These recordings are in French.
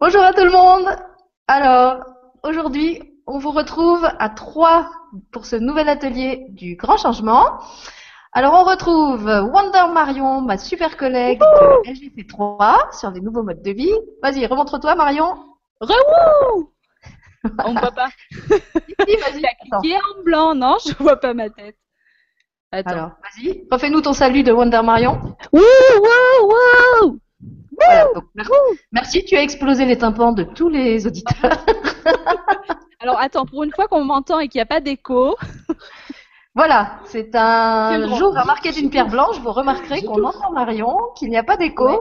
Bonjour à tout le monde. Alors, aujourd'hui, on vous retrouve à trois pour ce nouvel atelier du grand changement. Alors, on retrouve Wonder Marion, ma super collègue de LGC3 sur les nouveaux modes de vie. Vas-y, remontre-toi Marion. Rewou On voit pas. Si, vas-y. Qui est en blanc Non, je vois pas ma tête. Attends. Alors, vas-y. Refais-nous ton salut de Wonder Marion. Wouh, wouh, wouh Voilà, donc, merci. Merci, tu as explosé les tympans de tous les auditeurs. Alors attends, pour une fois qu'on m'entend et qu'il n'y a pas d'écho, Voilà, c'est un jour à marquer d'une pierre blanche. Vous remarquerez qu'on entend Marion, qu'il n'y a pas d'écho. Ouais.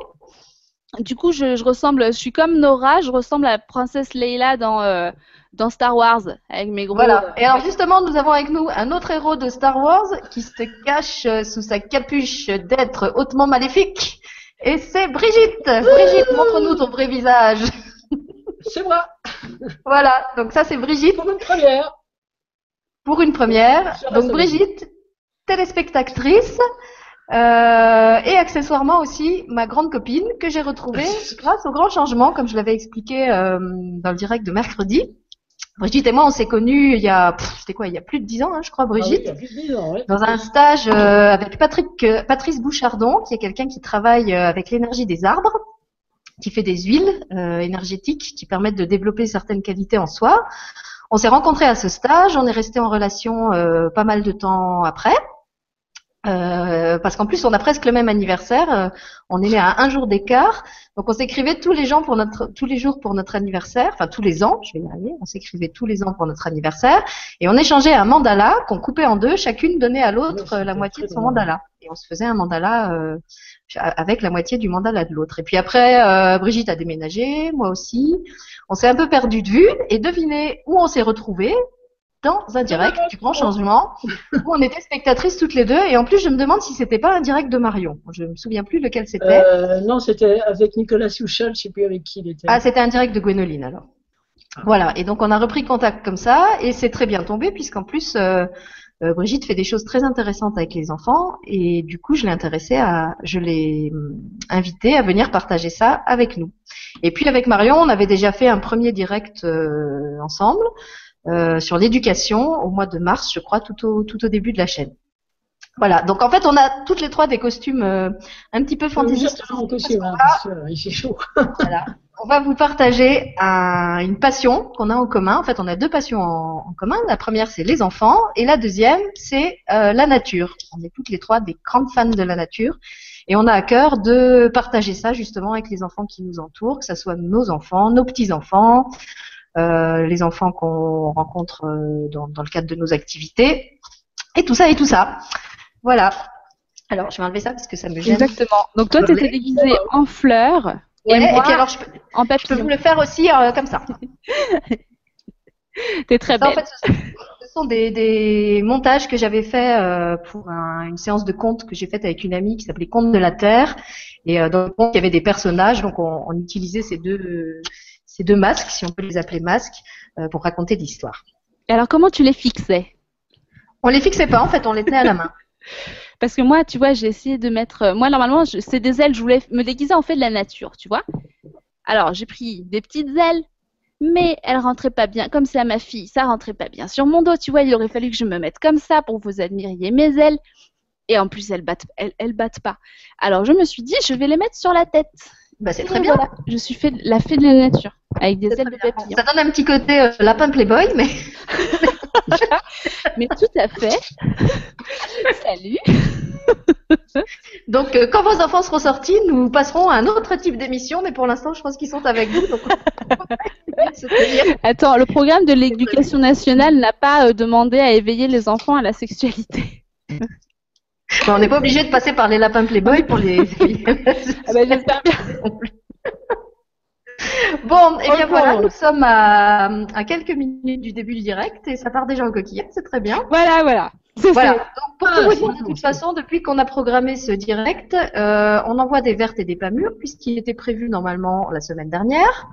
du coup, je, je ressemble, je suis comme Nora, je ressemble à la princesse Leila dans, euh, dans Star Wars, avec mes gros. Voilà. euh, Et alors justement, nous avons avec nous un autre héros de Star Wars qui se cache euh, sous sa capuche d'être hautement maléfique. Et c'est Brigitte. Brigitte, montre-nous ton vrai visage. C'est moi, Voilà. Donc ça, c'est Brigitte pour une première. pour une première. Donc. Brigitte, téléspectatrice. euh, et accessoirement aussi ma grande copine que j'ai retrouvée grâce au grand changement, comme je l'avais expliqué euh, dans le direct de mercredi. Brigitte et moi, on s'est connus il y a, c'était quoi, il y a plus de dix ans, hein, je crois, Ah oui, Brigitte. il y a plus de 10 ans, ouais. dans un stage euh, avec Patrick, euh, Patrice Bouchardon, qui est quelqu'un qui travaille euh, avec l'énergie des arbres, qui fait des huiles euh, énergétiques qui permettent de développer certaines qualités en soi. On s'est rencontrés à ce stage, on est resté en relation euh, pas mal de temps après. Euh, parce qu'en plus on a presque le même anniversaire, euh, on est né à un jour d'écart, donc on s'écrivait tous les gens pour notre tous les jours pour notre anniversaire, enfin tous les ans, je vais y arriver, on s'écrivait tous les ans pour notre anniversaire, et on échangeait un mandala qu'on coupait en deux, chacune donnait à l'autre euh, la moitié de son mandala. Et on se faisait un mandala euh, avec la moitié du mandala de l'autre. Et puis après, euh, Brigitte a déménagé, moi aussi. On s'est un peu perdu de vue et devinez où on s'est retrouvés? Dans un direct du grand changement où on était spectatrices toutes les deux. Et en plus, je me demande si c'était pas un direct de Marion. Je me souviens plus lequel c'était. Euh, non, c'était avec Nicolas Souchal, je sais plus avec qui il était. Ah, c'était un direct de Gwénoline alors. Voilà, et donc on a repris contact comme ça, et c'est très bien tombé, puisqu'en plus, euh, euh, Brigitte fait des choses très intéressantes avec les enfants, et du coup, je l'ai intéressée à, je l'ai hum, invitée à venir partager ça avec nous. Et puis avec Marion, on avait déjà fait un premier direct euh, ensemble euh, sur l'éducation au mois de mars, je crois, tout au, tout au début de la chaîne. Voilà, donc en fait, on a toutes les trois des costumes euh, un petit peu fantaisistes. hein, il fait chaud. Voilà. On va vous partager un- une passion qu'on a en commun. En fait, on a deux passions en, en commun. La première, c'est les enfants, et la deuxième, c'est euh, la nature. On est toutes les trois des grandes fans de la nature, et on a à cœur de partager ça justement avec les enfants qui nous entourent, que ce soit nos enfants, nos petits-enfants, euh, les enfants qu'on rencontre euh, dans, dans le cadre de nos activités, et tout ça et tout ça. Voilà. Alors, je vais enlever ça parce que ça me gêne. Exactement. Donc toi, tu étais déguisée en fleurs Ouais, et et, moi puis alors, je peux, en je peux papillon. vous le faire aussi euh, comme ça. T'es très Ça, en fait, ce sont, ce sont des, des montages que j'avais fait euh, pour un- une séance de contes que j'ai faite avec une amie qui s'appelait Contes de la Terre. Et euh, dans le conte, il y avait des personnages, donc on, on utilisait ces deux, ces deux masques, si on peut les appeler masques, euh, pour raconter l'histoire. Et Alors comment tu les fixais? On les fixait pas, en fait, on les tenait à la main. Parce que moi, tu vois, j'ai essayé de mettre. euh, Moi, normalement, je- c'est des ailes. Je voulais me déguiser en fait de la nature, tu vois. Alors, j'ai pris des petites ailes, mais elles rentraient pas bien. Comme c'est à ma fille, ça rentrait pas bien sur mon dos. Tu vois, il aurait fallu que je me mette comme ça pour que vous admiriez mes ailes. Et en plus, elles battent, elles, elles battent pas. Alors, je me suis dit, je vais les mettre sur la tête. Bah, c'est très bien. voilà, je suis fait, la fée de la nature avec des ailes de papillon. Ça donne un petit côté euh, lapin playboy, mais Mais tout à fait. Salut. donc euh, quand vos enfants seront sortis, nous passerons à un autre type d'émission, mais pour l'instant, je pense qu'ils sont avec nous. Donc tenir. Attends, le programme de l'éducation nationale n'a pas euh, demandé à éveiller les enfants à la sexualité. On n'est pas obligé de passer par les lapins Playboy pour les. Ah bah, j'espère bien. bon, et bien Oh, voilà, nous sommes à, à quelques minutes du début du direct et ça part déjà en coquillette, c'est très bien. Voilà, voilà. C'est Voilà. ça. Donc pour tout vous c'est dire, de toute façon, depuis qu'on a programmé ce direct, euh, on envoie des vertes et des pas mûres puisqu'il était prévu normalement la semaine dernière.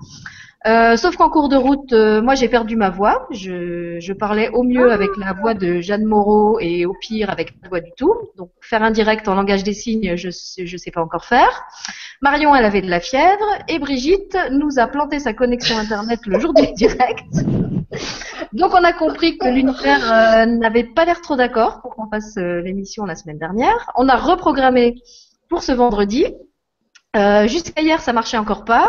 Euh, sauf qu'en cours de route, euh, moi j'ai perdu ma voix. Je, je parlais au mieux avec la voix de Jeanne Moreau et au pire avec de voix du tout. Donc faire un direct en langage des signes, je je sais pas encore faire. Marion, elle avait de la fièvre et Brigitte nous a planté sa connexion Internet le jour du direct. Donc on a compris que l'univers euh, n'avait pas l'air trop d'accord pour qu'on fasse euh, l'émission la semaine dernière. On a reprogrammé pour ce vendredi. Euh, Jusqu'à hier, ça marchait encore pas.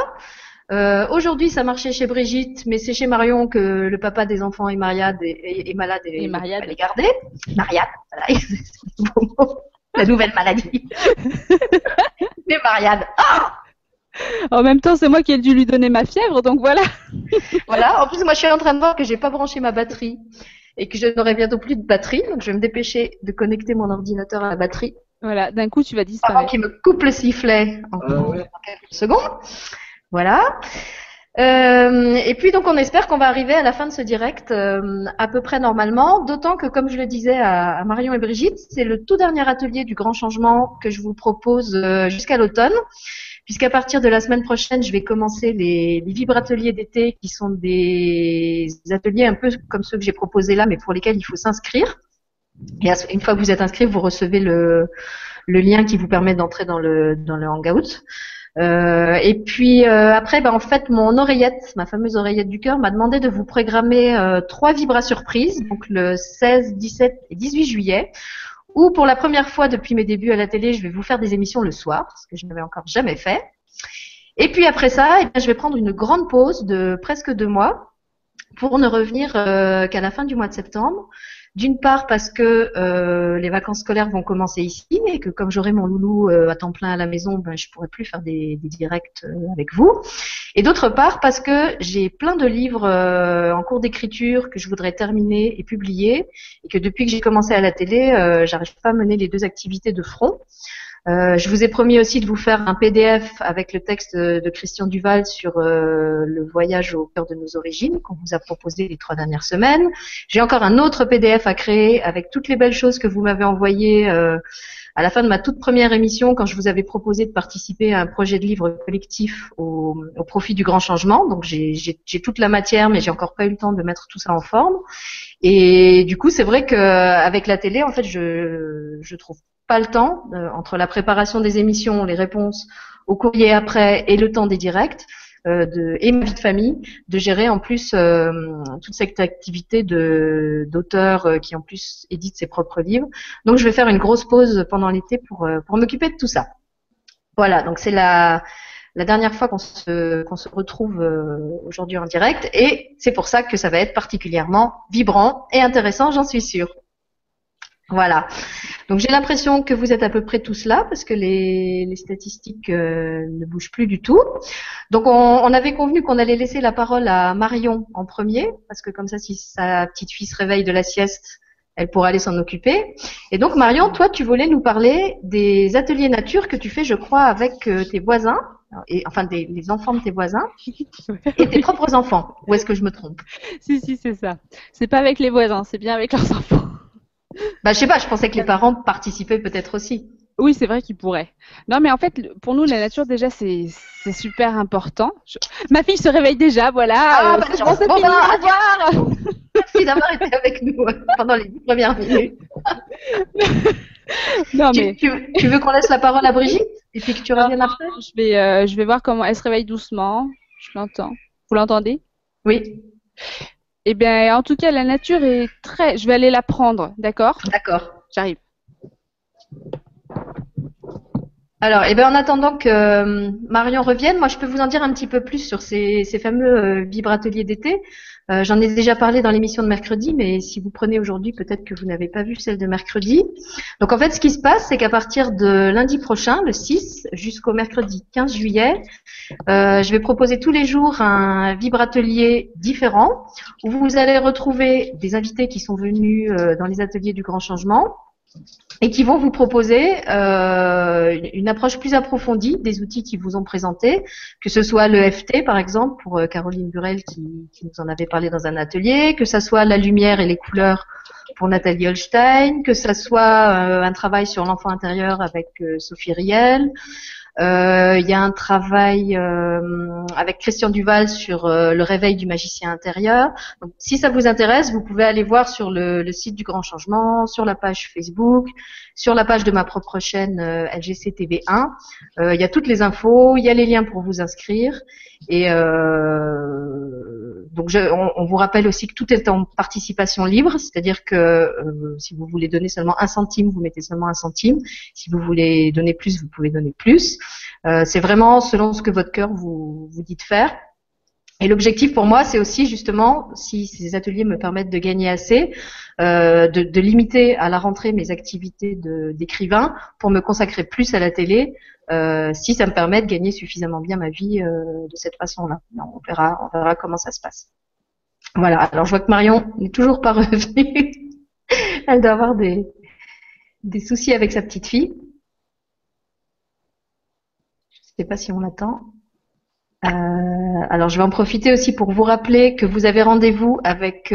Euh, Aujourd'hui, ça marchait chez Brigitte, mais c'est chez Marion que le papa des enfants est malade et, est malade et, Et Mariade. elle est gardée. Mariade, voilà, c'est le bon mot. la nouvelle maladie. mais Mariade. Ah En même temps, c'est moi qui ai dû lui donner ma fièvre, donc voilà. Voilà. En plus, moi, je suis en train de voir que j'ai pas branché ma batterie et que je n'aurai bientôt plus de batterie. Donc, je vais me dépêcher de connecter mon ordinateur à la batterie Voilà, d'un coup, tu vas avant disparaître. qu'il me coupe le sifflet en, Ah ouais. en quelques secondes. Voilà. Euh, et puis donc on espère qu'on va arriver à la fin de ce direct euh, à peu près normalement, d'autant que comme je le disais à, Marion et Brigitte, c'est le tout dernier atelier du grand changement que je vous propose euh, jusqu'à l'automne, puisqu'à partir de la semaine prochaine, je vais commencer les, les vibrateliers d'été qui sont des ateliers un peu comme ceux que j'ai proposés là, mais pour lesquels il faut s'inscrire. Et une fois que vous êtes inscrit, vous recevez le, le lien qui vous permet d'entrer dans le, dans le Hangout. Euh, et puis euh, après, ben, en fait, mon oreillette, ma fameuse oreillette du cœur, m'a demandé de vous programmer euh, trois vibras surprises, donc le 16, 17 et 18 juillet, où pour la première fois depuis mes débuts à la télé, je vais vous faire des émissions le soir, ce que je n'avais encore jamais fait. Et puis après ça, eh bien, je vais prendre une grande pause de presque deux mois pour ne revenir euh, qu'à la fin du mois de septembre. D'une part parce que euh, les vacances scolaires vont commencer ici et que comme j'aurai mon loulou euh, à temps plein à la maison, ben, je pourrai plus faire des, des directs euh, avec vous. Et d'autre part parce que j'ai plein de livres en cours d'écriture que je voudrais terminer et publier et que depuis que j'ai commencé à la télé, j'arrive pas à mener les deux activités de front. Euh, je vous ai promis aussi de vous faire un PDF avec le texte de, Christian Duval sur euh, le voyage au cœur de nos origines qu'on vous a proposé les trois dernières semaines. J'ai encore un autre PDF à créer avec toutes les belles choses que vous m'avez envoyées euh, à la fin de ma toute première émission quand je vous avais proposé de participer à un projet de livre collectif au, profit du grand changement. Donc j'ai toute la matière, mais j'ai encore pas eu le temps de mettre tout ça en forme. Et du coup, c'est vrai qu'avec la télé, en fait, je trouve pas le temps euh, entre la préparation des émissions, les réponses au courrier après et le temps des directs. euh, et ma vie de famille, de gérer en plus euh, toute cette activité d'auteur qui en plus édite ses propres livres. Donc je vais faire une grosse pause pendant l'été pour pour m'occuper de tout ça. Voilà, donc c'est la dernière fois qu'on se se retrouve aujourd'hui en direct et c'est pour ça que ça va être particulièrement vibrant et intéressant, j'en suis sûre. Voilà. Donc j'ai l'impression que vous êtes à peu près tous là parce que les, les statistiques euh, ne bougent plus du tout. Donc on, on avait convenu qu'on allait laisser la parole à Marion en premier parce que comme ça si sa petite fille se réveille de la sieste, elle pourra aller s'en occuper. Et donc Marion, toi tu voulais nous parler des ateliers nature que tu fais, je crois, avec euh, tes voisins et enfin des les enfants de tes voisins et tes propres enfants. Ou est-ce que je me trompe? Si, si, c'est ça. C'est pas avec les voisins, c'est bien avec leurs enfants. Bah je sais pas, je pensais que les parents participaient peut-être aussi. Oui, c'est vrai qu'ils pourraient. Non, mais en fait, pour nous, la nature, déjà, c'est super important. Je- Ma fille se réveille déjà, voilà. Ah, euh, bah, bon, bon, fini, au revoir. Merci d'avoir été avec nous euh, pendant les dix premières minutes. Non, Tu, mais tu- tu veux qu'on laisse la parole à Brigitte et puis que tu reviennes après? je vais, euh, je vais voir comment elle se réveille doucement. Je l'entends. Vous l'entendez? Oui, Eh bien, en tout cas, la nature est très. Je vais aller la prendre, d'accord? D'accord. J'arrive. Alors, eh ben, en attendant que euh, Marion revienne, moi, je peux vous en dire un petit peu plus sur ces, ces fameux euh, vibrateliers d'été. Euh, J'en ai déjà parlé dans l'émission de mercredi, mais si vous prenez aujourd'hui, peut-être que vous n'avez pas vu celle de mercredi. Donc, en fait, ce qui se passe, c'est qu'à partir de lundi prochain, le 6, jusqu'au mercredi 15 juillet, euh, je vais proposer tous les jours un vibratelier différent où vous allez retrouver des invités qui sont venus euh, dans les ateliers du Grand Changement et qui vont vous proposer euh, une- approche plus approfondie des outils qu'ils vous ont présentés, que ce soit l'EFT par exemple pour euh, Caroline Burel qui, nous en avait parlé dans un atelier, que ça soit la lumière et les couleurs pour Nathalie Holstein, que ça soit euh, un travail sur l'enfant intérieur avec euh, Sophie Riel, Il y a un travail euh, avec Christian Duval sur euh, le réveil du magicien intérieur. Donc, si ça vous intéresse, vous pouvez aller voir sur le, le site du Grand Changement, sur la page Facebook, sur la page de ma propre chaîne euh, LGC TV1. Euh, Il y a toutes les infos, il y a les liens pour vous inscrire. Et euh, donc, je, on, on vous rappelle aussi que tout est en participation libre, c'est-à-dire que euh, si vous voulez donner seulement un centime, vous mettez seulement un centime. Si vous voulez donner plus, vous pouvez donner plus. Euh, c'est vraiment selon ce que votre cœur vous, vous dit de faire. Et l'objectif pour moi, c'est aussi justement, si ces ateliers me permettent de gagner assez, euh, de, de limiter à la rentrée mes activités d'écrivain pour me consacrer plus à la télé, euh, si ça me permet de gagner suffisamment bien ma vie euh, de cette façon-là. On verra, on verra comment ça se passe. Voilà. Alors je vois que Marion n'est toujours pas revenue. Elle doit avoir des, des soucis avec sa petite fille. Je ne sais pas si on l'attend. Euh, alors, je vais en profiter aussi pour vous rappeler que vous avez rendez-vous avec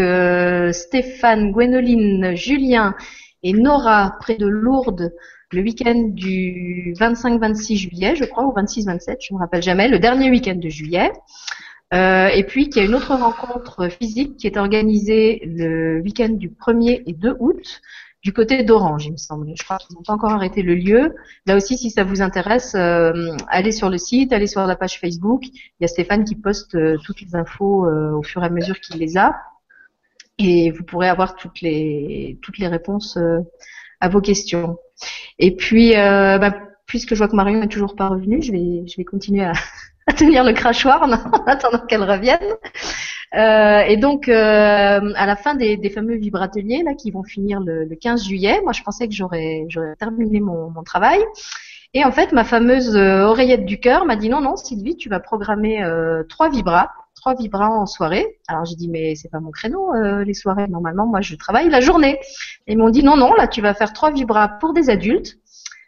Stéphane, Gwénoline, Julien et Nora près de Lourdes le week-end du 25-26 juillet, je crois, ou 26-27, je ne me rappelle jamais, le dernier week-end de juillet. Euh, et puis qu'il y a une autre rencontre physique qui est organisée le week-end du 1er et 2 août du côté d'Orange, il me semble. Je crois qu'ils n'ont pas encore arrêté le lieu. Là aussi, si ça vous intéresse, euh, allez sur le site, allez sur la page Facebook. Il y a Stéphane qui poste euh, toutes les infos euh, au fur et à mesure qu'il les a. Et vous pourrez avoir toutes les, toutes les réponses euh, à vos questions. Et puis, euh, bah, puisque je vois que Marion n'est toujours pas revenue, je vais, je vais continuer à, à tenir le crachoir en, en attendant qu'elle revienne. Euh, et donc, euh, à la fin des, des fameux vibrateliers là, qui vont finir le, le 15 juillet, moi je pensais que j'aurais j'aurais terminé mon, mon travail. Et en fait, ma fameuse euh, oreillette du cœur m'a dit non, non, Sylvie, tu vas programmer euh, trois vibras, trois vibras en soirée. Alors j'ai dit mais c'est pas mon créneau euh, les soirées. Normalement, moi je travaille la journée. Et ils m'ont dit non, non, là tu vas faire trois vibras pour des adultes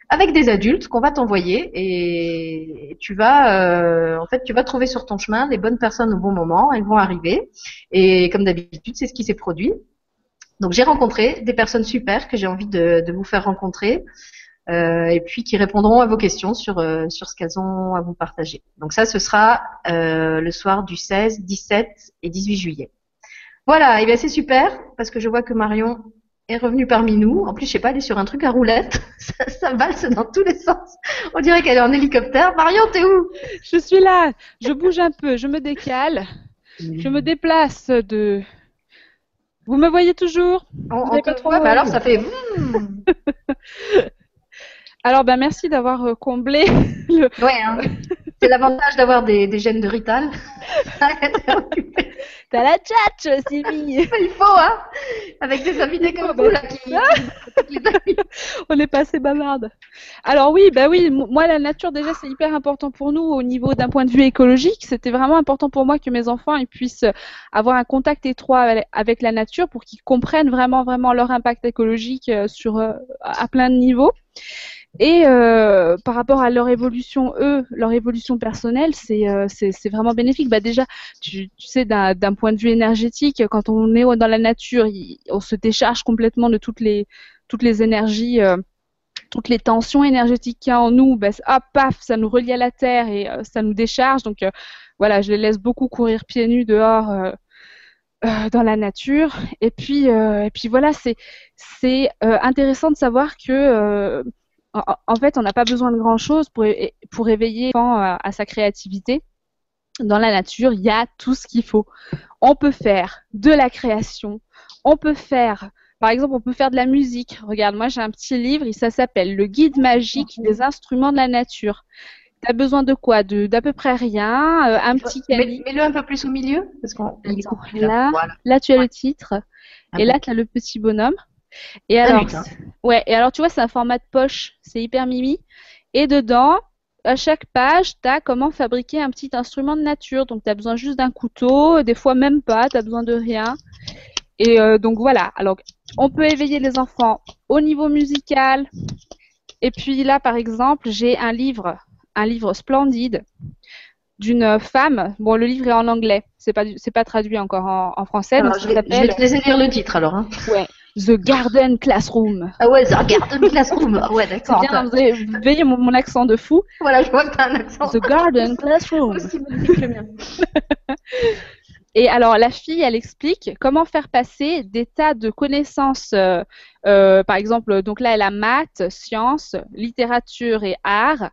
avec des adultes qu'on va t'envoyer et tu vas euh, en fait tu vas trouver sur ton chemin les bonnes personnes au bon moment, elles vont arriver et comme d'habitude c'est ce qui s'est produit. Donc j'ai rencontré des personnes super que j'ai envie de, vous faire rencontrer et puis qui répondront à vos questions sur euh, sur ce qu'elles ont à vous partager. Donc ça ce sera euh, le soir du 16, 17 et 18 juillet. Voilà, et bien c'est super parce que je vois que Marion est revenue parmi nous. En plus, je sais pas, elle est sur un truc à roulettes. Ça, ça valse dans tous les sens. On dirait qu'elle est en hélicoptère. Marion, t'es où? Je suis là, je bouge un peu, je me décale, je me déplace de. Vous me voyez toujours? On, on te voit, bah alors ça fait. Alors, ben merci d'avoir euh, comblé le. Ouais, hein. c'est l'avantage d'avoir des, des gènes de Rital. T'as la tchatch, Sylvie Il faut, hein Avec des invités comme vous, là, qui... minutes. On est pas assez bavarde. Alors oui, bah oui, moi la nature déjà c'est hyper important pour nous au niveau d'un point de vue écologique. C'était vraiment important pour moi que mes enfants ils puissent avoir un contact étroit avec- la nature pour qu'ils comprennent vraiment vraiment leur impact écologique euh, sur euh, à plein de niveaux. Et euh, par rapport à leur évolution, eux, leur évolution personnelle, c'est euh, vraiment bénéfique. Bah déjà, tu, sais, d'un point de vue énergétique, quand on est dans la nature, on se décharge complètement de toutes les toutes les énergies, euh, toutes les tensions énergétiques qu'il y a en nous, ben, hop, paf, ça nous relie à la terre et ça nous décharge. Donc voilà, je les laisse beaucoup courir pieds nus dehors dans la nature. Et puis, et puis voilà, c'est intéressant de savoir que en, en fait, on n'a pas besoin de grand chose pour pour éveiller l'enfant à, à sa créativité. Dans la nature, il y a tout ce qu'il faut. On peut faire de la création, on peut faire par exemple, on peut faire de la musique. Regarde, moi j'ai un petit livre, il- ça s'appelle Le guide magique des instruments de la nature. T'as besoin de quoi? De d'à peu près rien, euh, un petit Mets-. Mets-le un peu plus au milieu, parce qu'on là. Là, tu as le titre, et Ah là, tu as le petit bonhomme. Et Un alors, ouais, et alors tu vois, c'est un format de poche, c'est hyper mimi. Et dedans, à chaque page, tu as comment fabriquer un petit instrument de nature. Donc, tu as besoin juste d'un couteau, des fois même pas, tu as besoin de rien. Et euh, donc voilà, alors on peut éveiller les enfants au niveau musical. Et puis là, par exemple, j'ai un livre, un livre splendide d'une femme. Bon, le livre est en anglais, c'est pas pas traduit encore en, en français. Alors, donc je, vais, je vais s'appelle te laisser lire le titre alors. Hein. ouais, The Garden Classroom. Ah ouais, The Garden Classroom. Ah ouais, d'accord. bien, vous avez- mon, mon accent de fou. Voilà, je vois que t'as un accent The Garden Classroom. aussi magnifique que le mien. Et alors, la fille, elle explique comment faire passer des tas de connaissances, euh, euh, par exemple, donc là, elle a maths, sciences, littérature et art,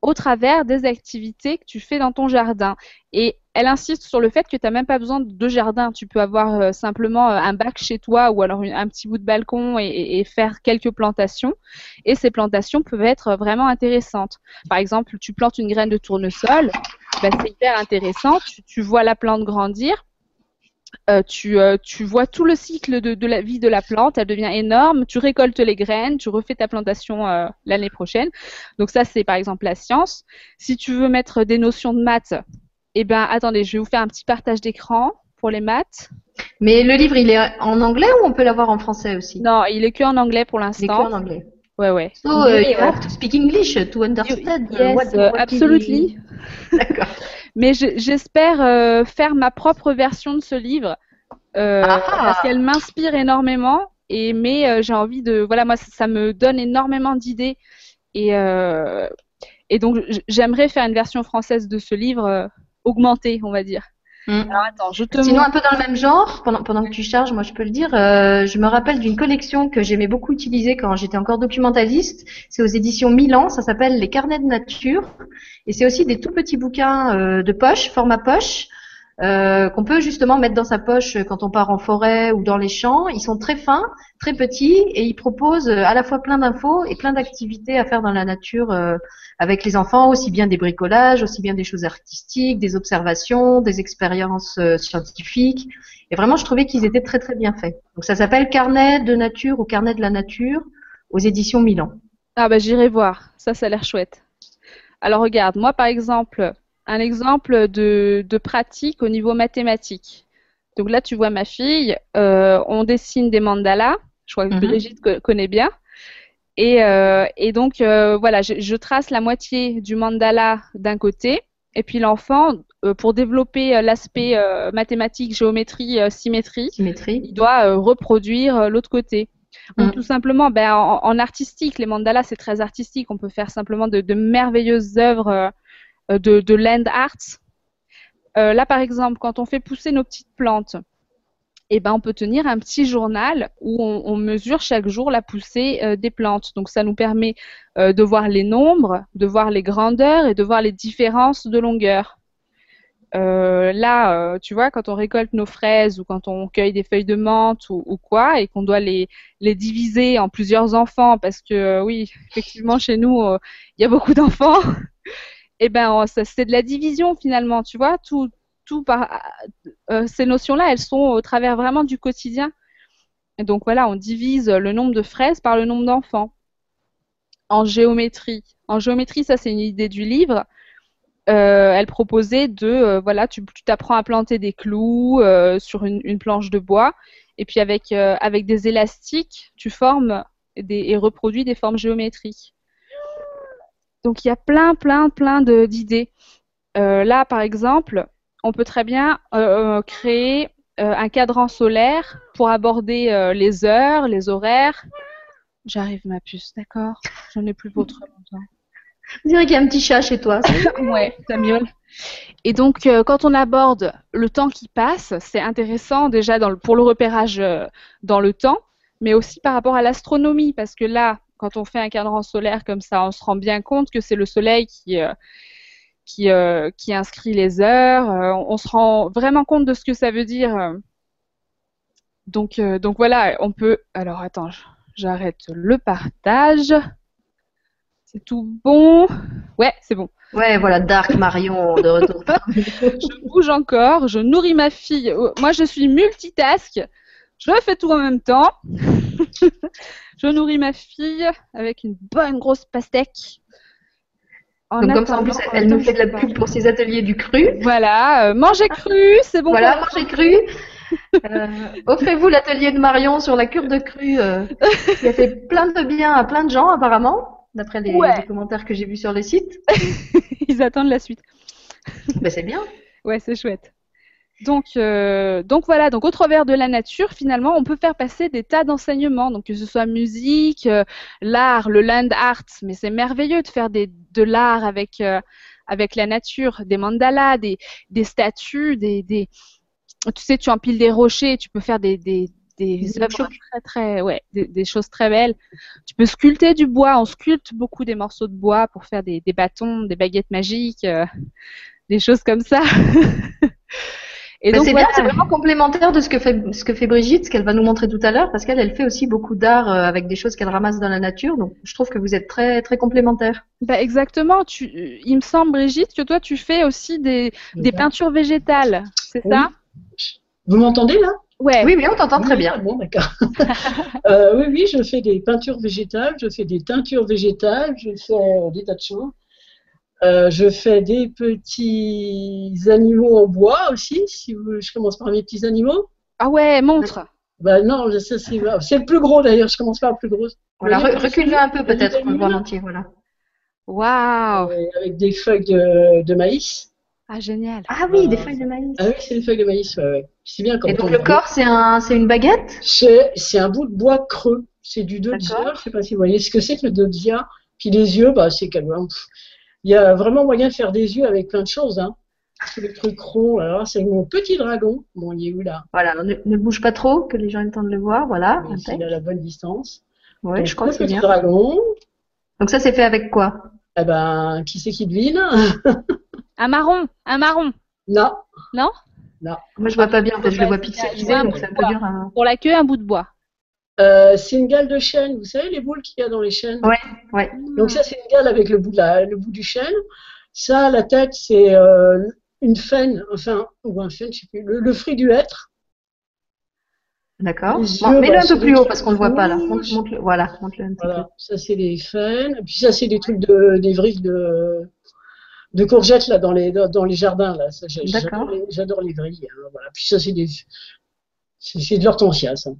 au travers des activités que tu fais dans ton jardin. Et elle insiste sur le fait que tu n'as même pas besoin de jardin. Tu peux avoir euh, simplement euh, un bac chez toi ou alors un petit bout de balcon et, faire quelques plantations. Et ces plantations peuvent être vraiment intéressantes. Par exemple, tu plantes une graine de tournesol, ben, c'est hyper intéressant. Tu, vois la plante grandir. Euh, tu, euh, vois tout le cycle de, de la vie de la plante, elle devient énorme, tu récoltes les graines, tu refais ta plantation euh, l'année prochaine. Donc ça, c'est par exemple la science. Si tu veux mettre des notions de maths, eh ben attendez, je vais vous faire un petit partage d'écran pour les maths. Mais le livre, il est en anglais ou on peut l'avoir en français aussi? Non, il est que en anglais pour Il est que l'instant. en anglais. Ouais, ouais. So, uh, you have to speak English to understand yes, what, what absolutely. is- D'accord. Mais je- j'espère euh, faire ma propre version de ce livre euh, Ah. parce qu'elle m'inspire énormément. Et mais euh, j'ai envie de voilà moi ça, ça me donne énormément d'idées et euh, et donc j'aimerais faire une version française de ce livre euh, augmentée on va dire. Hmm. Alors attends je te Sinon, montre. un peu dans le même genre, pendant, pendant que tu charges, moi je peux le dire, euh, je me rappelle d'une collection que j'aimais beaucoup utiliser quand j'étais encore documentaliste. C'est aux éditions Milan, ça s'appelle Les Carnets de Nature. Et c'est aussi des tout petits bouquins euh, de poche, format poche, euh, qu'on peut justement mettre dans sa poche quand on part en forêt ou dans les champs. Ils sont très fins, très petits et ils proposent euh, à la fois plein d'infos et plein d'activités à faire dans la nature euh, avec les enfants, aussi bien des bricolages, aussi bien des choses artistiques, des observations, des expériences euh, scientifiques. Et vraiment, je trouvais qu'ils étaient très très bien faits. Donc ça s'appelle Carnet de nature ou Carnet de la nature aux éditions Milan. Ah bah j'irai voir ça ça a l'air chouette. Alors regarde moi par exemple un exemple de de pratique au niveau mathématique. Donc là tu vois ma fille euh, on dessine des mandalas. Je crois que Mhm. Brigitte co- connaît bien. Et, euh, et donc, euh, voilà, je, je trace la moitié du mandala d'un côté, et puis l'enfant, pour développer l'aspect mathématique, géométrie, symétrie, Symétrie. il doit reproduire l'autre côté. Ou Mm. tout simplement, ben, en, en artistique, les mandalas, c'est très artistique. On peut faire simplement de, de merveilleuses œuvres de, de land art. Euh, là, par exemple, quand on fait pousser nos petites plantes, eh ben, on peut tenir un petit journal où on, mesure chaque jour la poussée euh, des plantes. Donc, ça nous permet euh, de voir les nombres, de voir les grandeurs et de voir les différences de longueur. Euh, là, euh, tu vois, quand on récolte nos fraises ou quand on cueille des feuilles de menthe ou, quoi, et qu'on doit les, diviser en plusieurs enfants, parce que euh, oui, effectivement, chez nous, euh, il y a beaucoup d'enfants, et ben, ça, c'est de la division finalement, tu vois, tout, tout euh, ces notions-là, elles sont au travers vraiment du quotidien. Donc voilà, on divise le nombre de fraises par le nombre d'enfants. En géométrie, en géométrie, ça c'est une idée du livre. Euh, elle proposait de, euh, voilà, tu t'apprends à planter des clous sur une, planche de bois, et puis avec des élastiques, tu formes et reproduis des formes géométriques. Donc il y a plein, plein, plein d'idées. Euh, là, par exemple, on peut très bien euh, euh, créer euh, un cadran solaire pour aborder les heures, les horaires. J'arrive ma puce, d'accord? J'en ai plus pour trop longtemps. On dirait qu'il y a un petit chat chez toi. Ouais, ça miaule. Et donc, quand on aborde le temps qui passe, c'est intéressant déjà dans le- pour le repérage dans le temps, mais aussi par rapport à l'astronomie, parce que là, quand on fait un cadran solaire comme ça, on se rend bien compte que c'est le Soleil qui, euh, qui, euh, qui inscrit les heures. euh, on, se rend vraiment compte de ce que ça veut dire. Donc, donc voilà, on peut. Alors, attends, j'arrête le partage. C'est tout bon? Ouais, c'est bon. Ouais, voilà, Dark Marion de retour. je bouge encore, je nourris ma fille. Moi, je suis multitask. Je fais tout en même temps. je nourris ma fille avec une bonne grosse pastèque. En Donc comme ça, en plus, elle nous fait de la pub pour ses ateliers du cru. Voilà, euh, manger cru, c'est bon. Voilà, pour- mangez cru. Euh, Offrez-vous l'atelier de Marion sur la cure de cru euh, qui a fait plein de bien à plein de gens apparemment, d'après les, Ouais. les commentaires que j'ai vus sur les sites. Ils attendent la suite. Ben, c'est bien. Ouais, c'est chouette. Donc, euh, donc voilà, donc au travers de la nature, finalement, on peut faire passer des tas d'enseignements, donc que ce soit musique, euh, l'art, le land art, mais c'est merveilleux de faire des, de l'art avec, euh, avec la nature, des mandalas, des, des statues, des, des, tu sais, tu empiles des rochers, tu peux faire des, des, des Des œuvres chocs. très, très, ouais, des, des choses très belles. Tu peux sculpter du bois, on sculpte beaucoup des morceaux de bois pour faire des, des bâtons, des baguettes magiques, des choses comme ça. Et Bah, donc, c'est voilà. bien, c'est vraiment complémentaire de ce que fait ce que fait Brigitte, ce qu'elle va nous montrer tout à l'heure, parce qu'elle elle fait aussi beaucoup d'art euh, avec des choses qu'elle ramasse dans la nature. Donc je trouve que vous êtes très très complémentaires. Bah, exactement. Tu, il me semble, Brigitte, que toi, tu fais aussi des, des peintures végétales, c'est Oui. ça Vous m'entendez là? Ouais. Oui, oui, on t'entend très bien. ah Bon, d'accord. Euh, oui, oui, je fais des peintures végétales, je fais des teintures végétales, je fais euh, des tas de choses. Euh, je fais des petits animaux en bois aussi. Si vous, je commence par mes petits animaux. Ah ouais, montre. Bah non, c'est le plus gros d'ailleurs. Je commence par le plus gros. Voilà, recule-le un peu peut-être pour le voir vas-y. entier, voilà. Waouh. Avec des feuilles de, de maïs. Ah, génial. Ah oui, des feuilles de maïs. Ah oui, c'est des feuilles de maïs. Ouais, ouais. C'est bien quand Et donc on le corps, c'est un c'est une baguette? C'est c'est un bout de bois creux. C'est du dodia. D'accord. Je sais pas si vous voyez ce que c'est que le dodia. Puis les yeux, bah c'est quand même. Il y a vraiment moyen de faire des yeux avec plein de choses. Hein. Tous les trucs ronds. Alors c'est mon petit dragon. Bon, il est où là? Voilà, ne, ne bouge pas trop, que les gens aient le temps de le voir, voilà. Il à la bonne distance. Donc, je crois que c'est petit bien. dragon. Donc ça c'est fait avec quoi? Eh ben, qui c'est qui devine? Un marron. Un marron. Non. Non? Moi je vois pas bien, en fait, je le vois pixelisé, donc c'est un peu dur. Pour la queue, un bout de bois. Euh, c'est une gale de chêne. Vous savez les boules qu'il y a dans les chênes? Ouais, ouais. Donc ça, c'est une gale avec le bout, de la- le bout du chêne. Ça, la tête, c'est euh, une faine, enfin, ou un faine, je sais plus, le, le fruit du hêtre. D'accord. Bon, Mets-le bah, un peu plus des haut parce qu'on le voit pas là. Monte, voilà, monte-le un petit Voilà, ça c'est les faines. Et puis ça, c'est des trucs de, des vrilles de, de courgettes là dans les, dans, dans les jardins là. J'adore les, les vrilles. hein, voilà. Puis ça, c'est des, c'est c'est de l'hortensia, ça.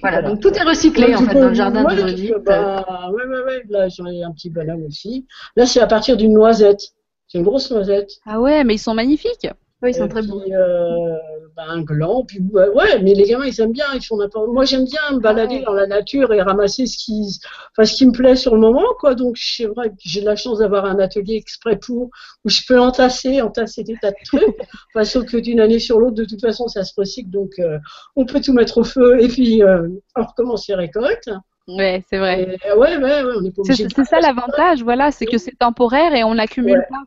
Voilà, donc tout est recyclé en fait dans le jardin Brigitte. peux- bah, ouais, ouais, ouais. Là, j'en ai un petit bonhomme aussi. Là, c'est à partir d'une noisette. C'est une grosse noisette. Ah ouais, mais ils sont magnifiques. Oui, ils sont Et très euh, bah, un gland, puis ouais, ouais, mais les gamins ils aiment bien, ils font n'importe. Moi j'aime bien me balader ouais. dans la nature et ramasser ce qui, enfin, ce qui me plaît sur le moment, quoi. Donc c'est vrai que j'ai la chance d'avoir un atelier exprès pour où je peux entasser, entasser des tas de trucs. enfin, sauf que d'une année sur l'autre, de toute façon, ça se recycle, donc euh, on peut tout mettre au feu et puis euh, on recommence les récoltes. Ouais, c'est vrai. Et, ouais, ouais, ouais, on C'est ça l'avantage, voilà, c'est que c'est temporaire et on n'accumule Ouais. pas.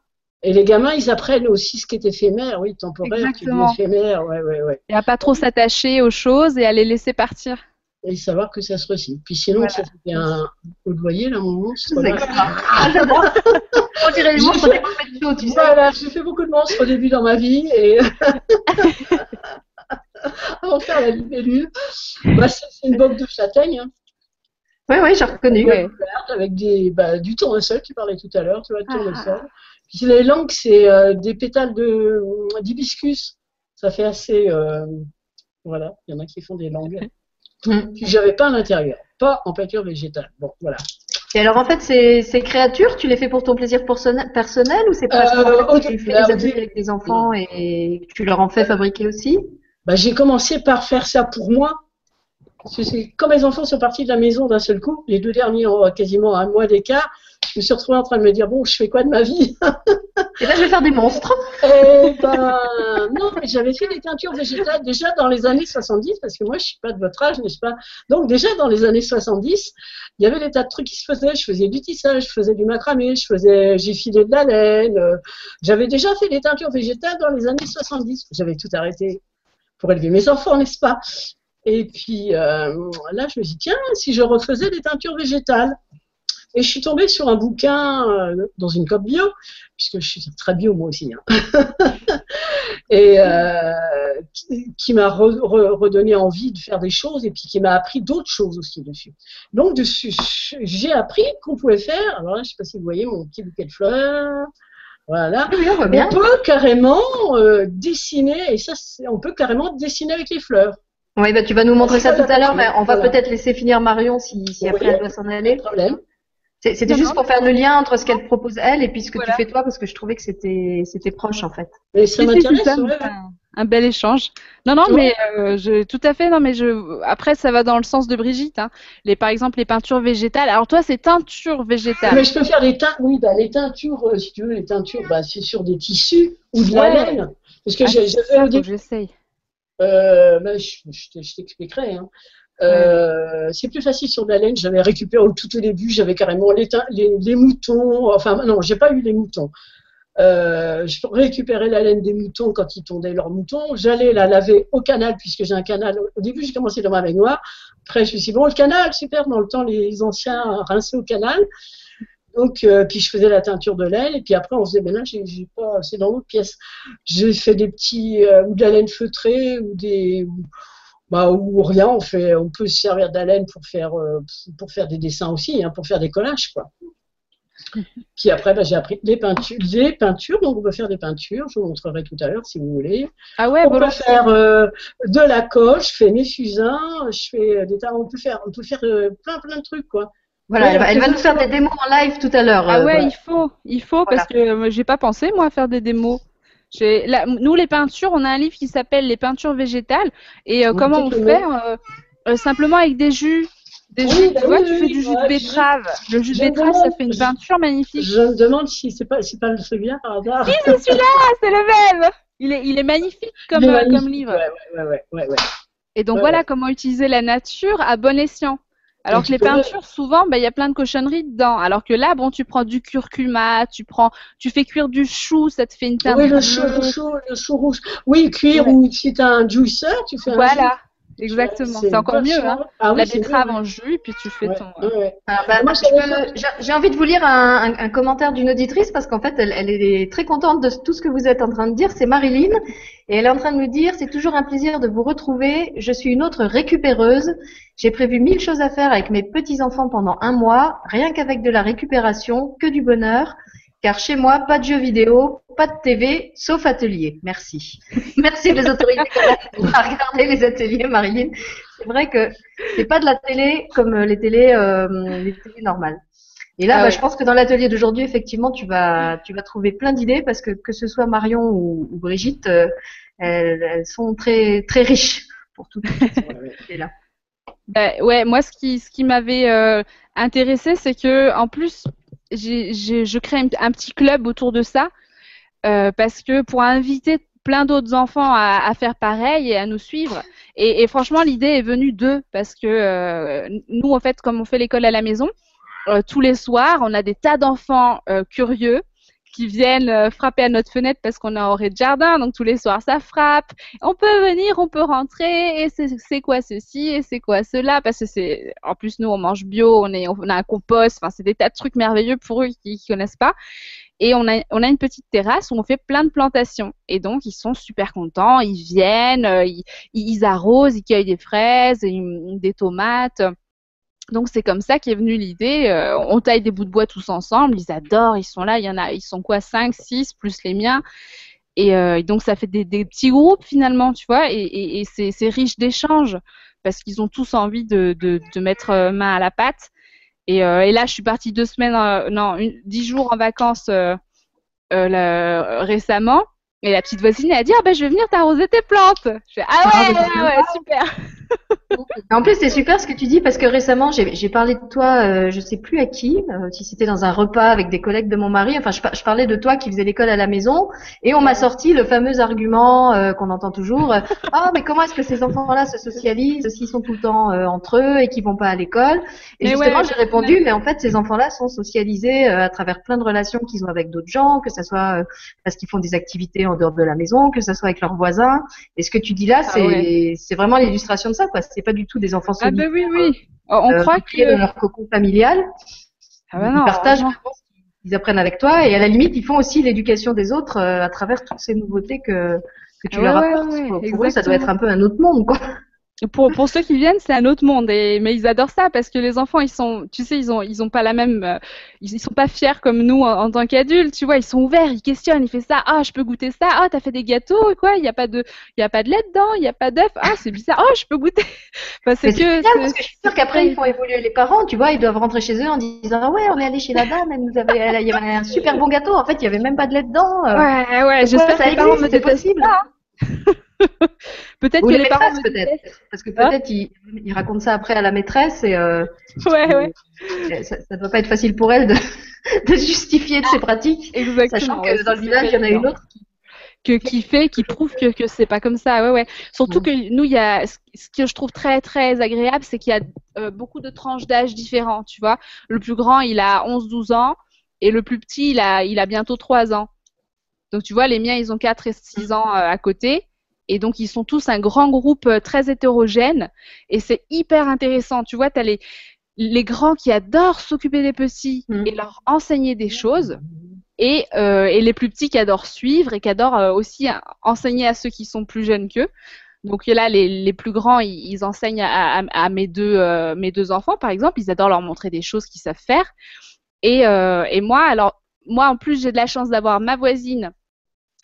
Et les gamins, ils apprennent aussi ce qui est éphémère, oui, temporaire, qui est éphémère, ouais, ouais, ouais. Et à pas trop s'attacher aux choses et à les laisser partir. et savoir que ça se recycle. Puis sinon, Voilà. ça c'était un. Vous le voyez là, mon monstre. Ah, j'adore. On dirait les monstres des de chaud, tu sais. Voilà, j'ai fait beaucoup de monstres au début dans ma vie et. Avant de faire la libellule, bah, c'est une boque de châtaigne, hein, Oui, oui, j'ai reconnu. Ouais. avec des, bah, du tournesol, tu parlais tout à l'heure, tu vois, le Ah. tournesol. Puis les langues, c'est euh, des pétales de d'hibiscus. Ça fait assez. euh, voilà, il y en a qui font des langues. Puis j'avais pas à l'intérieur, pas en peinture végétale. Bon, voilà. Et alors en fait, ces, ces créatures, tu les fais pour ton plaisir personnel, personnel ou c'est presque Euh, au tu fais ateliers début. avec des enfants et tu leur en fais fabriquer aussi? Bah, j'ai commencé par faire ça pour moi. Parce que quand mes enfants sont partis de la maison d'un seul coup, les deux derniers ont quasiment un mois d'écart, je me suis retrouvée en train de me dire bon, je fais quoi de ma vie? Et là, je vais faire des monstres. Et ben non, mais j'avais fait des teintures végétales déjà dans les années 70, parce que moi je suis pas de votre âge, n'est-ce pas? Donc déjà dans les années 70, il y avait des tas de trucs qui se faisaient. Je faisais du tissage, je faisais du macramé, je faisais, j'ai filé de la laine. euh, J'avais déjà fait des teintures végétales dans les années 70. J'avais tout arrêté pour élever mes enfants, n'est-ce pas? Et puis euh, là, je me suis dit, tiens, si je refaisais des teintures végétales. Et je suis tombée sur un bouquin euh, dans une COP bio, puisque je suis très bio moi aussi. hein. et euh, qui, qui m'a re- re- redonné envie de faire des choses et puis qui m'a appris d'autres choses aussi dessus. Donc dessus, j'ai appris qu'on pouvait faire. Alors là, je sais pas si vous voyez mon petit bouquet de fleurs. Voilà. Oui, on peut carrément euh, dessiner, et ça, on peut carrément dessiner avec les fleurs. Oui, bah, tu vas nous montrer ça tout à l'heure, mais on va Voilà. peut-être laisser finir Marion si, si après elle doit s'en Pas aller. de problème. C'était Non, juste non, pour faire le lien entre ce qu'elle propose elle et puis ce que Voilà. tu fais toi, parce que je trouvais que c'était c'était proche en fait. Mais ça m'intéresse. c'est ça, ouais. enfin, un bel échange. Non, non, mais euh, je, tout à fait. Non, mais je. Après, ça va dans le sens de Brigitte. Hein. Les, par exemple, les peintures végétales. Alors toi, c'est teinture végétale. Mais je peux faire des teintes. Oui, bah, les teintures, euh, si tu veux, les teintures, bah, c'est sur des tissus ou de la laine. Parce que Ah, j'essaye. Euh, ben, je, je t'expliquerai. Hein. Euh, C'est plus facile sur de la laine. J'avais récupéré au tout au début, j'avais carrément les, tein- les, les moutons. Enfin, non, j'ai pas eu les moutons. Euh, je récupérais la laine des moutons quand ils tondaient leurs moutons. J'allais la laver au canal puisque j'ai un canal. Au début, j'ai commencé dans ma baignoire. Après, je me suis dit, bon, le canal, super. Dans le temps, les anciens rinçaient au canal. Donc, euh, puis je faisais la teinture de laine. Et puis après, on faisait, ben là, j'ai j'ai pas, c'est dans l'autre pièce. J'ai fait des petits, euh, ou de la laine feutrée, ou des, ou, bah, ou rien. On fait, on peut se servir laine pour faire, euh, pour faire des dessins aussi, hein, pour faire des collages, quoi. Puis après, bah, j'ai appris les peintures, les peintures. Donc, on peut faire des peintures. Je vous montrerai tout à l'heure si vous voulez. Ah ouais, on peut faire euh, de la colle. Je fais mes fusains. Je fais des tas. On peut faire, on peut faire euh, plein, plein de trucs, quoi. Voilà, Ouais, elle va, elle va c'est nous faire des démos en live tout à l'heure. Ah euh, ouais, voilà. il faut, il faut parce que euh, j'ai pas pensé moi à faire des démos. Là, nous les peintures, on a un livre qui s'appelle les peintures végétales et euh, Oui, comment on fait euh, euh, simplement avec des jus, des Oui, jus, bah tu vois, oui, tu fais du jus de betterave. Le jus de betterave, ça fait une peinture magnifique. Je me demande si c'est pas, c'est pas celui-là par hasard. C'est celui-là, c'est le même. Il est, il est magnifique comme, Il est magnifique, comme livre. Ouais, ouais, ouais, ouais, ouais. Et donc voilà comment utiliser la nature à bon escient. Alors que les peintures, souvent, bah, il y a plein de cochonneries dedans. Alors que là, bon, tu prends du curcuma, tu prends, tu fais cuire du chou, ça te fait une teinte Oui, le chou, le chou, le chou rouge. Oui, cuire Ouais. ou si tu as un juicer, tu fais un Voilà, jus. exactement. C'est encore mieux, hein. Ah oui, La betterave en jus, et puis tu fais ouais. ton. Ouais. Ah, bah, j'ai j'ai envie de vous lire un, un- un commentaire d'une auditrice parce qu'en fait, elle, elle est très contente de tout ce que vous êtes en train de dire. C'est Marilyn et elle est en train de nous dire c'est toujours un plaisir de vous retrouver. Je suis une autre récupéreuse. J'ai prévu mille choses à faire avec mes petits enfants pendant un mois, rien qu'avec de la récupération, que du bonheur. Car chez moi, pas de jeux vidéo, pas de TV, sauf atelier. Merci. Merci les autorités à regarder les ateliers, Marilyn. C'est vrai que c'est pas de la télé comme les télés, euh, les télés normales. Et là, Ah bah, ouais. je pense que dans l'atelier d'aujourd'hui, effectivement, tu vas, tu vas trouver plein d'idées parce que que ce soit Marion ou, ou Brigitte, euh, elles, elles sont très très riches pour tout ce là. Bah, ouais, moi, ce qui, ce qui m'avait euh, intéressé, c'est que, en plus, j'ai, je crée un, petit club autour de ça, euh, parce que pour inviter plein d'autres enfants à, faire pareil et à nous suivre. Et, franchement, l'idée est venue d'eux, parce que euh, nous, en fait, comme on fait l'école à la maison, euh, tous les soirs, on a des tas d'enfants curieux qui viennent euh, frapper à notre fenêtre parce qu'on est en rez de jardin, donc tous les soirs ça frappe. On peut venir, on peut rentrer, et c'est quoi ceci, et c'est quoi cela, parce que c'est, en plus nous on mange bio, on, est, on a un compost, enfin c'est des tas de trucs merveilleux pour eux qui, qui connaissent pas. Et on a, on a une petite terrasse où on fait plein de plantations. Et donc, ils sont super contents, ils viennent, euh, ils, arrosent, ils cueillent des fraises, des tomates. Donc, c'est comme ça qu'est venue l'idée. euh, on taille des bouts de bois tous ensemble, ils adorent, ils sont là, il y en a, ils sont quoi, 5, 6, plus les miens. Et, euh, et donc, ça fait des, des petits groupes finalement, tu vois, et, et, et c'est riche d'échanges parce qu'ils ont tous envie de, de, de mettre euh, main à la pâte. Et, euh, là, je suis partie deux semaines, non, une, dix jours en vacances là, récemment. Et la petite voisine, elle a dit, ah ben, je vais venir t'arroser tes plantes. Je fais, ah Ah, ouais, c'est ouais, ouais, super. En plus, c'est super ce que tu dis parce que récemment, j'ai parlé de toi, euh, je sais plus à qui, euh, si c'était dans un repas avec des collègues de mon mari. Enfin, je, par- je parlais de toi qui faisais l'école à la maison et on m'a sorti le fameux argument euh, qu'on entend toujours. euh, Ah, mais comment est-ce que ces enfants-là se socialisent s'ils sont tout le temps entre eux et qu'ils vont pas à l'école? Et Mais justement, ouais, j'ai répondu, mais en fait, ces enfants-là sont socialisés à travers plein de relations qu'ils ont avec d'autres gens, que ça soit parce qu'ils font des activités en dehors de la maison, que ça soit avec leurs voisins. Et ce que tu dis là, Ah c'est ouais. c'est vraiment l'illustration de ça, quoi. C'est pas du tout des enfants Ah solitaires. ben oui, oui. On euh, croit repliés dans que... leur cocon familial. Ah ben ils partagent qu'ils apprennent avec toi et à la limite, ils font aussi l'éducation des autres euh, à travers toutes ces nouveautés que, que tu Ouais, leur apportes. ouais, pour pour eux, ça doit être un peu un autre monde, quoi. Pour, pour ceux qui viennent, c'est un autre monde. Et, mais ils adorent ça parce que les enfants, ils sont, tu sais, ils ont, ils ont pas la même, euh, ils, sont pas fiers comme nous en, en tant qu'adultes. Tu vois, ils sont ouverts, ils questionnent, ils font ça. Ah, je peux goûter ça. Ah, t'as fait des gâteaux quoi Il y a pas de, il y a pas de lait dedans, il y a pas d'œuf. Ah, c'est bizarre. Oh, je peux goûter. Enfin, c'est que. parce que je suis sûre qu'après, ils font évoluer les parents. Tu vois, ils doivent rentrer chez eux en disant ah ouais, on est allé chez la dame, elle nous avait, elle- il y avait un super bon gâteau. En fait, il y avait même pas de lait dedans. euh. Ouais, ouais. J'espère que les parents me détestent possible. pas. peut-être que les les parents peut-être. Parce que Hein peut-être il, il raconte ça après à la maîtresse et euh, Ouais, ouais. ça, ça doit pas être facile pour elle de, de justifier de ses pratiques, Exactement. sachant que dans le village, il y en a une autre. que, qui fait, qui prouve que, que c'est pas comme ça. Ouais, ouais. Surtout que nous, il y a, ce ce que je trouve très, très agréable, c'est qu'il y a euh, beaucoup de tranches d'âge différents, tu vois. Le plus grand, il a 11, 12 ans, et le plus petit, il a, il a bientôt 3 ans. Donc, tu vois, les miens, ils ont 4 et 6 ans euh, à côté. Et donc, ils sont tous un grand groupe euh, très hétérogène. Et c'est hyper intéressant. Tu vois, tu as les, les grands qui adorent s'occuper des petits Mm. et leur enseigner des choses et, euh, et les plus petits qui adorent suivre et qui adorent euh, aussi enseigner à ceux qui sont plus jeunes qu'eux. Donc là, les, les plus grands, ils, ils enseignent à, à- à mes, deux, euh, mes deux enfants, par exemple. Ils adorent leur montrer des choses qu'ils savent faire. Et, et moi, alors, moi, en plus, j'ai de la chance d'avoir ma voisine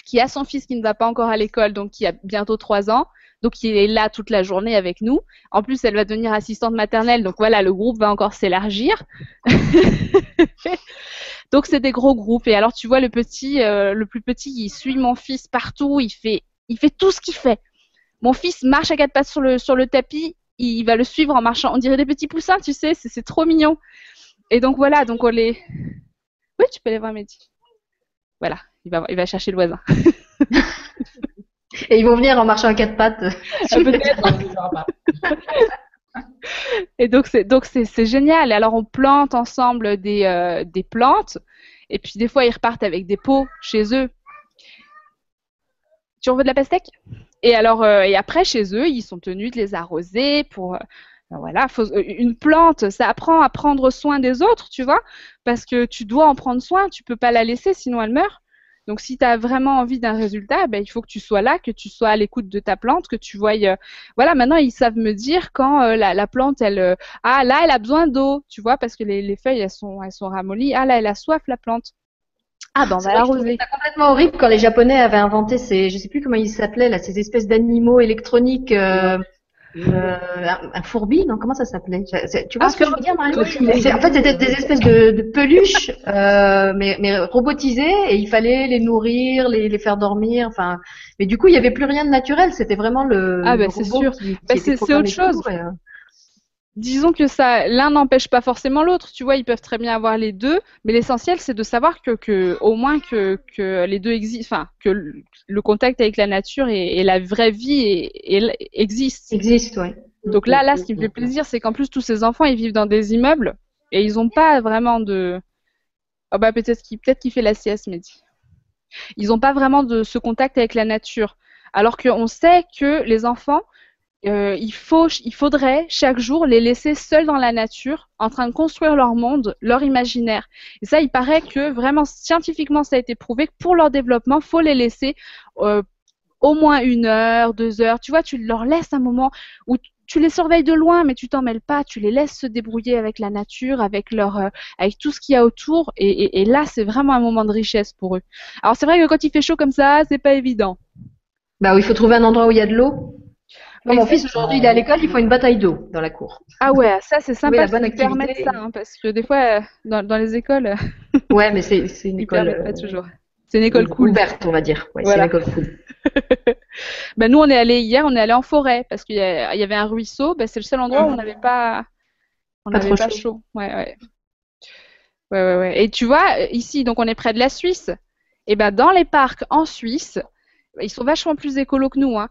qui a son fils qui ne va pas encore à l'école, donc qui a bientôt trois ans. Donc, il est là toute la journée avec nous. En plus, elle va devenir assistante maternelle. Donc, voilà, le groupe va encore s'élargir. donc, c'est des gros groupes. Et alors, tu vois, le petit, euh, le plus petit, il suit mon fils partout. Il fait, il fait tout ce qu'il fait. Mon fils marche à quatre pattes sur le, sur le tapis. Il va le suivre en marchant. On dirait des petits poussins, tu sais. C'est trop mignon. Et donc, voilà. Donc, on les. Oui, tu peux aller voir Mehdi. Voilà. Il va, il va chercher le voisin. Et ils vont venir en marchant à quatre pattes. pas. Et donc c'est donc c'est c'est génial. Et alors on plante ensemble des euh, des plantes et puis des fois ils repartent avec des pots chez eux. Tu en veux de la pastèque? Et alors euh, et après chez eux ils sont tenus de les arroser pour euh, ben voilà faut- une plante ça apprend à prendre soin des autres tu vois? Parce que tu dois en prendre soin tu peux pas la laisser sinon elle meurt. Donc si tu as vraiment envie d'un résultat, ben, il faut que tu sois là, que tu sois à l'écoute de ta plante, que tu voyes. euh, voilà, maintenant ils savent me dire quand euh, la, la plante, elle, euh, ah là, elle a besoin d'eau, tu vois, parce que les, les feuilles, elles sont, elles sont ramollies. Ah là, elle a soif, la plante. Ah ben on C'est va l'arroser. ça complètement horrible quand les Japonais avaient inventé ces, je sais plus comment ils s'appelaient là, ces espèces d'animaux électroniques. Euh, euh, un, fourbi, non Comment ça s'appelait? Tu vois Ah, ce que je veux dire, Marie En fait, c'était des espèces de, de peluches, euh, mais, mais robotisées, et il fallait les nourrir, les, les faire dormir. Enfin, mais du coup, il y avait plus rien de naturel. C'était vraiment le. Ah, le bah, c'est sûr. Bah, c'est- autre chose. Disons que ça, l'un n'empêche pas forcément l'autre. Tu vois, ils peuvent très bien avoir les deux, mais l'essentiel c'est de savoir que, que au moins que, que les deux existent, enfin que le, contact avec la nature et, et la vraie vie est- est- existe. existe, ouais. Donc là, là, ce qui me fait plaisir, c'est qu'en plus tous ces enfants, ils vivent dans des immeubles et ils n'ont pas vraiment de. Oh bah peut-être qu'il peut-être qu'il fait la sieste, Mehdi. Ils n'ont pas vraiment de ce contact avec la nature. Alors qu'on sait que les enfants, euh, il faut, il faudrait chaque jour les laisser seuls dans la nature, en train de construire leur monde, leur imaginaire. Et ça, il paraît que vraiment scientifiquement, ça a été prouvé que pour leur développement, faut les laisser euh, au moins une heure, deux heures. Tu vois, tu leur laisses un moment où tu- les surveilles de loin, mais tu t'en mêles pas. Tu les laisses se débrouiller avec la nature, avec leur, euh, avec tout ce qu'il y a autour. Et, et- et là, c'est vraiment un moment de richesse pour eux. Alors c'est vrai que quand il fait chaud comme ça, c'est pas évident. Bah oui, il faut trouver un endroit où il y a de l'eau. Moi, mon fils aujourd'hui, il est à l'école, il faut une bataille d'eau dans la cour. Ah ouais, ça c'est sympa la bonne qu'ils permettent ça, hein, parce que des fois, dans, dans les écoles, Ouais, mais c'est une école pas euh, toujours. C'est une école cool. ouverte, on va dire. Ouais, Voilà. c'est une école cool. Ben, nous, on est allé hier, on est allé en forêt parce qu'il y, avait un ruisseau. Ben, c'est le seul endroit où on n'avait pas, on Pas trop pas chaud. chaud. Ouais, ouais. Ouais, ouais, ouais. Et tu vois, euh, ici, donc on est près de la Suisse. Et ben, dans les parcs en Suisse, ils sont vachement plus écolos que nous. hein.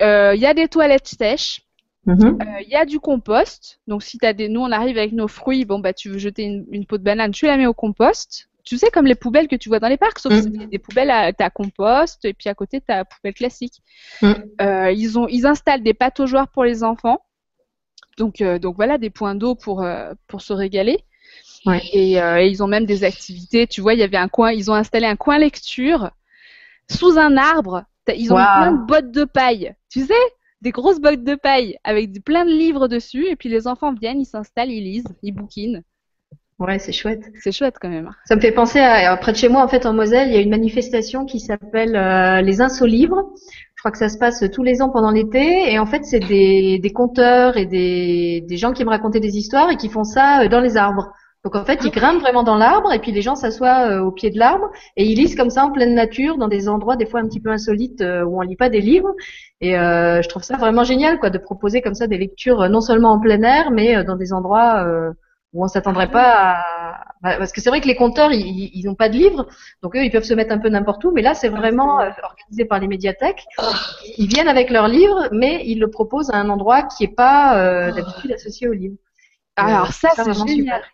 Euh, Il y a des toilettes sèches. Mhm. Euh, Il y a du compost. Donc, si t'as des, nous, on arrive avec nos fruits. Bon, bah, tu veux jeter une, une peau de banane, tu la mets au compost. Tu sais, comme les poubelles que tu vois dans les parcs, sauf Mm. que c'est des, poubelles à, t'as compost et puis à côté, t'as poubelle classique. Mm. Euh, ils ont, ils installent des pataugeoires pour les enfants. Donc, euh, donc voilà, des points d'eau pour, euh, pour se régaler. Ouais. Et, euh, et ils ont même des activités. Tu vois, il y avait un coin, ils ont installé un coin lecture sous un arbre. Ils ont mis plein de bottes de paille. Tu sais, des grosses bottes de paille avec plein de livres dessus. Et puis les enfants viennent, ils s'installent, ils lisent, ils bouquinent. Ouais, c'est chouette. C'est chouette quand même. Ça me fait penser à, près de chez moi, en fait, en Moselle, il y a une manifestation qui s'appelle euh, les Insolivres. Je crois que ça se passe tous les ans pendant l'été. Et en fait, c'est des, des conteurs et des, des gens qui me racontaient des histoires et qui font ça euh, dans les arbres. Donc en fait, ils grimpent vraiment dans l'arbre et puis les gens s'assoient euh, au pied de l'arbre et ils lisent comme ça en pleine nature dans des endroits des fois un petit peu insolites euh, où on lit pas des livres. Et euh, je trouve ça vraiment génial quoi de proposer comme ça des lectures euh, non seulement en plein air mais euh, dans des endroits euh, où on s'attendrait pas à parce que c'est vrai que les conteurs ils n'ont pas de livres donc eux ils peuvent se mettre un peu n'importe où mais là c'est vraiment euh, organisé par les médiathèques. Ils viennent avec leurs livres mais ils le proposent à un endroit qui est pas euh, d'habitude associé au livre. Alors ça, c'est vraiment génial. super.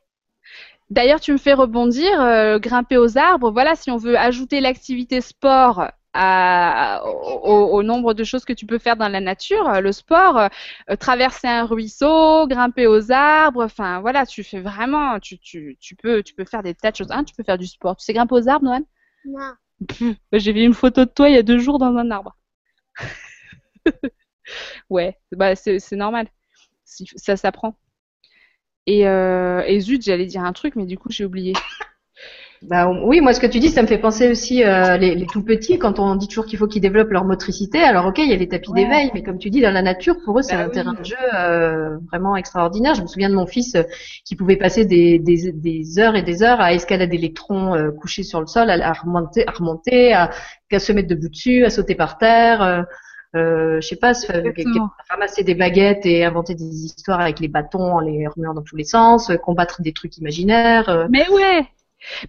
D'ailleurs, tu me fais rebondir, euh, grimper aux arbres. Voilà, si on veut ajouter l'activité sport à- au, au nombre de choses que tu peux faire dans la nature, euh, le sport, euh, traverser un ruisseau, grimper aux arbres, enfin voilà, tu fais vraiment, tu, tu, tu peux, tu peux faire des tas de choses. Hein, tu peux faire du sport. Tu sais grimper aux arbres, Noël? Non. J'ai vu une photo de toi il y a deux jours dans un arbre. ouais, bah c'est normal. Ça s'apprend. Et, euh, et zut, j'allais dire un truc, mais du coup j'ai oublié. Bah, oui, moi ce que tu dis, ça me fait penser aussi euh, les, les tout petits quand on dit toujours qu'il faut qu'ils développent leur motricité. Alors ok, il y a les tapis Ouais. d'éveil, mais comme tu dis, dans la nature, pour eux, c'est Bah un oui. terrain de jeu euh, vraiment extraordinaire. Je me souviens de mon fils euh, qui pouvait passer des, des, des heures et des heures à escalader l'électron euh, couché sur le sol, à, à remonter, à remonter, à, à se mettre debout dessus, à sauter par terre. Euh, je sais pas, se- ramasser des baguettes et inventer des histoires avec les bâtons en les remuant dans tous les sens, euh, combattre des trucs imaginaires. euh, Mais ouais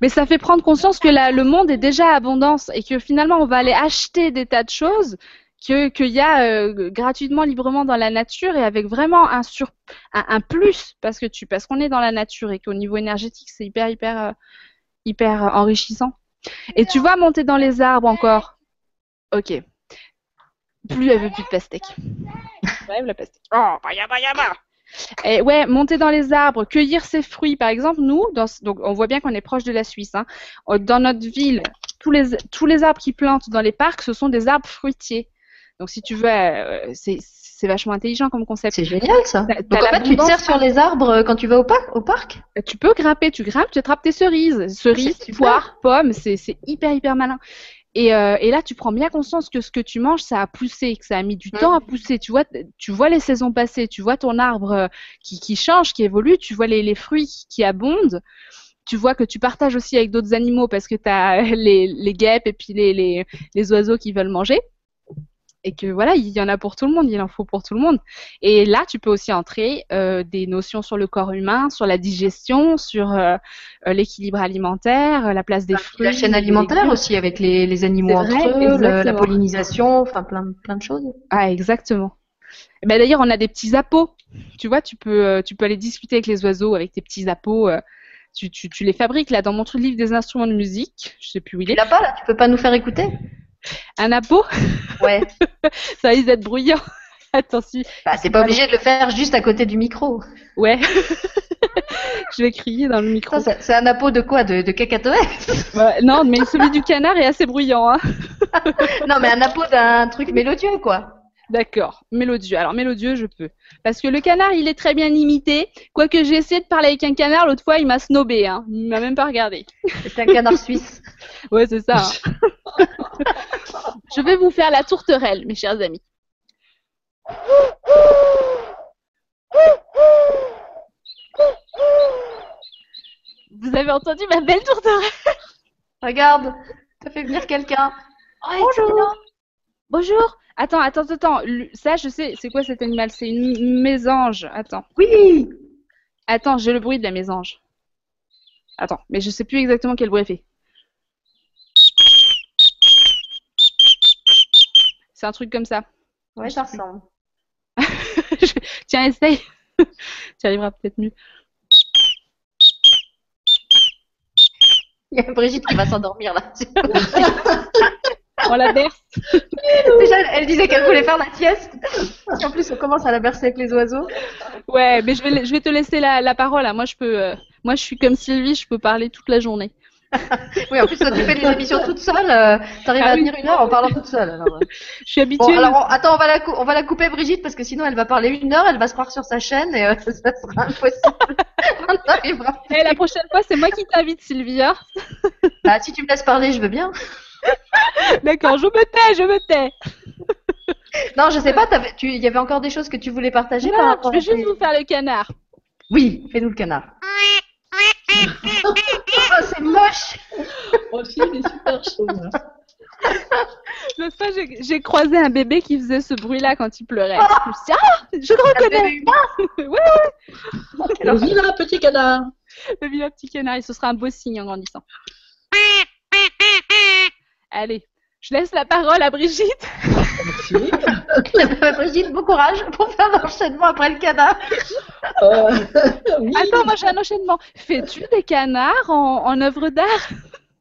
Mais ça fait prendre conscience que la- le monde est déjà à abondance et que finalement on va aller acheter des tas de choses que qu'il y a euh, gratuitement, librement dans la nature et avec vraiment un sur un, un plus parce que tu parce qu'on est dans la nature et qu'au niveau énergétique c'est hyper hyper euh, hyper enrichissant. Et tu vois monter dans les arbres encore. Ok. Plus elle veut plus de pastèque. Bref, la pastèque. Oh, baya, baya. Et ouais, monter dans les arbres, cueillir ses fruits. Par exemple, nous, dans, donc on voit bien qu'on est proche de la Suisse. Hein. Euh, Dans notre ville, tous les, tous les arbres qui plantent dans les parcs, ce sont des arbres fruitiers. Donc si tu veux, euh, c'est vachement intelligent comme concept. C'est génial ça. Donc en fait, tu te sers sur les arbres euh, quand tu vas au parc, au parc? Tu peux grimper, tu grimpes, tu attrapes tes cerises. Cerises, poires, pommes, c'est c'est hyper hyper malin. Et, euh, et là, tu prends bien conscience que ce que tu manges, ça a poussé, que ça a mis du Mm. temps à pousser. Tu vois, tu vois les saisons passer, tu vois ton arbre euh, qui, qui change, qui évolue, tu vois les, les fruits qui, qui abondent. Tu vois que tu partages aussi avec d'autres animaux parce que tu as les, les guêpes et puis les, les, les oiseaux qui veulent manger. Et que voilà, il y en a pour tout le monde, il en faut pour tout le monde. Et là, tu peux aussi entrer euh, des notions sur le corps humain, sur la digestion, sur euh, euh, l'équilibre alimentaire, la place des fruits. La chaîne alimentaire aussi avec les, les animaux entre vrai, eux, le- la pollinisation, enfin plein, plein de choses. Ah, exactement. Eh Ben, D'ailleurs, on a des petits appos. Tu vois, tu peux, tu peux aller discuter avec les oiseaux avec tes petits appos. euh, tu, tu, tu les fabriques là dans mon truc livre des instruments de musique. Je sais plus où il est. l'as pas là Tu peux pas nous faire écouter? Un appôt, Ouais. ça risque d'être bruyant. Attention. Bah, c'est pas obligé de le faire juste à côté du micro. Ouais. Je vais crier dans le micro. C'est- un appôt de quoi? De, de cacatoès Ouais, non, mais celui du canard est assez bruyant. Hein. Non, mais un appôt d'un truc mélodieux, quoi. D'accord, mélodieux. Alors mélodieux, je peux. Parce que le canard, il est très bien imité. Quoique j'ai essayé de parler avec un canard, l'autre fois, il m'a snobé. Hein. Il m'a même pas regardé. C'est un canard suisse. Ouais, c'est ça. hein. je vais vous faire la tourterelle, mes chers amis. Vous avez entendu ma belle tourterelle? Regarde, t'as fait venir quelqu'un. Oh, Bonjour. Bonjour. Attends, attends, attends. Ça, je sais, c'est quoi cet animal? C'est une mésange. Attends. Oui Attends, j'ai le bruit de la mésange. Attends, mais je sais plus exactement quel bruit elle fait. C'est un truc comme ça. Ouais, ça ressemble. Tiens, essaye. tu arriveras peut-être mieux. Il y a Brigitte qui va s'endormir là. On la berce. Déjà, elle disait qu'elle voulait faire la sieste. En plus, on commence à la bercer avec les oiseaux. Ouais, mais je vais, je vais te laisser la, la parole. hein. Moi, je peux, euh, moi, je suis comme Sylvie, je peux parler toute la journée. Oui, en plus, toi, tu fais les émissions toute seule. euh, T'arrives Ah à oui. tenir une heure en parlant toute seule. Alors, euh. Je suis Bon, habituée. alors, on- attends, on va, la cou- on va la couper, Brigitte, parce que sinon, elle va parler une heure, elle va se croire sur sa chaîne et euh, ça sera impossible. on. Eh, la prochaine fois, c'est moi qui t'invite, Sylvie. hein. Bah, si tu me laisses parler, je veux bien. D'accord, je me tais, je me tais. Non, je sais pas, il y avait encore des choses que tu voulais partager par Non, rapport je vais à juste vous faire le canard. Oui, fais-nous le canard. oh, c'est moche Aussi, il est super chaud. là. L'autre fois, j'ai croisé un bébé qui faisait ce bruit-là quand il pleurait. Je me suis dit, ah, je le reconnais. ouais, Le vilain petit canard. le vilain petit canard, et ce sera un beau signe en grandissant. Allez, je laisse la parole à Brigitte. Merci. Brigitte, bon courage pour faire l'enchaînement après le canard. Euh, oui. Attends, moi j'ai un enchaînement. Fais-tu des canards en, en œuvre d'art?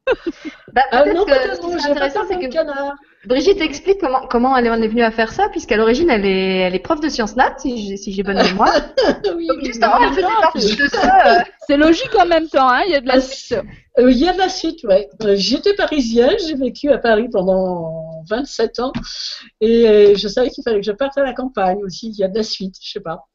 Bah, Ah non, que ce qui est intéressant, c'est que canard. Brigitte explique comment, comment elle en est venue à faire ça, puisqu'à l'origine, elle est, elle est prof de sciences nat, si j'ai si j'ai bonne mémoire. Oui, Donc, justement, elle faisait partie de ça. euh, C'est logique en même temps, hein, il y a de la Ah, Euh, Il y a de la suite, ouais. Euh, J'étais parisienne, j'ai vécu à Paris pendant 27 ans et euh, je savais qu'il fallait que je parte à la campagne aussi. Il y a de la suite, je sais pas.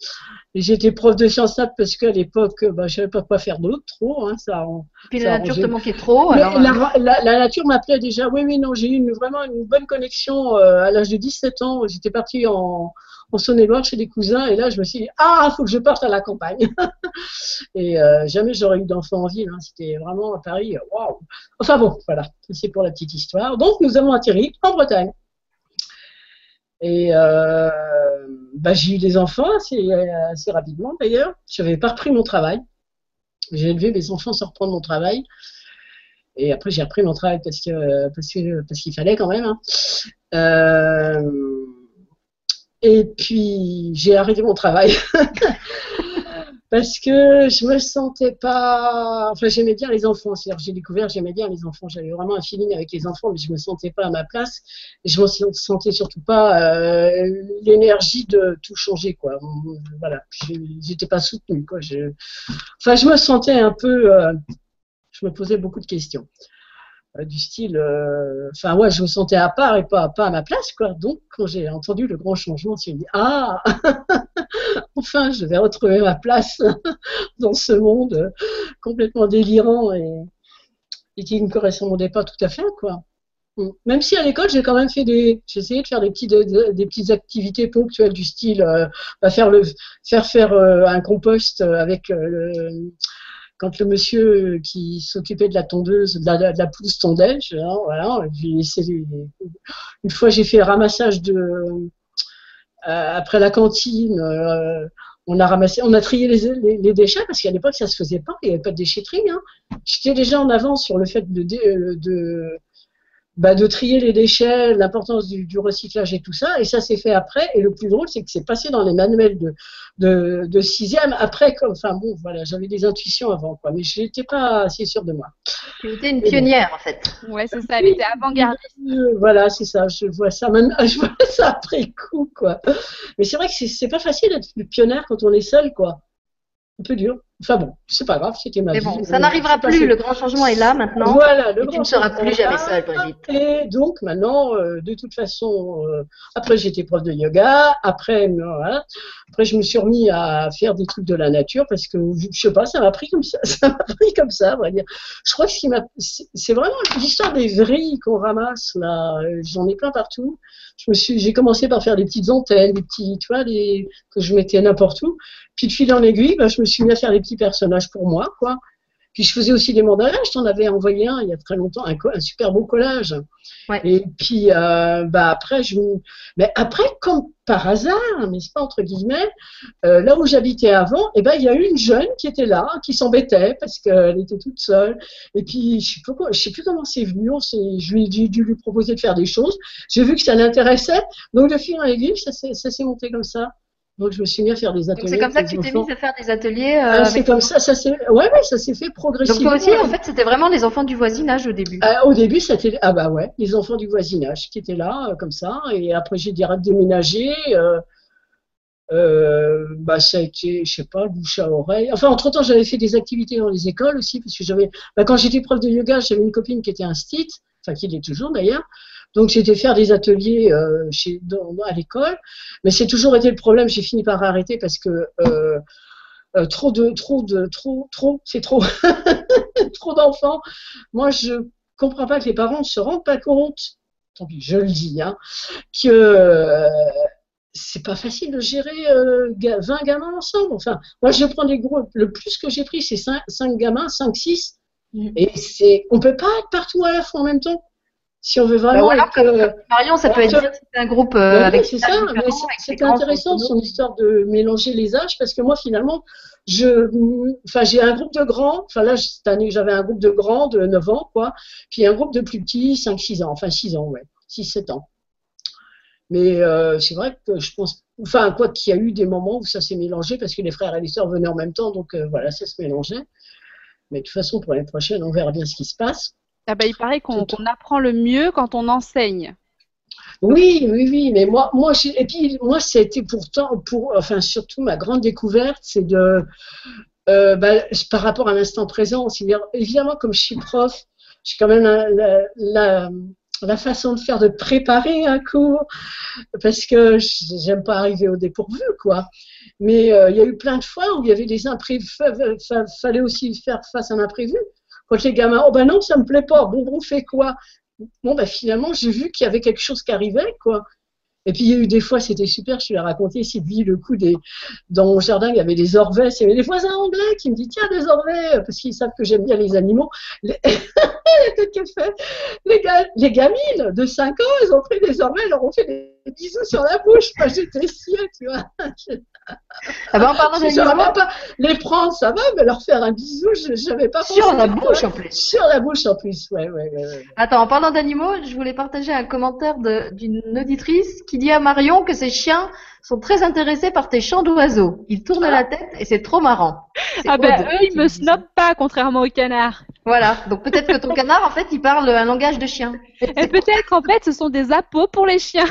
J'étais prof de sciences nat parce qu'à l'époque, bah, je savais pas quoi faire d'autre, trop. Hein, ça, Puis Ça la nature te manquait trop. Alors, euh, la, la- la nature m'appelait déjà. Oui, oui, non, j'ai eu une- vraiment une bonne connexion euh, à l'âge de 17 ans. J'étais partie en, en Saône-et-Loire chez des cousins et là, je me suis dit, ah, faut que je parte à la campagne. et euh, jamais j'aurais eu d'enfant en ville. hein. C'était vraiment à Paris. Waouh. Enfin bon, voilà, c'est pour la petite histoire. Donc, nous avons atterri en Bretagne. Et euh, bah, j'ai eu des enfants assez, rapidement d'ailleurs. Je n'avais pas repris mon travail. J'ai élevé mes enfants sans reprendre mon travail. Et après, j'ai repris mon travail parce qu'il fallait quand même. hein. Euh, et puis j'ai arrêté mon travail parce que je me sentais pas. Enfin, j'aimais bien les enfants. J'ai découvert, j'aimais bien les enfants. J'avais vraiment un feeling avec les enfants, mais je me sentais pas à ma place. Je me sentais surtout pas euh, l'énergie de tout changer, quoi. Voilà, j'étais pas soutenue, quoi. Je... Enfin, je me sentais un peu. euh, je me posais beaucoup de questions. Euh, du style, euh, enfin ouais, je me sentais à part et pas, pas à ma place, quoi. Donc, quand j'ai entendu le grand changement, je me suis dit, ah, enfin, je vais retrouver ma place dans ce monde euh, complètement délirant et, qui ne correspondait pas tout à fait, quoi. Mm. Même si à l'école, j'ai quand même fait des, j'ai essayé de faire des petites, des petites activités ponctuelles du style, euh, bah, faire le, faire faire un compost avec euh, le, quand le monsieur qui s'occupait de la tondeuse, de la, de la pelouse tondait, hein, voilà, une fois j'ai fait le ramassage de euh, après la cantine, euh, on a ramassé, on a trié les, déchets parce qu'à l'époque ça se faisait pas, il n'y avait pas de déchetterie. Hein. J'étais déjà en avance sur le fait de, euh, de, bah, de trier les déchets, l'importance du, du recyclage et tout ça, et ça s'est fait après. Et le plus drôle, c'est que c'est passé dans les manuels de, de, de sixième après, comme, enfin bon, voilà, j'avais des intuitions avant, quoi, mais je n'étais pas assez sûre de moi. Tu étais une pionnière, en fait. Ouais, c'est ça, elle était avant-gardiste. Euh, voilà, c'est ça, je vois ça maintenant, je vois ça après coup, quoi. Mais c'est vrai que c'est- c'est pas facile d'être pionnière quand on est seul, quoi. Un peu dur. Enfin bon, c'est pas grave, c'était ma Mais vie. bon, ça Euh, n'arrivera plus. passé. Le grand changement est là maintenant. Voilà, le Et tu grand ne seras plus jamais là. seule, Brigitte. Et donc maintenant, euh, de toute façon, euh, après j'étais prof de yoga, après, voilà, après je me suis remis à faire des trucs de la nature parce que je sais pas, ça m'a pris comme ça, ça m'a pris comme ça, on va dire. Je crois que c'est vraiment l'histoire des vrilles qu'on ramasse là. J'en ai plein partout. Je me suis, j'ai commencé par faire des petites antennes, des petits, tu vois, des, que je mettais n'importe où. Puis de fil en aiguille, ben, je me suis mis à faire des petits personnages pour moi, quoi. Puis je faisais aussi des mandalas, je t'en avais envoyé un il y a très longtemps, un, super beau collage. Ouais. Et puis euh, bah après je mais après comme par hasard, n'est-ce pas entre guillemets, euh, là où j'habitais avant, et ben il y a eu une jeune qui était là, qui s'embêtait parce qu'elle était toute seule. Et puis je sais je sais plus comment c'est venu, je lui ai dû, lui proposer de faire des choses. J'ai vu que ça l'intéressait, donc de fil en aiguille, ça s'est monté comme ça. Donc je me suis mis à faire des ateliers. Donc c'est comme ça que tu t'es mise à faire des ateliers. euh, Ah, c'est comme ça, ça s'est, ouais, ouais, ça s'est fait Donc progressivement. toi aussi, en fait, c'était vraiment les enfants du voisinage au début. Ah, au début, c'était, ah bah ouais, les enfants du voisinage qui étaient là, euh, comme ça, et après j'ai direct déménagé. Euh, euh, bah ça a été, je sais pas, bouche à oreille. Enfin, entre temps, j'avais fait des activités dans les écoles aussi, parce que j'avais, bah, quand j'étais prof de yoga, j'avais une copine qui était un stit, enfin qui l'est toujours d'ailleurs. Donc j'étais faire des ateliers euh, chez, dans, à l'école, mais c'est toujours été le problème. J'ai fini par arrêter parce que euh, euh, trop de, trop de, trop, trop, c'est trop, trop d'enfants. Moi, je comprends pas que les parents ne se rendent pas compte, tant pis, je le dis, hein, que c'est pas facile de gérer euh, ga- 20 gamins ensemble. Enfin, moi, je prends des groupes. Le plus que j'ai pris, c'est 5, gamins, 5, 6. Mhm. Et c'est, on peut pas être partout à la fois en même temps. Si on veut Bah, vraiment être, euh, Marion, ça peut être Bah, bien un groupe euh, oui, avec c'est ça, c'était intéressant son histoire de mélanger les âges parce que moi finalement, je, enfin j'ai un groupe de grands, enfin là cette année j'avais un groupe de grands de 9 ans quoi, puis un groupe de plus petits 5-6 ans, enfin 6 ans ouais, 6-7 ans. Mais euh, c'est vrai que je pense, enfin quoi qu'il y a eu des moments où ça s'est mélangé parce que les frères et les sœurs venaient en même temps, donc euh, voilà ça se mélangeait. Mais de toute façon pour l'année prochaine on verra bien ce qui se passe. Ah bah, il paraît qu'on apprend le mieux quand on enseigne. Oui, oui, oui, mais moi, moi, et puis moi, c'était pourtant, pour, enfin, surtout ma grande découverte, c'est de, euh, bah, par rapport à l'instant présent, évidemment, comme je suis prof, j'ai quand même la, la, la, la façon de faire de préparer un cours, parce que j'aime pas arriver au dépourvu, quoi. Mais euh, il y a eu plein de fois où il y avait des imprévus, fa- fa- fallait aussi faire face à un imprévu. Quand les gamins, oh ben non, ça me plaît pas, bon, on fait quoi? Bon, ben finalement, j'ai vu qu'il y avait quelque chose qui arrivait, quoi. Et puis il y a eu des fois, c'était super, je te l'ai raconté, Sylvie, le coup des. Dans mon jardin, il y avait des orvets, il y avait des voisins anglais qui me disent Tiens, des orvets, parce qu'ils savent que j'aime bien les animaux. Les... les gamines de 5 ans, elles ont pris des orvets, elles leur ont fait des bisous sur la bouche. Moi, j'étais sciée, tu vois. Ah bah, en savais d'animaux, même pas les prendre, ça va, mais leur faire un bisou, je n'avais pas sur pensé. la bouche en plus. Sur la bouche en plus, ouais, ouais, ouais. ouais. Attends, en parlant d'animaux, je voulais partager un commentaire d'une auditrice qui dit à Marion que ses chiens sont très intéressés par tes chants d'oiseaux. Ils tournent la tête et c'est trop marrant. Ah bah, Aude eux, ils me snobent pas, contrairement aux canards. Voilà, donc peut-être que ton canard, en fait, il parle un langage de chien. Et peut-être qu'en fait, ce sont des appos pour les chiens.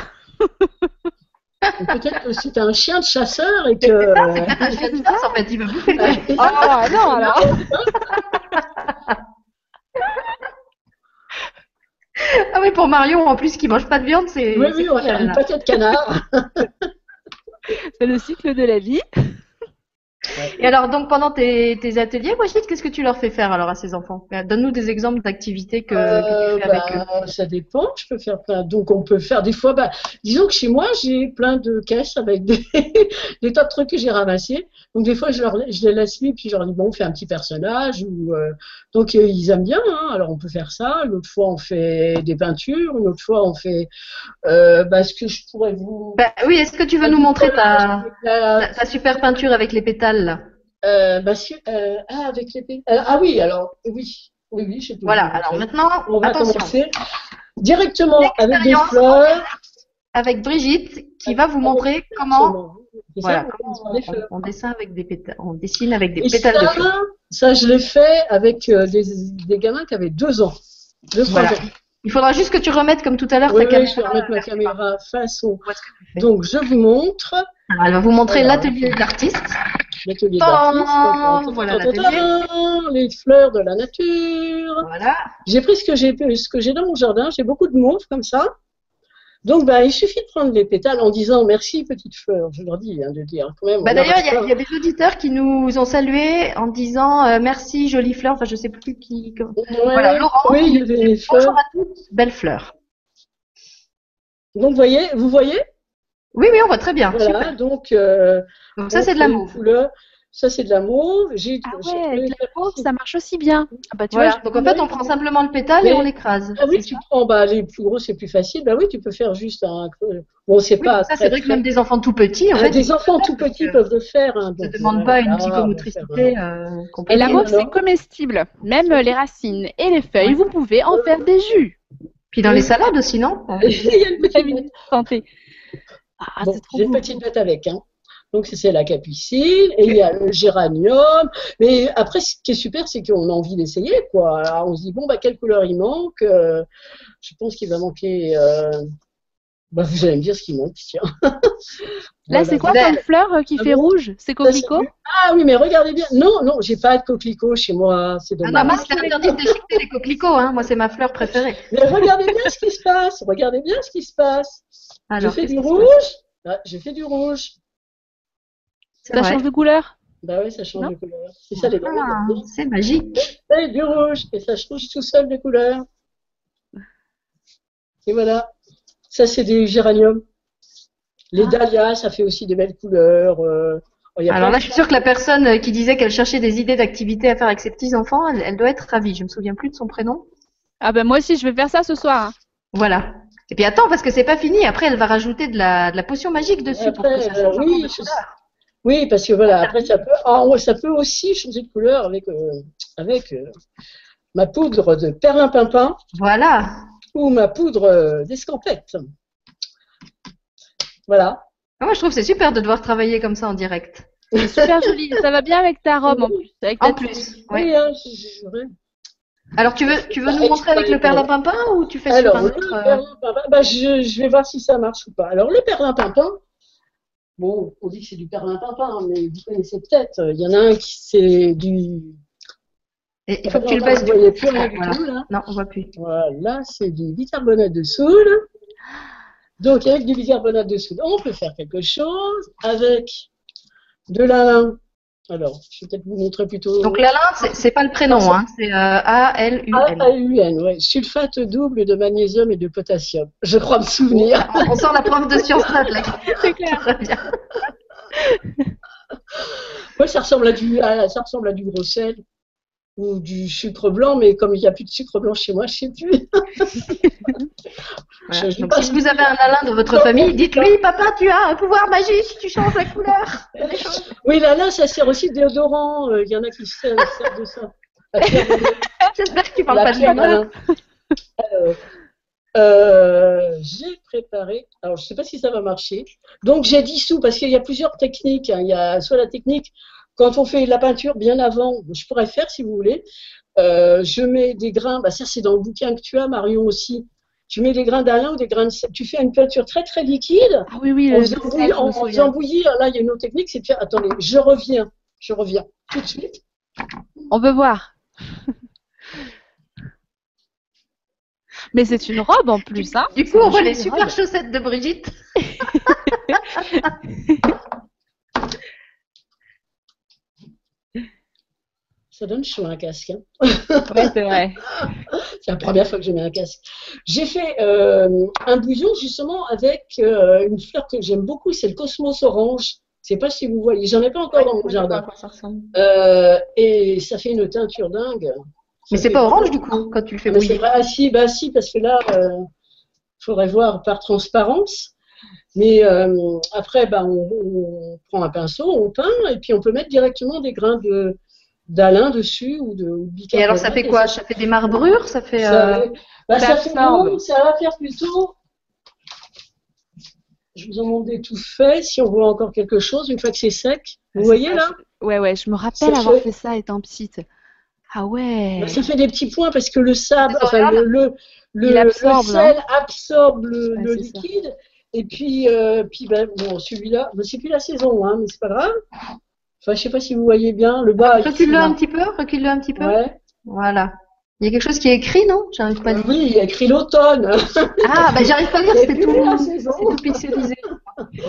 Peut-être que c'était un chien de chasseur et que. C'est peut-être un chien de chasse, en fait, il veut bouffer le chien. Oh non, alors. Ah oui, pour Marion, en plus, qui mange pas de viande, c'est... Oui, oui, on va faire une de canard. C'est le cycle de la vie. Et alors, donc, pendant tes, tes ateliers, Brigitte, qu'est-ce que tu leur fais faire alors à ces enfants? Donne-nous des exemples d'activités que, que Euh, tu fais avec eux. bah, ça dépend, je peux faire plein. Donc on peut faire des fois, bah, disons que chez moi j'ai plein de caisses avec des, des tas de trucs que j'ai ramassés. Donc des fois je, leur, je les laisse libres puis je leur dis bon on fait un petit personnage ou euh, donc euh, ils aiment bien. Hein, alors on peut faire ça. Une autre fois on fait des peintures, une autre fois on fait euh, bah, ce que je pourrais vous. Bah, oui, est-ce que tu veux nous montrer ta, La- ta, ta super peinture avec les pétales euh, bah, si- euh, ah avec pé- euh, ah oui alors oui oui oui je Voilà, alors maintenant, on va attention, commencer directement avec des fleurs. avec Brigitte qui va vous montrer comment, ça, voilà, on dessine avec des pétales, on dessine avec des Et pétales de fleurs. ça, ça, je l'ai fait avec euh, des, des gamins qui avaient deux ans. Deux, trois Voilà. ans. Il faudra juste que tu remettes comme tout à l'heure Oui, ta oui, je vais caméra. remettre ma caméra face au. Donc, je vous montre Alors, elle va vous montrer Voilà. l'atelier d'artiste. l'atelier d'artiste. Voilà Les fleurs de la nature. Voilà. J'ai pris ce que j'ai ce que j'ai dans mon jardin. J'ai beaucoup de mauve comme ça. Donc, bah, il suffit de prendre les pétales en disant merci, petite fleur. Je leur dis hein, de dire quand même. Bah, D'ailleurs, il y, a- y des auditeurs qui nous ont salués en disant euh, merci, jolie fleur. Enfin, je sais plus qui. Ouais. Voilà, Laurent, Oui, il y avait les fleurs. Bonjour à toutes, belle fleur. Donc, vous voyez, vous voyez? Oui, oui, on voit très bien. Voilà, Super. donc. euh, Donc ça, c'est de la fait une mauve. couleur. Ça, c'est de la mauve. J'ai, Ah ouais, avec la mauve, ça marche aussi bien. Ah bah tu Voilà. vois, Donc en fait, on prend simplement le pétale et on l'écrase. Ah oui, tu prends bah, les plus gros, c'est plus facile. Bah oui, tu peux faire juste un. Bon, c'est Oui, pas. ça, c'est vrai que même des enfants tout petits, en Ah, fait, des enfants tout petits peuvent le faire. Hein, ça ne demande euh, pas une va psychomotricité faire, euh, Et la mauve, c'est comestible. Même les racines et les feuilles, vous pouvez en faire des jus. Puis dans les salades aussi, non? Euh, Il y a une petite Vitamine santé. Ah, Bon, c'est trop j'ai une petite bête avec. Hein. Donc, c'est la capucine et il y a le géranium. Mais après, ce qui est super, c'est qu'on a envie d'essayer. quoi. Alors, on se dit, bon, bah, quelle couleur il manque Euh, Je pense qu'il va manquer. euh, Bah, vous allez me dire ce qui manque, tiens. Là, Voilà. c'est quoi comme fleur euh, qui Ah fait bon rouge? C'est coquelicot? Ah oui, mais regardez bien. Non, non, j'ai pas de coquelicot chez moi. C'est Ah dommage. non, moi, c'est interdit de déchiqueter les coquelicots. Hein. Moi, c'est ma fleur préférée. Mais regardez bien ce qui se passe. Regardez bien ce qui se passe. Alors, je fais qu'est-ce du rouge. Ah, je fais du rouge. C'est Ça vrai. change de couleur? Bah oui, ça change Non de couleur. C'est ça les Ah, c'est magique. Et du rouge. Et ça change tout seul de couleur. Et voilà. Ça, c'est des géraniums. Les Ah. dahlias, ça fait aussi des belles couleurs. euh, il y a Alors là, de- je suis sûre que la personne euh, qui disait qu'elle cherchait des idées d'activités à faire avec ses petits-enfants, elle, elle doit être ravie. Je me souviens plus de son prénom. Ah ben moi aussi, je vais faire ça ce soir. hein. Voilà. Et puis attends, parce que c'est pas fini. Après, elle va rajouter de la, de la potion magique dessus pour que Après, ça euh, oui, je-. Oui, parce que voilà, après ça peut, ah, ça peut aussi changer de couleur avec, euh, avec euh, ma poudre de perlimpinpin Voilà. ou ma poudre euh, d'escampette. Voilà. Ah, Moi, je trouve que c'est super de devoir travailler comme ça en direct. C'est super joli. Ça va bien avec ta robe en plus. Avec ta En plus. ouais. Oui, hein, je- je- ouais. Alors, tu veux, tu veux Bah, nous montrer avec le perlimpinpin ou tu fais sur Alors, un le autre perlimpinpin, bah, je, je vais voir si ça marche ou pas. Alors, le perlimpinpin, bon, on dit que c'est du perlimpinpin, mais vous connaissez peut-être. Il y en a un qui c'est du. et Il faut que tu le baisses Vous du voyez plus rien Voilà. du tout, là. Non, on voit plus. Voilà, c'est du bicarbonate de soude. Donc, avec du bicarbonate de soude, on peut faire quelque chose. Avec de la. Alors, je vais peut-être vous montrer plutôt. Donc l'Alain, c'est pas le prénom, hein, c'est euh, A-L-U-N. AAUN, ouais. Sulfate double de magnésium et de potassium. Je crois me souvenir. On, on sent la prof de sciences là. C'est clair. Très bien. Moi, ça ressemble à du, à- ça ressemble à du gros sel ou du sucre blanc, mais comme il n'y a plus de sucre blanc chez moi, je sais plus. Voilà. Je- je Donc si vous avez un Alain dans votre famille, dites-lui, papa, tu as un pouvoir magique, tu changes la couleur. Oui, là, ça sert aussi de déodorant. Euh, Il y en a qui se servent servent de ça. J'espère que tu parles pas de. Alors, euh, j'ai préparé. Alors, je ne sais pas si ça va marcher. Donc, j'ai dissous parce qu'il y a plusieurs techniques. hein. Il y a soit la technique quand on fait la peinture bien avant. Je pourrais faire si vous voulez. Euh, je mets des grains. Bah, ça, c'est dans le bouquin que tu as, Marion aussi. Tu mets des grains d'Alain ou des grains de sel. Tu fais une peinture très très liquide. Ah oui, oui, En le faisant bouillir, en- faisant bouillir, là, il y a une autre technique, c'est de faire. Attendez, je reviens. Je reviens tout de suite. On peut voir. Mais c'est une robe en plus, hein. Du coup, on voit les super robe. chaussettes de Brigitte. Ça donne chaud un casque. hein. Ouais, c'est vrai. C'est la première fois que je mets un casque. J'ai fait euh, un bouillon justement avec euh, une fleur que j'aime beaucoup, c'est le cosmos orange. Je sais pas si vous voyez, j'en ai pas encore dans mon jardin. Ça ressemble. Euh, et ça fait une teinture dingue. Mais Ça c'est fait- pas orange du coup quand tu le fais Mais c'est bouillir. ah si, bah si, parce que là, il faudrait voir par transparence. Mais euh, après, bah, on, on prend un pinceau, on peint, et puis on peut mettre directement des grains de d'Alain dessus ou de, ou de Et alors ça fait quoi? Ça fait des marbrures? Ça fait. ça, euh, bah, ça ça fait va faire plutôt. Je vous en montre des tout faits, si on voit encore quelque chose, une fois que c'est sec. Vous Ah, voyez là? je- Ouais, ouais, je me rappelle avoir fait- fait ça étant petite. Ah ouais. Bah, Ça fait des petits points parce que le sable, enfin le, le, le- Il absorbe, le sel absorbe le, Ouais, ça. liquide. Et puis, euh, puis ben, bon, celui-là, ben, c'est plus la saison, hein, mais c'est pas grave. Enfin, je sais pas si vous voyez bien. Le bas, Recule-le là. un petit peu, recule-le un petit peu. Ouais. Voilà. Il y a quelque chose qui est écrit, non? J'arrive pas à lire. Oui, il y a écrit l'automne. Ah, bah j'arrive pas à lire, c'était tout, la saison. c'est tout pixelisé.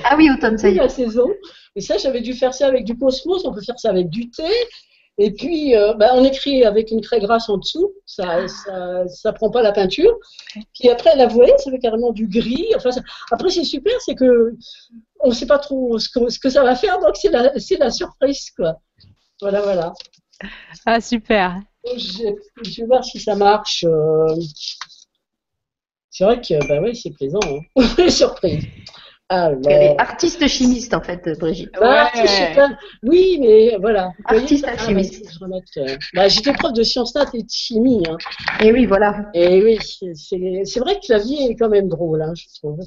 Ah oui, automne, ça C'est y est. la saison. Et ça, j'avais dû faire ça avec du cosmos. On peut faire ça avec du thé. Et puis, euh, ben, on écrit avec une craie grasse en dessous. Ça, ça, ça prend pas la peinture. Puis après, la voyez, ça fait carrément du gris. Enfin, ça- après, c'est super, c'est que on sait pas trop ce que, ce que ça va faire, donc c'est la, c'est la surprise, quoi. Voilà, voilà. Ah super. Je, je vais voir si ça marche. euh. C'est vrai que, bah oui, c'est plaisant. Hein. surprise. Alors. Elle est artiste chimiste en fait, Brigitte. Bah, Ouais. pas. Oui, mais voilà. Vous voyez, Artiste ah, bah, remette, euh, bah, J'étais prof de sciences nat et de chimie. Hein. Et oui, voilà. Et oui, c'est c'est vrai que la vie est quand même drôle, hein, je trouve.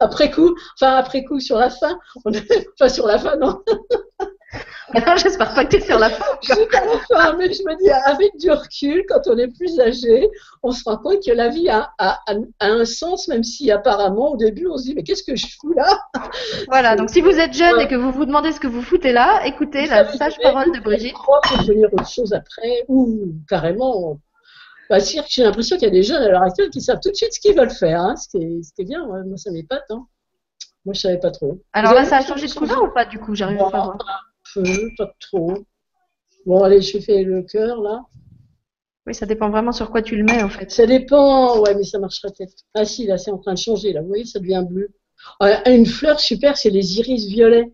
Après coup, enfin après coup sur la fin, on enfin sur la fin, non, Maintenant, j'espère pas que tu es sur la fin. jusqu'à la fin, mais je me dis, avec du recul, quand on est plus âgé, on se rend compte que la vie a, a- a- a un sens, même si apparemment au début on se dit, mais qu'est-ce que je fous là? Voilà, donc si vous êtes jeune et que vous vous demandez ce que vous foutez là, écoutez la Vous sage savez, parole de Brigitte. Je crois qu'il peut devenir autre chose après, ou carrément. Bah, c'est-à-dire que j'ai l'impression qu'il y a des jeunes à l'heure actuelle qui savent tout de suite ce qu'ils veulent faire, hein, ce, qui est, ce qui est bien, ouais, moi ça m'épate. Hein. Moi je savais pas trop. Alors Vous là, ça a changé de couleur ou pas du coup J'arrive pas à voir. Pas trop. Bon, allez, je fais le cœur là. Oui, ça dépend vraiment sur quoi tu le mets en fait. Ça dépend, ouais, mais ça marcherait peut-être. Ah si, là, c'est en train de changer, là. Vous voyez, ça devient bleu. Euh, Une fleur super, c'est les iris violets.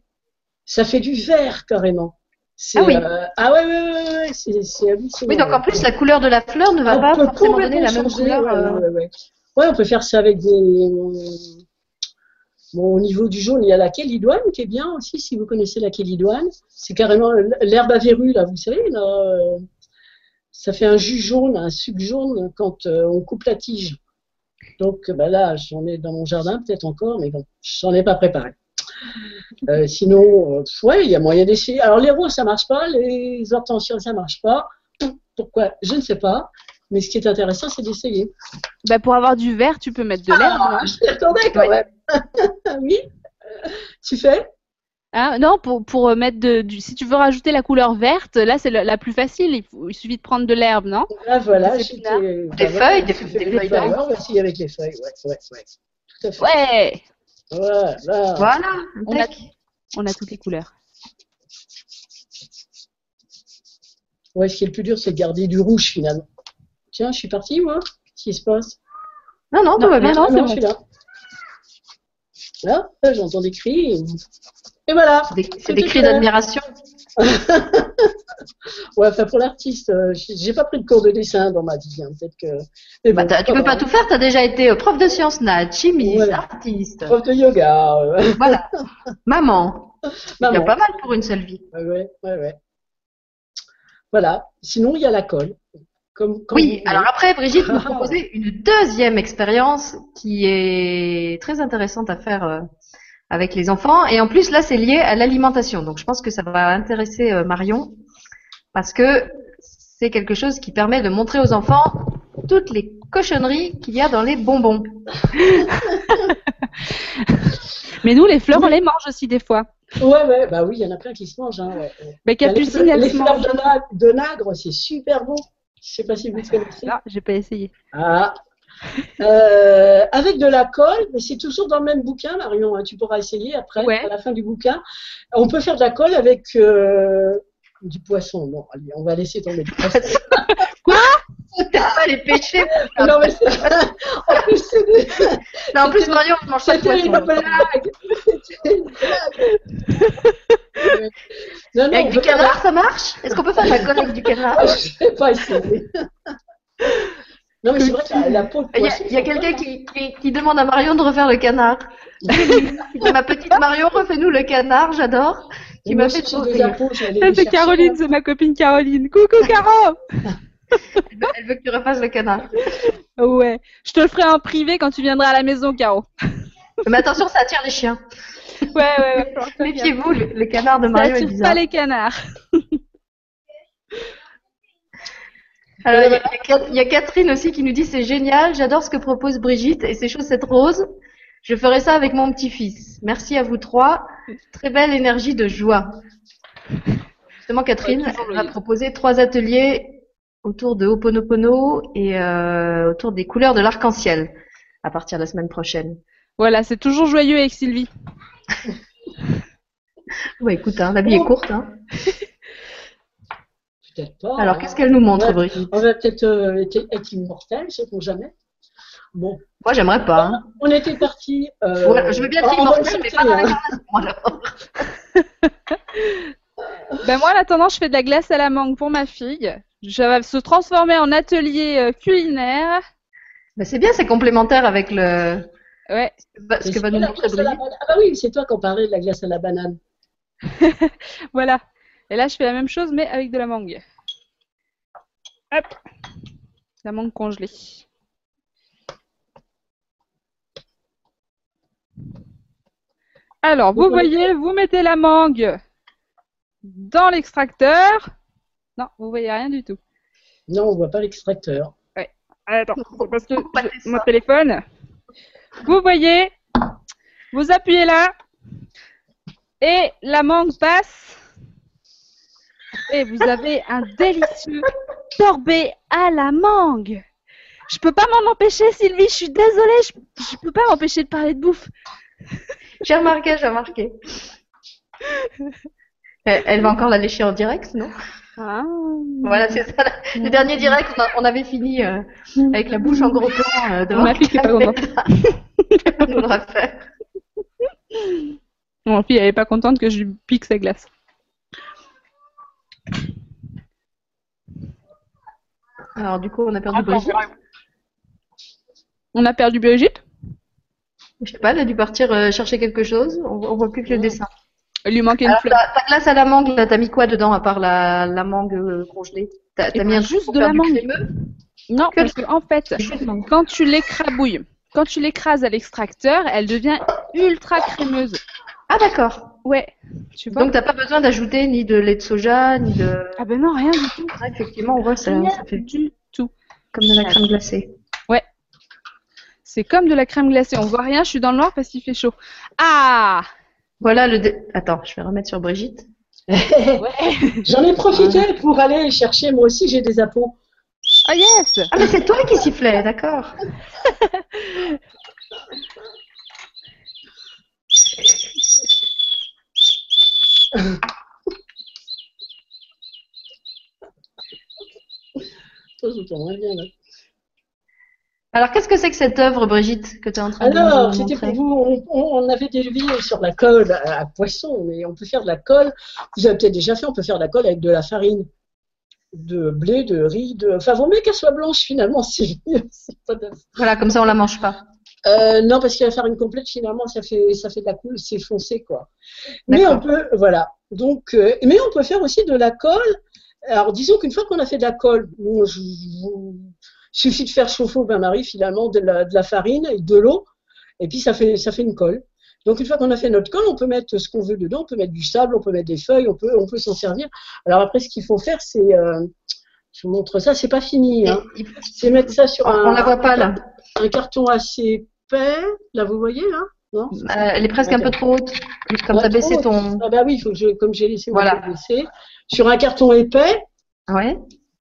Ça fait du vert carrément. Ah oui. euh, ah ouais, ouais, ouais, ouais, c'est, hallucinant. Oui, donc en plus, la couleur de la fleur ne va On pas forcément donner la même couleur. ouais, euh, ouais, ouais. Ouais, on peut faire ça avec des. Au niveau du jaune, il y a la kélidoine qui est bien aussi, si vous connaissez la kélidoine. C'est carrément l'herbe à verrues, là, vous savez, là, ça fait un jus jaune, un suc jaune quand euh, on coupe la tige. Donc bah là, j'en ai dans mon jardin peut-être encore, mais bon, j'en ai pas préparé. Euh, sinon, euh, ouais, il y a moyen d'essayer. Alors les roses, ça marche pas, les hortensias, ça marche pas. Pourquoi? Je ne sais pas. Mais ce qui est intéressant, c'est d'essayer. Bah, pour avoir du vert, tu peux mettre de l'herbe. Ah, hein. je t'y attendais quand même. oui. Tu fais? Hein, non, pour, pour mettre de, du, si tu veux rajouter la couleur verte, là c'est la, la plus facile. Il, faut- il suffit de prendre de l'herbe, non? Là, voilà. Des bah, Des feuilles, des- des les feuilles d'herbe. Voici avec les feuilles, ouais, ouais, ouais. Tout à fait. Ouais, Voilà. Voilà. On a- on a toutes les couleurs. Ouais, ce qui est le plus dur, c'est de garder du rouge finalement. Tiens, je suis partie, moi. Qu'est-ce qui se passe? Non, non, tout va bien. non, c'est je suis là. Là, là, j'entends des cris. Et voilà. C'est des, cris d'admiration. Ouais, enfin pour l'artiste, euh, j'ai pas pris de cours de dessin dans ma vie. hein, Peut-être que. Mais Bah, bon, tu peux pas tout faire. Tu as déjà été euh, prof de sciences nat, chimiste, Voilà. artiste. Prof de yoga. euh, Voilà. Maman. Il y a maman. pas mal pour une seule vie. Ouais, ouais, ouais. Voilà. Sinon, il y a la colle. Comme, comme Oui, alors après, Brigitte nous proposait une deuxième expérience qui est très intéressante à faire euh, avec les enfants. Et en plus, là, c'est lié à l'alimentation. Donc, je pense que ça va intéresser euh, Marion parce que c'est quelque chose qui permet de montrer aux enfants toutes les cochonneries qu'il y a dans les bonbons. Mais nous, les fleurs, on les mange aussi des fois. Ouais, ouais, bah oui, il y en a plein qui se mangent. Hein, ouais. Mais Capucine, les, elle les se fleurs mange. de, na- de nagre, c'est super bon. Je sais pas si vous connaissez. Non, j'ai pas essayé. Ah. Euh, avec de la colle, mais c'est toujours dans le même bouquin, Marion. hein, tu pourras essayer après, Ouais. à la fin du bouquin. On peut faire de la colle avec euh, du poisson. Non, allez, on va laisser tomber le poisson. Peut-être pas les péchés. non, mais c'est... en plus, c'est des- Non, en plus, Marion ne mange pas de c'était une poisson. blague. C'était une blague. non, non, Et avec on du faire de canard, ça marche? Est-ce qu'on peut faire de la colle avec du canard? Ah, je vais pas essayer. Non, mais c'est vrai que la, la peau de Il y a, poisson. il y a quelqu'un qui, qui, qui demande à Marion de refaire le canard. Ma petite Marion, refais-nous le canard, j'adore. Qui Moi m'a aussi, fait Ça, les c'est Caroline, c'est ma copine Caroline. Coucou, Caro Elle veut- Elle veut que tu refasses le canard. Ouais. Je te le ferai en privé quand tu viendras à la maison, Caro. Mais attention, ça attire les chiens. Ouais, ouais, ouais. Méfiez-vous, le, le canard de Ça Marion est attire bizarre. pas les canards. Alors, il y, a, y Catherine aussi qui nous dit c'est génial, j'adore ce que propose Brigitte et ses chaussettes roses. Je ferai ça avec mon petit-fils. Merci à vous trois. Très belle énergie de joie. Justement, Catherine Ouais, elle va proposer trois ateliers autour de Ho'oponopono et euh, autour des couleurs de l'arc-en-ciel à partir de la semaine prochaine. Voilà, c'est toujours joyeux avec Sylvie. Ouais, écoute, hein, la vie est courte. Hein. Peut-être pas. Alors, hein. qu'est-ce qu'elle nous montre, Ouais. Brigitte? On va peut-être euh, être, être immortel, sait-on jamais. Bon, Moi, j'aimerais pas. Hein. on était parti. Euh, Ouais, je veux bien être immortelle, mais pas dans moi, d'abord. Ben moi, en attendant, je fais de la glace à la mangue pour ma fille. Ça va se transformer en atelier euh, culinaire. Mais c'est bien, c'est complémentaire avec le Ouais. ce que va- nous montrer banane. Ah bah oui, c'est toi qui en parlais de la glace à la banane. Voilà. Et là, je fais la même chose, mais avec de la mangue. Hop. La mangue congelée. Alors, vous Vous voyez, vous mettez la mangue dans l'extracteur. Non, vous voyez rien du tout. Non, on voit pas l'extracteur. Attends, c'est parce que je- mon téléphone. Vous voyez, vous appuyez là et la mangue passe et vous avez un délicieux sorbet à la mangue. Je peux pas m'en empêcher, Sylvie. Je suis désolée. Je, je peux pas m'empêcher de parler de bouffe. J'ai remarqué, j'ai remarqué. Elle, elle va encore la lécher en direct, non? Ah. Voilà, c'est ça. Le dernier direct, on, a- on avait fini euh, avec la bouche en gros plan euh, devant Ma fille qui est pas refaire. Mon fille, elle est pas contente que je lui pique sa glace. Alors, du coup, on a perdu Brigitte. On a perdu Brigitte? Je sais pas, elle a dû partir euh, chercher quelque chose. On, on voit plus que le Ouais. dessin. Il lui manquait une Alors, fleur. ta, ta glace à la mangue, t'as mis quoi dedans à part la, la mangue euh, congelée? T'as Eh mis ben, un juste de la mangue. Non, que parce que en fait, quand tu l'écrabouilles, quand tu l'écrases à l'extracteur, elle devient ultra crémeuse. Ah d'accord. Ouais, tu vois. Donc t'as pas besoin d'ajouter ni de lait de soja, ni de... ah ben non, rien du tout. Ouais, effectivement, on voit ça, Rien ça fait du tout. comme de la crème glacée. C'est comme de la crème glacée. On voit rien, je suis dans le noir parce qu'il fait chaud. Ah Voilà le... dé- Attends, je vais remettre sur Brigitte. J'en ai profité pour aller chercher, moi aussi j'ai des appos. Ah yes Ah mais c'est toi qui sifflais, d'accord. Toi, là. Alors qu'est-ce que c'est que cette œuvre, Brigitte, que tu es en train de Alors, nous c'était pour montrer vous, on, on- avait des vidéos sur la colle à, à poisson, mais on peut faire de la colle, vous avez peut-être déjà fait, on peut faire de la colle avec de la farine, de blé, de riz, de... Enfin, vaut mieux qu'elle soit blanche finalement, pas de- Voilà, comme ça on la mange pas. Euh, non, parce que la farine complète, finalement, ça fait, ça fait de la coule, c'est foncé, quoi. Mais on peut, voilà. Donc, euh, mais on peut faire aussi de la colle. Alors, disons qu'une fois qu'on a fait de la colle, bon, je, vous- suffit de faire chauffer au bain-marie, finalement, de la, de la farine et de l'eau, et puis ça fait, ça fait une colle. Donc, une fois qu'on a fait notre colle, on peut mettre ce qu'on veut dedans, on peut mettre du sable, on peut mettre des feuilles, on peut, on peut s'en servir. Alors, après, ce qu'il faut faire, c'est, euh, je vous montre ça, c'est pas fini, hein. C'est mettre ça sur un, on la voit pas là. un carton assez épais. Là, vous voyez, là Non? Euh, elle est presque un peu trop haute. Comme baissé trop ton. Ah bah oui, faut que je, comme j'ai laissé Voilà. baisser, sur un carton épais. Ouais.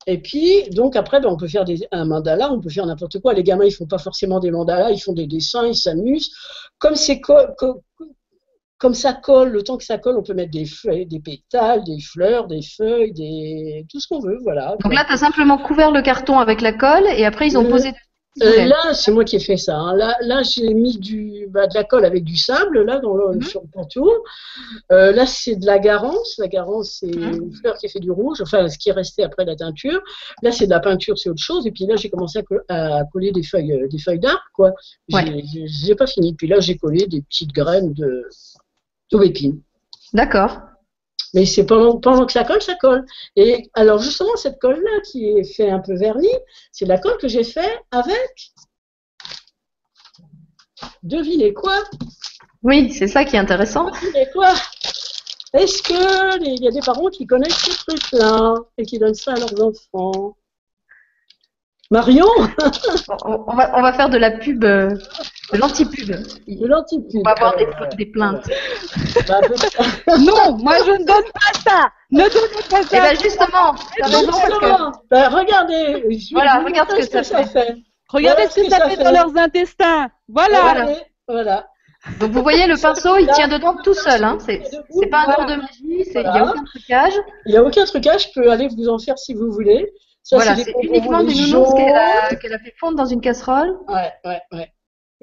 Et puis, donc après, ben, on peut faire des, un mandala, on peut faire n'importe quoi. Les gamins, ils font pas forcément des mandalas, ils font des dessins, ils s'amusent. Comme c'est co- co- comme ça colle, le temps que ça colle, on peut mettre des feuilles, des pétales, des fleurs, des feuilles, des tout ce qu'on veut, voilà. Donc là, tu as simplement couvert le carton avec la colle et après ils ont Euh, posé. Euh, là, c'est moi qui ai fait ça. hein. Là, là j'ai mis du, bah, de la colle avec du sable là dans le, Mhm. sur le contour. Euh, là, c'est de la garance. La garance, c'est Mhm. une fleur qui fait du rouge. Enfin, ce qui est resté après la teinture. Là, c'est de la peinture, c'est autre chose. Et puis là, j'ai commencé à, co- à coller des feuilles, euh, des feuilles d'arbre, quoi. Ouais. j'ai pas fini. Puis là, j'ai collé des petites graines de d'aubépine. D'accord. Mais c'est pendant, pendant que ça colle, ça colle. Et alors justement, cette colle-là qui est fait un peu vernie, c'est la colle que j'ai fait avec. Devinez quoi? Oui, c'est ça qui est intéressant. Devinez quoi? Est-ce que les- il y a des parents qui connaissent ce truc-là et qui donnent ça à leurs enfants? Marion On, on va, on va faire de la pub, euh, de l'anti-pub. De l'antipube. On va avoir des, des plaintes. bah, Non, moi je ne donne pas ça Ne donnez pas Et ça bien justement, que. Justement, regardez. je Voilà, regarde ce que ça fait. Regardez Voilà ce que ça ça fait fait. dans leurs intestins Voilà, Voilà. Donc vous voyez, le pinceau, il tient dedans tout seul. Hein. C'est c'est pas un tour de magie, c'est- il n'y a aucun trucage. Il n'y a aucun trucage, je peux aller vous en faire si vous voulez. Voilà, c'est uniquement des nounours qu'elle a, fait fondre dans une casserole. Ouais, ouais, ouais.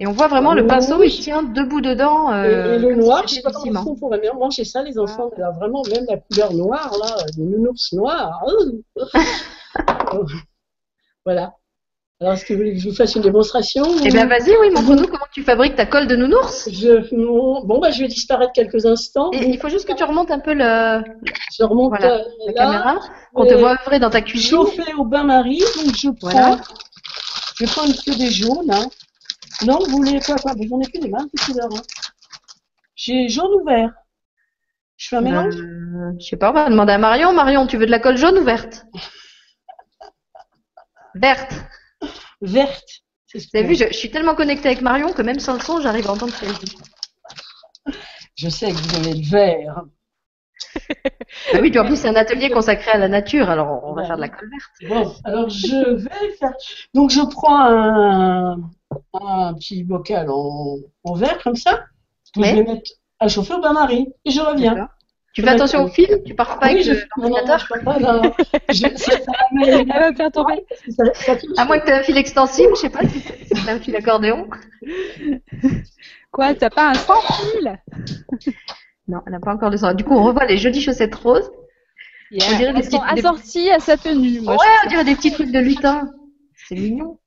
Et on voit vraiment le pinceau, il tient debout dedans. Euh, et le noir, si je sais pas comment ils font aimer manger ça, les enfants. Mais là, vraiment, même la couleur noire, là, des nounours noirs. euh. voilà. Alors, est-ce que vous voulez que je vous fasse une démonstration Eh bien, vas-y, oui, montre-nous comment tu fabriques ta colle de nounours. je, Bon, bah, je vais disparaître quelques instants. Et il faut juste que tu remontes un peu le, Je remonte Voilà, euh, la caméra, qu'on te voit œuvrer dans ta cuisine. chauffé au bain-marie, donc je prends, Voilà. je prends une queue des jaunes. hein. Non, vous voulez quoi, quoi? J'en ai plus des marques de couleurs. hein. J'ai jaune ou vert? Je fais un mélange? Euh, je sais pas, on va demander à Marion. Marion, tu veux de la colle jaune ou verte? Verte. Verte. C'est ce Vous avez vu, je, je suis tellement connectée avec Marion que même sans le son, j'arrive à entendre ce qu'elle dit. Je sais que vous avez le vert. Ah oui, puis en plus, c'est un atelier consacré à la nature, alors on va Ouais. faire de la colle verte. Bon, alors je vais faire. Donc je prends un, un petit bocal en, en verre comme ça. que Ouais. Je vais mettre à chauffer au bain-marie. Et je reviens. Tu fais attention au fil Tu pars pas Oui, avec je... le- non, non, non, l'ordinateur je pas. Non, non. Je- ça, va me- Elle va me faire tomber. ça- ça touche. À moins que tu aies un fil extensible, je sais pas si c'est un fil accordéon. Quoi, t'as pas un sans fil? Non, elle n'a pas encore les oreilles. Du coup, on revoit les jolies chaussettes roses. Yeah. On dirait des Elles sont petites- des- assorties à sa tenue. Moi, ouais, je on dirait des petits trucs de lutin. C'est mignon.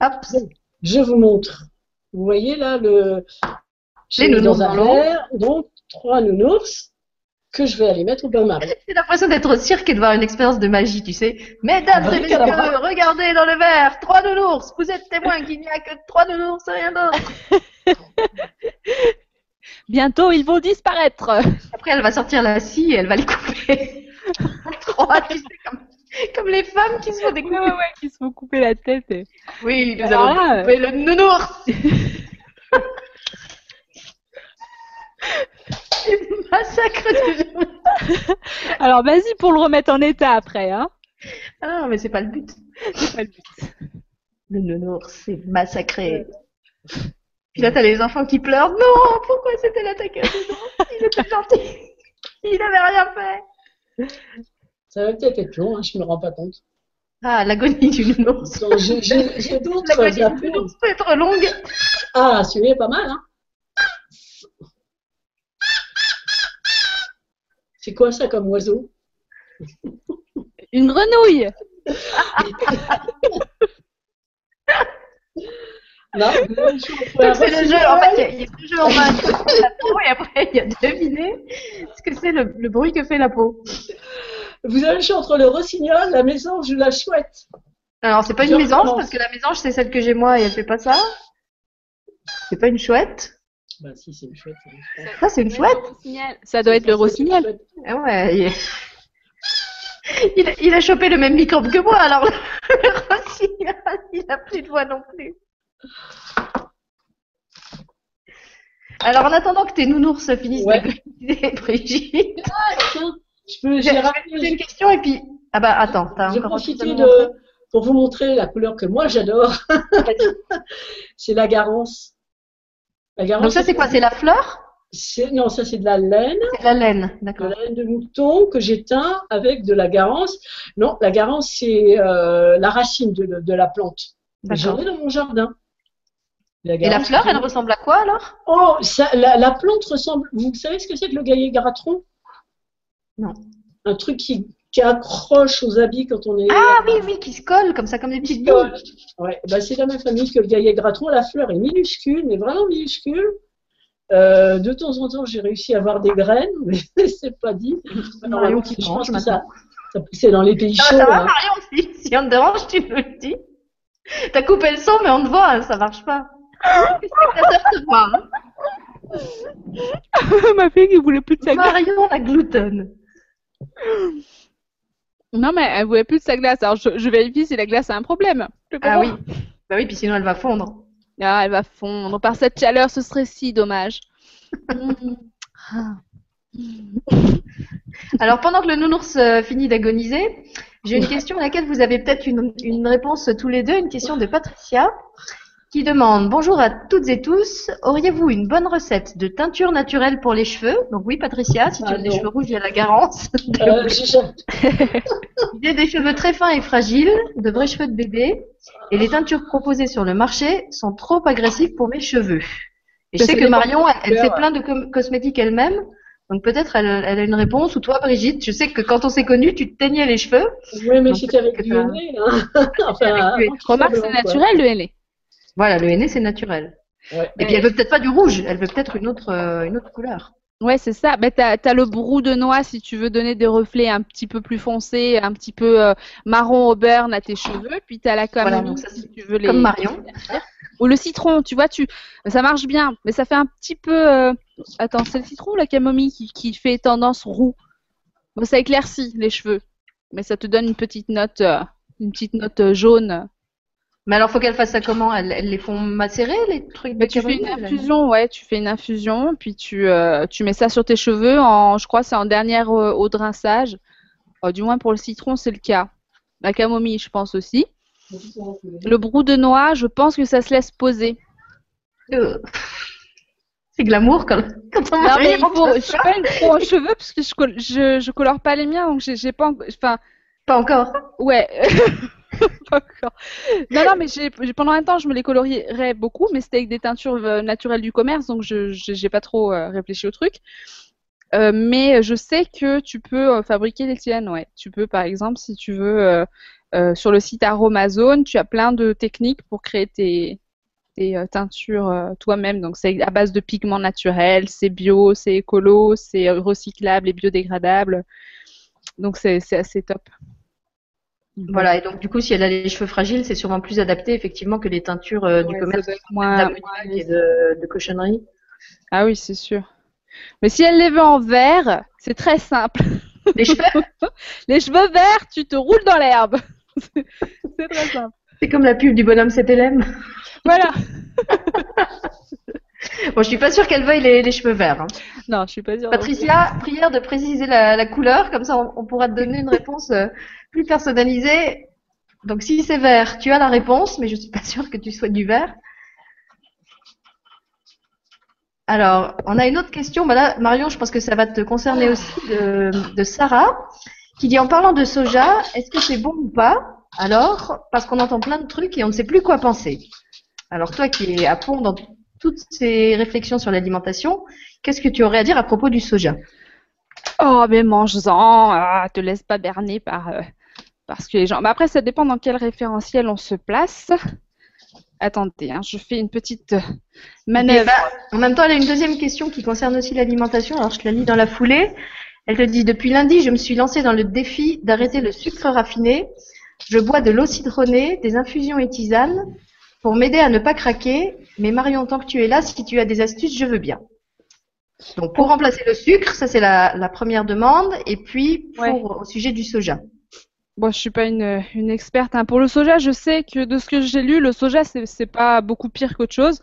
Hop. Je vous montre. Vous voyez là le. j'ai mis nounours dans un verre, donc trois nounours que je vais aller mettre au bain-marie. J'ai l'impression d'être au cirque et de voir une expérience de magie, tu sais. Mesdames et messieurs, Regarde. regardez dans le verre, trois nounours. Vous êtes témoins qu'il n'y a que trois nounours et rien d'autre. Bientôt, ils vont disparaître. Après, elle va sortir la scie et elle va les couper. trois, tu sais, comme, comme les femmes qui se font des Ouais, ouais, ouais, qui se font couper la tête. et- Oui, nous Alors là, couper le nounours. C'est massacre de. Alors, vas-y pour le remettre en état après. Hein. Ah non, mais c'est pas le but. C'est pas le but. Le nounours, c'est massacré. Puis là, t'as les enfants qui pleurent. Non, pourquoi c'était l'attaqueur Il était gentil. Il n'avait rien fait. Ça va peut-être être long, hein, je me rends pas compte. Ah, l'agonie du nounours. J'ai d'autres L'agonie du nounours peut être longue. Ah, celui-là est pas mal, hein C'est quoi ça comme oiseau? Une grenouille. Non, c'est le jeu. En fait, il y a- il y, a ce jeu en main la peau et après il y a deviner ce que c'est le, le bruit que fait la peau. Vous avez le choix entre le rossignol, la mésange ou la chouette. Alors c'est pas une mésange parce que la mésange c'est celle que j'ai moi et elle fait pas ça. C'est pas une chouette. Bah si, c'est une chouette. Ça c'est une chouette. Ça doit être le rossignol. Ah ouais. Il... il, il a chopé le même microbe que moi alors le rossignol il a plus de voix non plus. Alors en attendant que tes nounours finissent Ouais. d'agoniser, Brigitte, Tiens, je peux, j'ai poser une question et puis ah bah attends, t'as J'ai encore profité de, pour vous montrer la couleur que moi j'adore. c'est la garance. La garance. Donc ça c'est quoi C'est la fleur? C'est- Non, ça c'est de la laine, C'est de la laine, de d'accord. la laine de mouton que j'éteins avec de la garance. Non, la garance c'est euh, la racine de, de la plante. J'en ai dans mon jardin. Et la fleur, elle ressemble à quoi alors? Oh, ça, la, la plante ressemble. Vous savez ce que c'est que le gaillet gratron Non. Un truc qui, qui accroche aux habits quand on est. Ah oui, oui, qui se colle comme ça, comme des petites billes. Ouais, bah c'est la même famille que le gaillet gratron. La fleur est minuscule, mais vraiment minuscule. Euh, de temps en temps, j'ai réussi à avoir des graines, mais c'est pas dit. Marion qui je pense que ça, ça poussait dans les pays Ça, chauds. ça va hein. Marion si, si on te dérange, tu nous le dis. T'as coupé le son, mais on te voit, hein, ça marche pas. Les spectateurs te voient. hein. Ma fille qui voulait plus de sa. Marion la gloutonne. Non, mais elle voulait plus de sa glace. Alors, je, je vérifie si la glace a un problème. Ah oui. Bah oui, puis sinon elle va fondre. Ah, elle va fondre. Par cette chaleur, ce serait si dommage. Alors pendant que le nounours euh, finit d'agoniser, j'ai une question à laquelle vous avez peut-être une, une réponse tous les deux, une question de Patricia qui demande Bonjour à toutes et tous, auriez-vous une bonne recette de teinture naturelle pour les cheveux? Donc oui Patricia, si tu Ah as des cheveux rouges, il y a la garance. Euh, j'ai jamais- J'ai des cheveux très fins et fragiles, de vrais cheveux de bébé, et les teintures proposées sur le marché sont trop agressives pour mes cheveux. Et je sais que Marion, elle, fait plein de com- cosmétiques elle-même, donc peut-être elle, elle a une réponse. Ou toi, Brigitte, je sais que quand on s'est connus, tu te teignais les cheveux. Oui, mais c'était avec du henné. Hein. enfin, avec du- qu'il Remarque, c'est naturel, le henné. Voilà, le henné, c'est naturel. Ouais. Et puis elle veut peut-être pas du rouge, elle veut peut-être une autre, euh, une autre couleur. Ouais, c'est ça. Ben, t'as, t'as le brou de noix si tu veux donner des reflets un petit peu plus foncés, un petit peu euh, marron au burn à tes cheveux. Puis t'as la camomille Voilà, donc ça, si tu veux les. Comme Marion. Ou le citron, tu vois, tu, ça marche bien, mais ça fait un petit peu. euh, Attends, c'est le citron ou la camomille qui, qui fait tendance roux? Bon, ça éclaircit les cheveux, mais ça te donne une petite note, euh, une petite note jaune. Mais alors, faut qu'elle fasse ça comment? Elles, elles les font macérer, les trucs de Mais tu fais une infusion, ouais, tu fais une infusion, puis tu, euh, tu mets ça sur tes cheveux en, je crois, c'est en dernière euh, eau de rinçage. Oh, du moins pour le citron, c'est le cas. La camomille, je pense aussi. Le brou de noix, je pense que ça se laisse poser. Euh, C'est glamour quand, quand on Non, mais il faut, je suis pas une pro en cheveux parce que je, je, je colore pas les miens, donc j'ai pas, en- enfin, Pas encore. ouais. Non, non, mais pendant un temps, je me les colorierais beaucoup, mais c'était avec des teintures euh, naturelles du commerce, donc je j'ai pas trop euh, réfléchi au truc. Euh, mais je sais que tu peux fabriquer des tiennes, ouais. Tu peux, par exemple, si tu veux, sur le site Aromazone, tu as plein de techniques pour créer tes, tes teintures toi-même. Donc, c'est à base de pigments naturels, c'est bio, c'est écolo, c'est recyclable et biodégradable. Donc, c'est assez top. Voilà, et donc du coup, si elle a les cheveux fragiles, c'est sûrement plus adapté effectivement que les teintures euh, du Ouais, commerce moins- et de, de cochonneries. Ah oui, c'est sûr. Mais si elle les veut en vert, c'est très simple. Les cheveux, Les cheveux verts, tu te roules dans l'herbe. c'est très simple. c'est comme la pub du bonhomme CTLM. Voilà. Bon, je suis pas sûre qu'elle veuille les, les cheveux verts. hein. Non, je suis pas sûre. Patricia, prière de préciser la, la couleur, comme ça on, on pourra te donner une réponse euh, plus personnalisée. Donc si c'est vert, tu as la réponse, mais je suis pas sûre que tu souhaites du vert. Alors, on a une autre question. Bah Marion, je pense que ça va te concerner aussi de, de Sarah, qui dit en parlant de soja, est-ce que c'est bon ou pas? Alors, parce qu'on entend plein de trucs et on ne sait plus quoi penser. Alors toi qui es à fond dans toutes ces réflexions sur l'alimentation, qu'est-ce que tu aurais à dire à propos du soja? Oh, mais mange-en. Ah, te laisse pas berner par, euh, parce que les gens. Mais après, ça dépend dans quel référentiel on se place. Attendez, hein, je fais une petite euh, manœuvre. bah, En même temps, elle a une deuxième question qui concerne aussi l'alimentation. Alors, je te la lis dans la foulée. Elle te dit Depuis lundi, je me suis lancée dans le défi d'arrêter le sucre raffiné. Je bois de l'eau citronnée, des infusions et tisanes pour m'aider à ne pas craquer. Mais Marion, tant que tu es là, si tu as des astuces, je veux bien. Donc, pour remplacer le sucre, ça c'est la, la première demande. Et puis, pour, Ouais. au sujet du soja. Bon, je suis pas une, experte. hein. Pour le soja, je sais que de ce que j'ai lu, le soja, c'est c'est pas beaucoup pire qu'autre chose.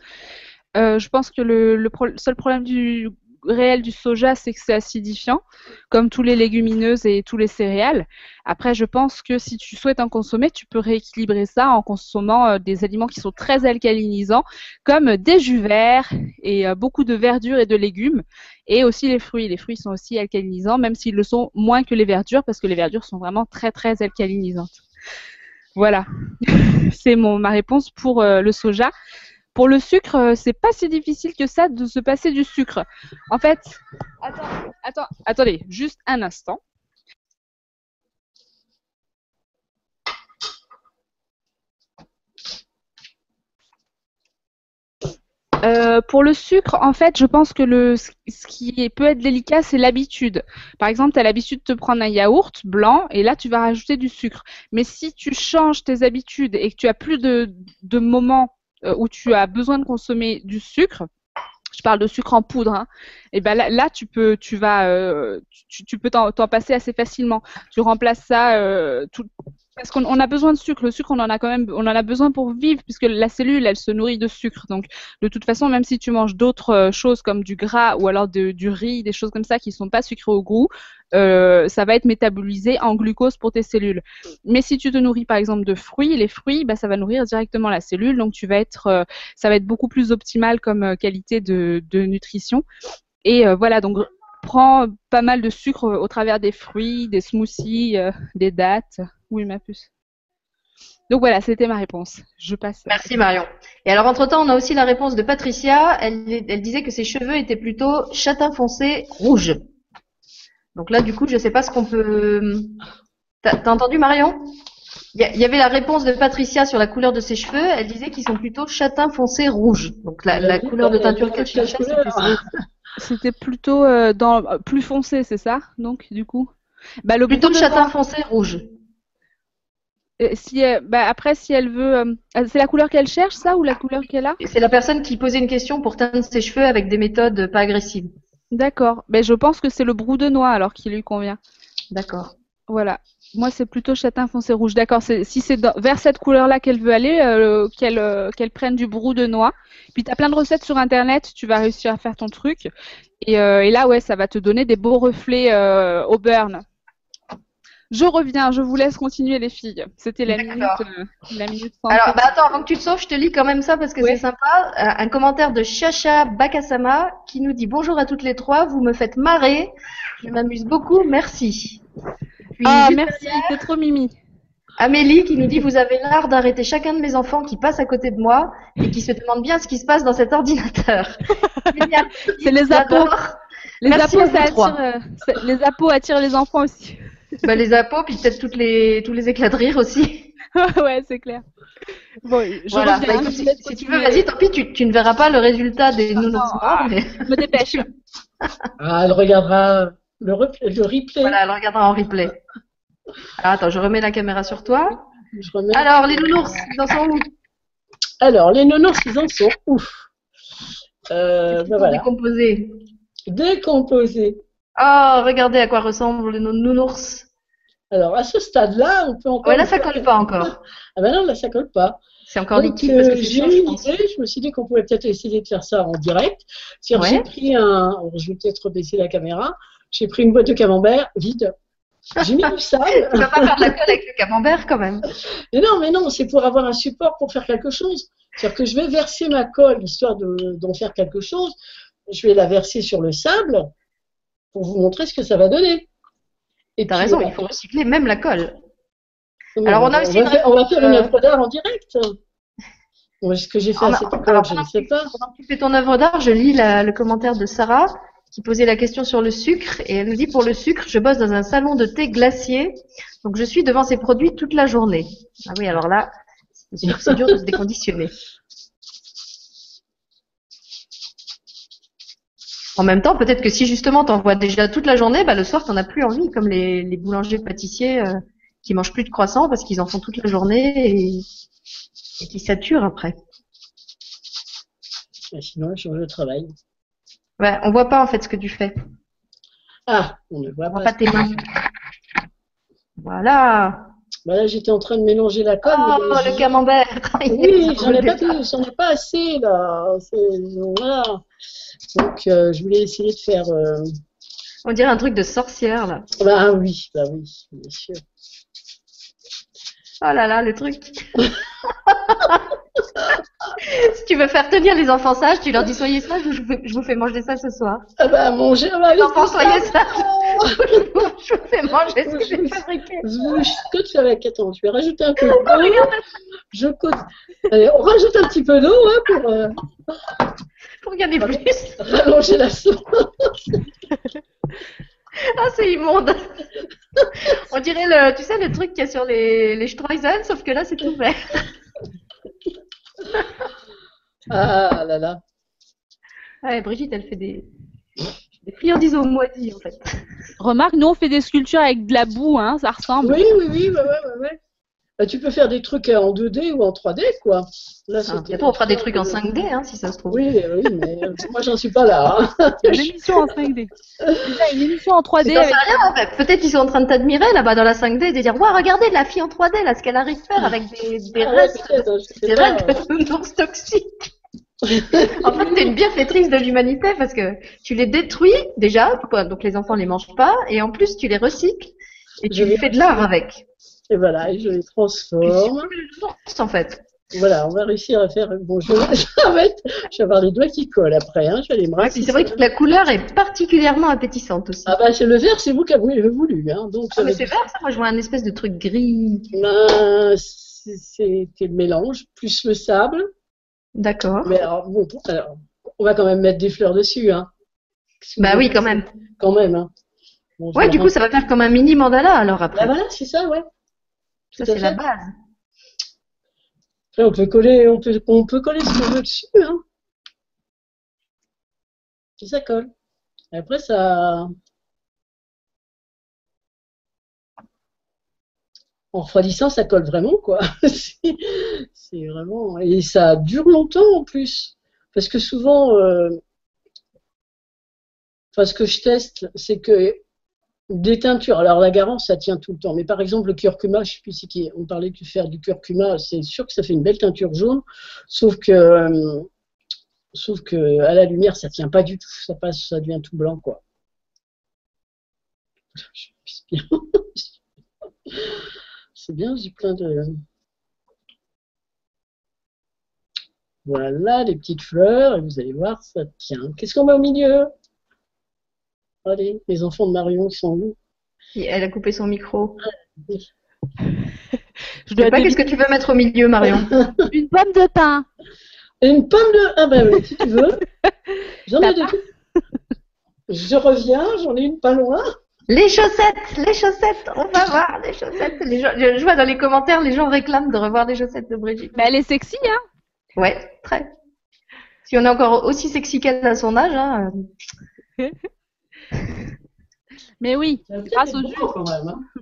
Euh, je pense que le, le pro- seul problème du réel du soja, c'est que c'est acidifiant, comme tous les légumineuses et tous les céréales. Après, je pense que si tu souhaites en consommer, tu peux rééquilibrer ça en consommant euh, des aliments qui sont très alcalinisants, comme des jus verts et euh, beaucoup de verdure et de légumes, et aussi les fruits. Les fruits sont aussi alcalinisants, même s'ils le sont moins que les verdures, parce que les verdures sont vraiment très très alcalinisantes. Voilà, c'est ma réponse pour euh, le soja. Pour le sucre, euh, c'est pas si difficile que ça de se passer du sucre. En fait, attends, attends, attendez, juste un instant. Euh, pour le sucre, en fait, je pense que ce qui peut être délicat, c'est l'habitude. Par exemple, tu as l'habitude de te prendre un yaourt blanc et là, tu vas rajouter du sucre. Mais si tu changes tes habitudes et que tu as plus de moments euh, où tu as besoin de consommer du sucre, je parle de sucre en poudre, hein, et ben là, tu peux, tu vas, euh, tu, peux t'en passer assez facilement. Tu remplaces ça euh, parce qu'on on a besoin de sucre. Le sucre, on en a quand même, on en a besoin pour vivre puisque la cellule, elle se nourrit de sucre. Donc, de toute façon, même si tu manges d'autres choses comme du gras ou alors du riz, des choses comme ça qui sont pas sucrées au goût, euh, ça va être métabolisé en glucose pour tes cellules. Mais si tu te nourris par exemple de fruits, les fruits, bah, ça va nourrir directement la cellule, donc euh, ça va être beaucoup plus optimal comme euh, qualité de, nutrition. Et voilà, donc prends pas mal de sucre au travers des fruits, des smoothies, des dattes. Oui, ma puce? Donc voilà, c'était ma réponse. Je passe. Merci Marion. Et alors entre-temps, on a aussi la réponse de Patricia. Elle, elle disait que ses cheveux étaient plutôt châtain foncé rouge. Donc là, du coup, je sais pas ce qu'on peut. T'as t'as entendu Marion? Il y, avait la réponse de Patricia sur la couleur de ses cheveux. Elle disait qu'ils sont plutôt châtain foncé rouge. Donc la, la couleur de teinture qu'elle cherchait, couleur c'était plutôt euh, dans euh, plus foncé, c'est ça Donc du coup, bah le Plutôt châtain foncé rouge. si elle- bah, après si elle veut, euh, c'est la couleur qu'elle cherche ça ou la couleur qu'elle a? C'est la personne qui posait une question pour teindre ses cheveux avec des méthodes pas agressives. D'accord. Ben je pense que c'est le brou de noix alors qui lui convient. D'accord. Voilà. Moi c'est plutôt châtain foncé rouge. D'accord. C'est- Si c'est vers cette couleur-là qu'elle veut aller, euh, qu'elle euh, qu'elle prenne du brou de noix. Puis t'as plein de recettes sur internet, tu vas réussir à faire ton truc. Et, euh, et là ouais, ça va te donner des beaux reflets au burn. Je reviens, je vous laisse continuer les filles. C'était la minute, euh, la minute. Alors, bah attends, avant que tu te sauves, je te lis quand même ça parce que c'est sympa. Euh, Un commentaire de Chacha Bakasama qui nous dit bonjour à toutes les trois, vous me faites marrer, je m'amuse beaucoup, merci. Puis, ah merci, t'es trop mimi. Amélie qui nous dit vous avez l'art d'arrêter chacun de mes enfants qui passe à côté de moi et qui se demande bien ce qui se passe dans cet ordinateur. C'est les appos. J'adore. Les appos, à vous ça trois. attire, euh, c'est- les appos attirent les enfants aussi. Bah, les appos, puis peut-être toutes les, tous les éclats de rire aussi. ouais, c'est clair. Bon, je voilà. reviens. Bah, hein, écoute, je si, tu veux, vas-y, tant pis, tu, tu ne verras pas le résultat des nounours morts, mais Je me dépêche. Ah, elle regardera le, rep- le replay. voilà, elle regardera en replay. Alors, attends, je remets la caméra sur toi. Je remets. Alors, les nounours, ils en sont où? Alors, les nounours, ils en sont ouf. Euh, ben voilà. décomposés. Décomposés. Oh, regardez à quoi ressemblent nos nounours. Alors, à ce stade-là, on peut encore. Ouais, là, ça colle pas encore. Ah ben non, là, ça colle pas. C'est encore Donc, liquide parce euh, que c'est j'ai eu une idée, je me suis dit qu'on pouvait peut-être essayer de faire ça en direct. C'est-à-dire, Ouais. J'ai pris un, alors, je vais peut-être baisser la caméra, j'ai pris une boîte de camembert vide. J'ai mis du sable. Tu vas pas faire de la colle avec le camembert quand même. Mais non, mais non, c'est pour avoir un support pour faire quelque chose. C'est-à-dire que je vais verser ma colle, histoire de- d'en faire quelque chose. Je vais la verser sur le sable pour vous montrer ce que ça va donner. Et T'as raison, voilà. il faut recycler même la colle. Alors, on a va aussi une faire, on va faire une œuvre d'art en direct. Ce que j'ai fait Ah, à cette alors, époque, je ne sais pas. Pendant que tu fais ton œuvre d'art, je lis la- le commentaire de Sarah qui posait la question sur le sucre et elle nous dit pour le sucre, je bosse dans un salon de thé glacier, donc je suis devant ces produits toute la journée. Ah oui, alors là, c'est dur de se déconditionner. En même temps, peut-être que si justement t'en vois déjà toute la journée, bah, le soir t'en as plus envie, comme les, les boulangers pâtissiers euh, qui mangent plus de croissants parce qu'ils en font toute la journée et, et qui saturent après. Et Sinon, je, je travaille. Ouais, on voit pas en fait ce que tu fais. Ah, on ne voit On voit pas. pas tes mains. Voilà. Bah là, j'étais en train de mélanger la colle. Oh, le camembert. Oui, j'en ai ai pas assez là. Voilà. Donc, euh, je voulais essayer de faire. euh, On dirait un truc de sorcière là. Bah oui, bah oui, bien sûr. Oh là là, le truc. si tu veux faire tenir les enfants sages, tu leur dis soyez sages, je vous fais, je vous fais manger ça ce soir. Ah bah manger, ah bah, Les enfants, soyez sages, Oh, je vous fais manger ce que j'ai fabriqué. Je vous cote avec. Attends, je vais rajouter un peu d'eau. Je cote. Allez, on rajoute un petit peu d'eau hein, pour euh, Pour gagner plus. rallonger la sauce. Ah, c'est immonde. On dirait le, tu sais, le truc qu'il y a sur les, les Streusel, sauf que là, c'est tout vert. Ah là là. Ouais, Brigitte, elle fait des, des friandises au moisi, en fait. Remarque, nous on fait des sculptures avec de la boue, hein, ça ressemble. Oui, oui, oui, ouais, ouais. Bah, tu peux faire des trucs euh, en 2D ou en 3D, quoi. Là, Ah, bientôt, on fera des trucs en 5D, hein, si ça se trouve. Oui, oui, mais euh, moi, j'en suis pas là. hein. Une émission en 5D. Déjà, une émission en 3D Mais t'en avec en fait. Peut-être qu'ils sont en train de t'admirer là-bas dans la 5D et de dire Waouh, regardez la fille en 3D, là, ce qu'elle arrive à faire avec des, des Ah ouais, restes, peut-être, hein, je sais des pas. restes de nounours toxiques. en fait, t'es une bienfaitrice de l'humanité parce que tu les détruis déjà, donc les enfants les mangent pas, et en plus tu les recycles et tu Je fais de l'art avec. Et voilà, je les transforme. en fait. Voilà, on va réussir à faire. Bon, je, vais, je vais avoir les doigts qui collent après. Hein. Je vais aller me c'est vrai que la couleur est particulièrement appétissante aussi. Ah bah, c'est le vert, c'est vous qui avez voulu. Hein. Donc, Ah, mais va c'est vert, ça. Moi, je vois un espèce de truc gris. Ben, c'est- C'était le mélange, plus le sable. D'accord. Mais alors, bon, alors, on va quand même mettre des fleurs dessus. Hein. Bah oui, quand même. Quand même. Hein. Bon, Ouais, du coup, ça va faire comme un mini mandala alors Bah après. voilà, c'est ça, ouais. Ça, c'est la base. Après, on peut coller, on peut, on peut coller ce qu'on veut dessus. Hein. Et ça colle. Et après, ça. En refroidissant, ça colle vraiment, quoi. C'est c'est vraiment. Et ça dure longtemps en plus. Parce que souvent, euh, enfin, ce que je teste, c'est que des teintures. Alors, la garance, ça tient tout le temps. Mais par exemple, le curcuma, je ne sais plus si on parlait de faire du curcuma, c'est sûr que ça fait une belle teinture jaune. Sauf que, euh, sauf que à la lumière, ça tient pas du tout. Ça passe, ça devient tout blanc, quoi. C'est bien, j'ai plein de. Voilà, les petites fleurs, et vous allez voir, ça tient. Qu'est-ce qu'on met au milieu? Allez, les enfants de Marion sont où Elle a coupé son micro. Je dois sais pas, qu'est-ce que tu veux mettre au milieu, Marion une pomme de pain. Une pomme de. Ah ben oui, si tu veux. J'en ai deux. Je reviens, j'en ai une pas loin. Les chaussettes, les chaussettes, on va voir les chaussettes. Les gens, je, je vois dans les commentaires, les gens réclament de revoir les chaussettes de Brigitte. Mais elle est sexy, hein Ouais, très. Si on est encore aussi sexy qu'elle à son âge, hein, euh, Mais oui, grâce au jus. quand même. hein.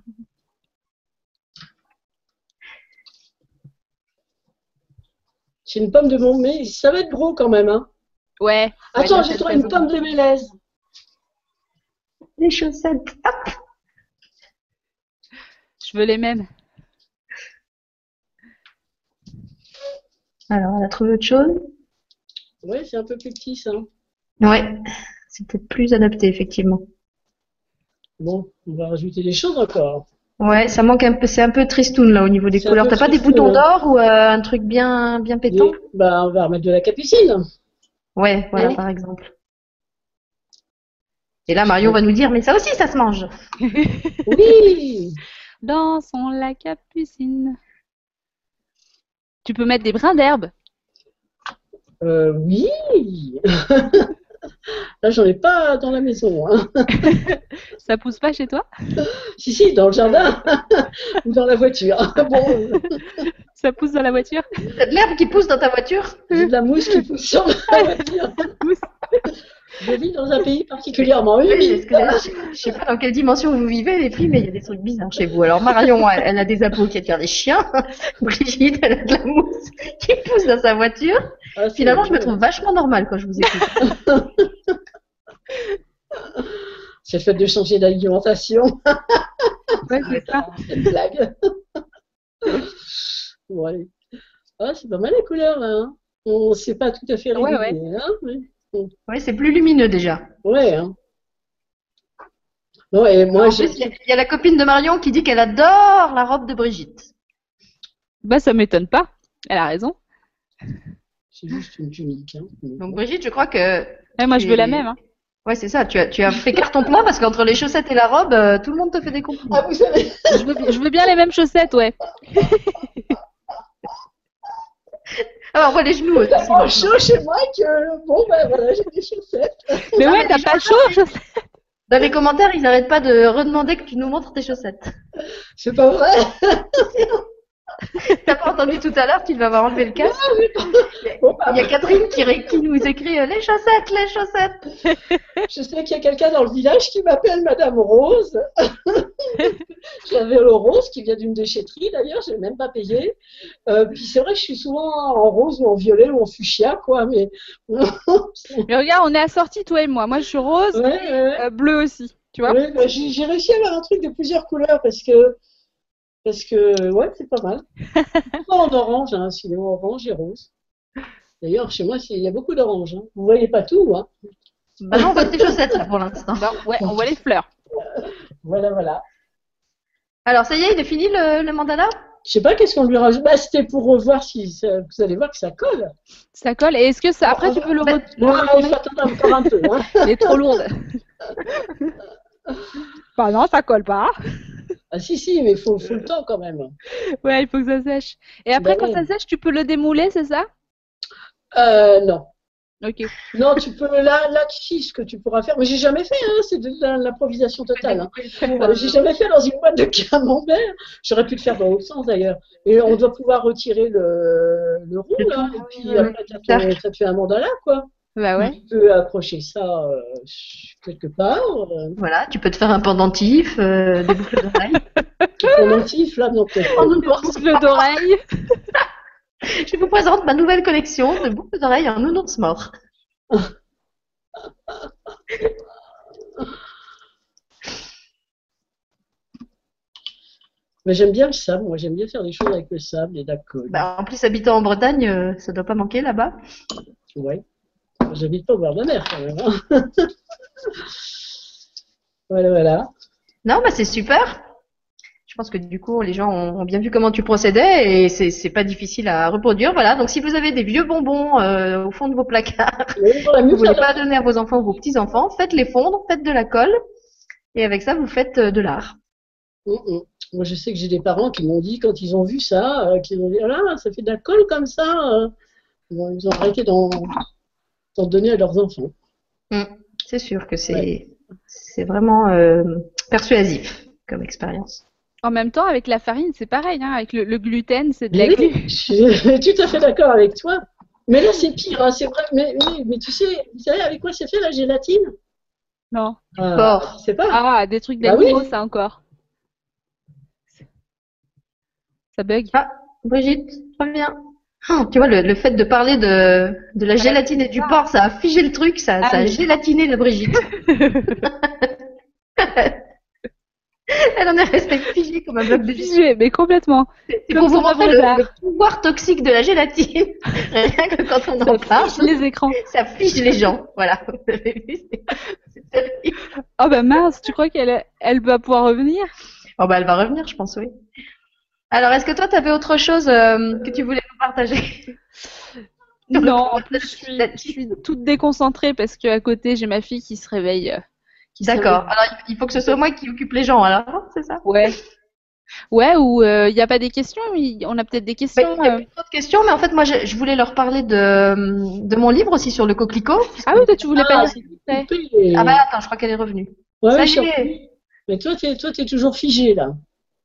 C'est une pomme de mon mais ça va être gros quand même. Hein. Ouais. Attends, Ouais, j'ai trouvé une pomme de mélèze. les chaussettes. Hop Je veux les mêmes. Alors, elle a trouvé autre chose? Ouais, c'est un peu plus petit ça. Ouais, c'est peut-être plus adapté, effectivement. Bon, on va rajouter des choses encore. Ouais, ça manque un peu, c'est un peu tristoun là au niveau des couleurs. T'as pas des boutons d'or ou euh, un truc bien, bien pétant? Bah, on va remettre de la capucine. Ouais, voilà, par exemple. Et là, Marion va nous dire, mais ça aussi, ça se mange. Oui. Dansons la capucine. Tu peux mettre des brins d'herbe? Euh, oui. Là, j'en ai pas dans la maison. Hein. Ça pousse pas chez toi? Si, si, dans le jardin ou dans la voiture. Bon, Ça pousse dans la voiture? T'as de l'herbe qui pousse dans ta voiture? J'ai de la mousse qui pousse sur la voiture. Je vis dans un pays particulièrement Oui, humide. parce que je, je sais pas dans quelle dimension vous vivez, les filles, mais il y a des trucs bizarres chez vous. Alors Marion, elle, elle a des appos qui attirent les chiens. Brigitte, elle a de la mousse qui pousse dans sa voiture. Ah, Finalement, je me trouve vachement normale quand je vous écoute. C'est le fait de changer d'alimentation. Ouais, c'est ça. Cette blague. ouais. Ah, c'est pas mal les couleurs là. Hein. On ne sait pas tout à fait Ouais, régulier, hein, mais- Oui, c'est plus lumineux déjà. Ouais. Hein. Non, et moi, En plus, il y, a- il y a la copine de Marion qui dit qu'elle adore la robe de Brigitte. Bah, ça m'étonne pas. Elle a raison. C'est juste une tunique. Hein. Donc Brigitte, je crois que... Ouais, moi, je veux la même. Hein. Ouais, c'est ça, tu as, tu as fait carton plein parce qu'entre les chaussettes et la robe, euh, tout le monde te fait des compliments. Ah, vous savez, Je, veux, je veux bien les mêmes chaussettes, ouais. Ah, on voit les genoux aussi. tellement chaud chez moi que bon, ben voilà, j'ai des chaussettes. Mais ouais, t'as pas chaud, chaussettes. Dans les commentaires, ils n'arrêtent pas de redemander que tu nous montres tes chaussettes. C'est pas vrai. T'as pas entendu tout à l'heure, tu vas avoir enlevé le casque. Bon, bah, Il y a Catherine qui, ré- qui nous écrit euh, les chaussettes, les chaussettes. Je sais qu'il y a quelqu'un dans le village qui m'appelle Madame Rose. J'avais le rose qui vient d'une déchetterie d'ailleurs, je l'ai même pas payé. Euh, puis c'est vrai que je suis souvent en rose ou en violet ou en fuchsia, quoi, mais. Mais regarde, on est assortis, toi et moi. Moi, je suis rose, ouais, ouais. euh, bleu aussi. Tu vois Ouais, bah, j'ai j'ai réussi à avoir un truc de plusieurs couleurs parce que. Parce que, ouais, c'est pas mal. Pas en orange, hein, sinon orange et rose. D'ailleurs, chez moi, il y a beaucoup d'orange. Hein. Vous voyez pas tout, hein. Bah non, on voit tes chaussettes là pour l'instant. Non, Ouais, on voit les fleurs. Voilà, voilà. Alors ça y est, il est fini le, le mandala? Je sais pas qu'est-ce qu'on lui rajoute? Bah, c'était pour voir si ça- vous allez voir que ça colle. Ça colle. Et est-ce que ça. Après, tu peux le, Bah, re- le Ouais, il faut attendre encore un peu. Hein. Elle est trop lourde. bah non, ça colle pas. Ah si, si, mais il faut, faut le temps quand même. Ouais, il faut que ça sèche. Et après, Bah quand ouais. ça sèche, tu peux le démouler, c'est ça? Euh, non. Ok. Non, tu peux, là, là, si, ce que tu pourras faire, mais j'ai jamais fait, hein, c'est de l'improvisation totale. Hein. Euh, J'ai jamais fait dans une boîte de camembert. J'aurais pu le faire dans l'autre sens d'ailleurs. Et on doit pouvoir retirer le, le roux, là, et puis oui, après, ça, te, ça te fait un mandala, quoi. Bah ouais. Tu peux accrocher ça euh, quelque part. Euh, Voilà, tu peux te faire un pendentif, euh, des boucles d'oreilles. motif, là, non, peut-être pas. En nounours. Boucle d'oreille. Je vous présente ma nouvelle collection de boucles d'oreilles en nounours mort. Mais j'aime bien le sable, moi, j'aime bien faire des choses avec le sable et la colle. Bah, en plus, habitant en Bretagne, euh, ça doit pas manquer là-bas. Ouais. J'habite pas au bord de la mer quand même. hein. voilà, voilà. Non, bah c'est super. Je pense que du coup, les gens ont bien vu comment tu procédais et c'est pas difficile à reproduire. Voilà. Donc, si vous avez des vieux bonbons euh, au fond de vos placards, Oui, vous musique, voulez pas donner à vos enfants ou vos petits enfants, faites-les fondre, faites de la colle et avec ça, vous faites euh, de l'art. Mm, mm. Moi, je sais que j'ai des parents qui m'ont dit, quand ils ont vu ça, euh, qu'ils ont dit, ah là, ça fait de la colle comme ça. euh. Ils ont, ils ont arrêté d'en d'en donner à leurs enfants. Mm. C'est sûr que c'est c'est vraiment euh, persuasif comme expérience. En même temps, avec la farine, c'est pareil. Hein, avec le, le gluten, c'est de Mais la oui, glu. je suis tout à fait d'accord avec toi. Mais là, c'est pire, hein, c'est vrai. Mais, mais tu sais, vous savez avec quoi c'est fait la gélatine? Non. Ah, Porc. C'est pas. Ah, des trucs Bah oui. d'animaux, ça encore. Ça bug. Brigitte, reviens. Oh, tu vois, le, le fait de parler de, de la gélatine et du porc, ça a figé le truc, ça, Ah ça a oui. gélatiné la Brigitte. Elle en est restée figée comme un bloc de vis. Figé, mais complètement. C'est pour vous montrer le, pouvoir toxique de la gélatine. Rien que quand on en Ça parle, fiche les écrans. ça fige les gens. Voilà. Vous avez vu, c'est- c'est terrible. Oh bah mince, tu crois qu'elle elle va pouvoir revenir? Oh bah elle va revenir, je pense, oui. Alors, est-ce que toi, tu avais autre chose euh, que tu voulais nous partager? Non, en plus, je suis, je suis toute déconcentrée parce qu'à côté, j'ai ma fille qui se réveille. euh, D'accord. Alors, il faut que ce soit moi qui occupe les gens, alors, c'est ça? Ouais. Ouais, ou il n'y a pas des questions? On a peut-être des questions. Il y a euh. plus trop de questions, mais en fait, moi, je, je voulais leur parler de, de mon livre aussi sur le coquelicot. Ah oui, toi, tu voulais Ah, pas dire. coupé. Ah bah attends, je crois qu'elle est revenue. Ouais, ça y est. Mais toi, t'es, toi, t'es toujours figé là.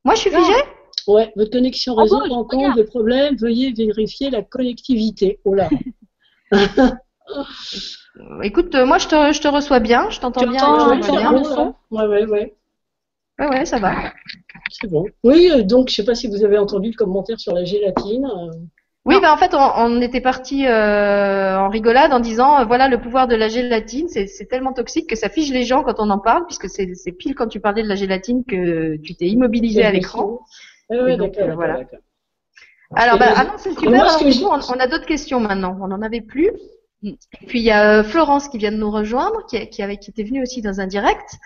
Moi, je suis figée? Ouais, votre connexion Ah réseau je rencontre des problèmes. Veuillez vérifier la connectivité. Oh là. Écoute, euh, moi, je te, je te reçois bien, je t'entends bien, je tu t'entends entends bien. le son. Ouais, ouais, ouais. Ouais, ouais, ça va. C'est bon. Oui, euh, donc, je sais pas si vous avez entendu le commentaire sur la gélatine. euh. Oui, ben en fait, on, on était parti euh, en rigolade en disant, euh, voilà, le pouvoir de la gélatine, c'est tellement toxique que ça fige les gens quand on en parle, puisque c'est c'est pile quand tu parlais de la gélatine que tu t'es immobilisé à l'écran. Donc, euh, voilà. Alors, bah, que ah Alors, on, on a d'autres questions maintenant. On n'en avait plus. Et puis, il y a euh, Florence qui vient de nous rejoindre, qui, qui, avait, qui était venue aussi dans un direct.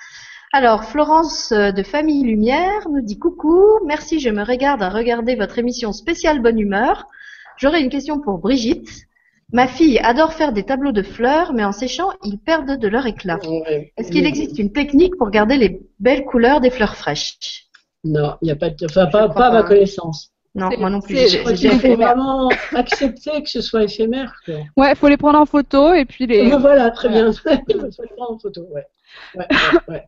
Alors, Florence euh, de Famille Lumière nous dit coucou, merci, je me regarde à regarder votre émission spéciale Bonne Humeur. J'aurais une question pour Brigitte. Ma fille adore faire des tableaux de fleurs, mais en séchant, ils perdent de leur éclat. Est-ce qu'il existe une technique pour garder les belles couleurs des fleurs fraîches? Non, il n'y a pas de, enfin, pas, à ma connaissance. Non, moi non plus. Je crois qu'il faut vraiment accepter que ce soit éphémère. Quoi. Ouais, faut les prendre en photo et puis les. Voilà, très bien. Il faut le prendre en photo, ouais. Ouais, ouais, ouais.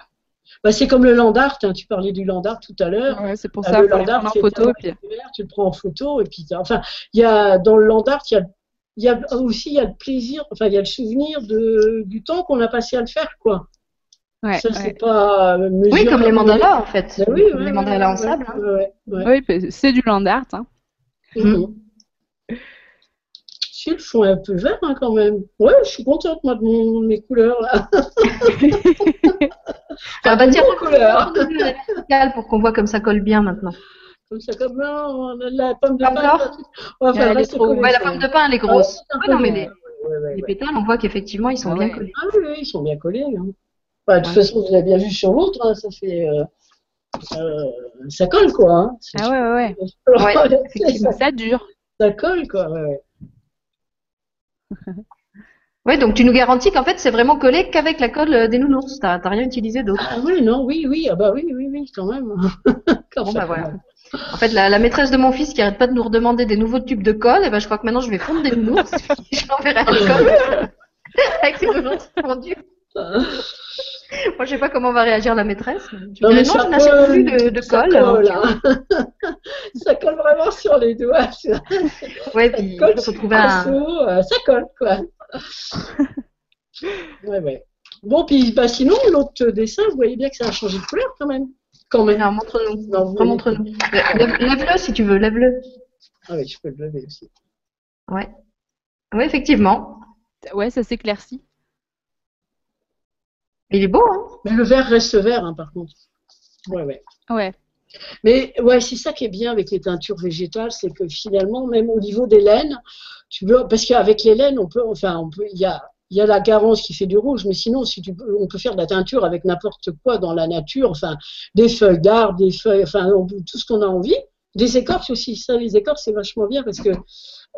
Bah, c'est comme le land art, hein, tu parlais du land art tout à l'heure. Ouais, c'est pour Ah, ça, le faut les land art, en photo et puis. tu le prends en photo et puis enfin il y a dans le land art il y a il y a aussi il y a le plaisir enfin il y a le souvenir de du temps qu'on a passé à le faire quoi Ouais, ça ouais. c'est pas Oui, mesurable. comme les mandalas, en fait. Bah oui, ouais, les ouais, mandalas en ouais, sable. hein. ouais, ouais, ouais. Oui, c'est du land art. Hein. Mhm. Si, le fond est un peu vert hein, quand même. Ouais, je suis contente moi de mon- mes couleurs là. Ah bah tiens, couleurs. pour qu'on voit comme ça colle bien maintenant. Comme ça, comme là, on a de la pomme de pain. Ouais, Elle est trop- Ouais, la pomme de pain, elle est Ah, grosse. Ouais, non, mais les, ouais, ouais, ouais, les ouais. pétales, on voit qu'effectivement, ils sont Ah bien collés. Ah oui, oui, ils sont bien collés. hein. Bah, de toute Ouais. façon, vous avez bien vu sur l'autre, hein, ça fait. euh, euh, ça colle, quoi. Hein. Ah ouais, ouais, ouais. Ouais, ça, effectivement. Ça dure. ça colle, quoi. Ouais, ouais. Donc tu nous garantis qu'en fait, c'est vraiment collé qu'avec la colle euh, des nounours. T'as rien utilisé d'autre. Ah oui, non, oui, oui, ah bah oui, oui, oui, quand même. Quand Bon, bah voilà. En fait, la, la maîtresse de mon fils qui arrête pas de nous redemander des nouveaux tubes de colle, et ben je crois que maintenant je vais fondre des nounours. je l'enverrai à l'école avec ses nounours fondus. Moi, je sais pas comment va réagir la maîtresse. mais Je Non, dirais, mais non, ça je n'achète colle, plus de, de Ça colle. colle, hein. ça colle vraiment sur les doigts. Ça Ouais, puis il colle faut sur trouver un. euh, ça colle, quoi. ouais, ouais. Bon, puis bah, sinon, l'autre dessin, vous voyez bien que ça a changé de couleur quand même. Quand même. Non, montre-nous. Non. Lève- Lève-le si tu veux, lève-le. Ah oui, je peux le lever aussi. Ouais. Oui, effectivement. Ouais, ça s'éclaircit. Il est beau, hein Mais le vert reste vert, hein, par contre. Ouais, ouais. Ouais. Mais ouais, c'est ça qui est bien avec les teintures végétales, c'est que finalement, même au niveau des laines, tu veux, parce qu'avec les laines, on peut, enfin, on peut, il y a, il y a la garance qui fait du rouge, mais sinon, si tu peux, on peut faire de la teinture avec n'importe quoi dans la nature, enfin, des feuilles d'arbres, des feuilles, enfin, on peut- tout ce qu'on a envie. Des écorces aussi, ça, les écorces, c'est vachement bien parce que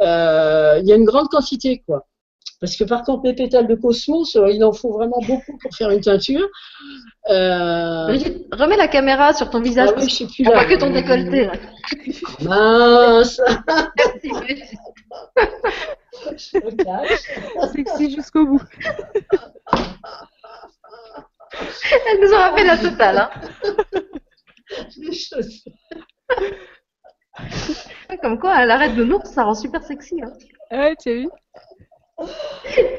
euh, il y a une grande quantité, quoi. Parce que par contre, mes pétales de cosmos, euh, il en faut vraiment beaucoup pour faire une teinture. Euh, Brigitte, remets la caméra sur ton visage. ah oui, je sais plus là. voit que ton décolleté. là. Mince. Merci, Brigitte. Je me cache. Sexy jusqu'au bout. Elle nous aura fait la totale. Hein. Les choses. Comme quoi, elle arrête de l'ours, ça rend super sexy. Hein. Ouais, tu as vu?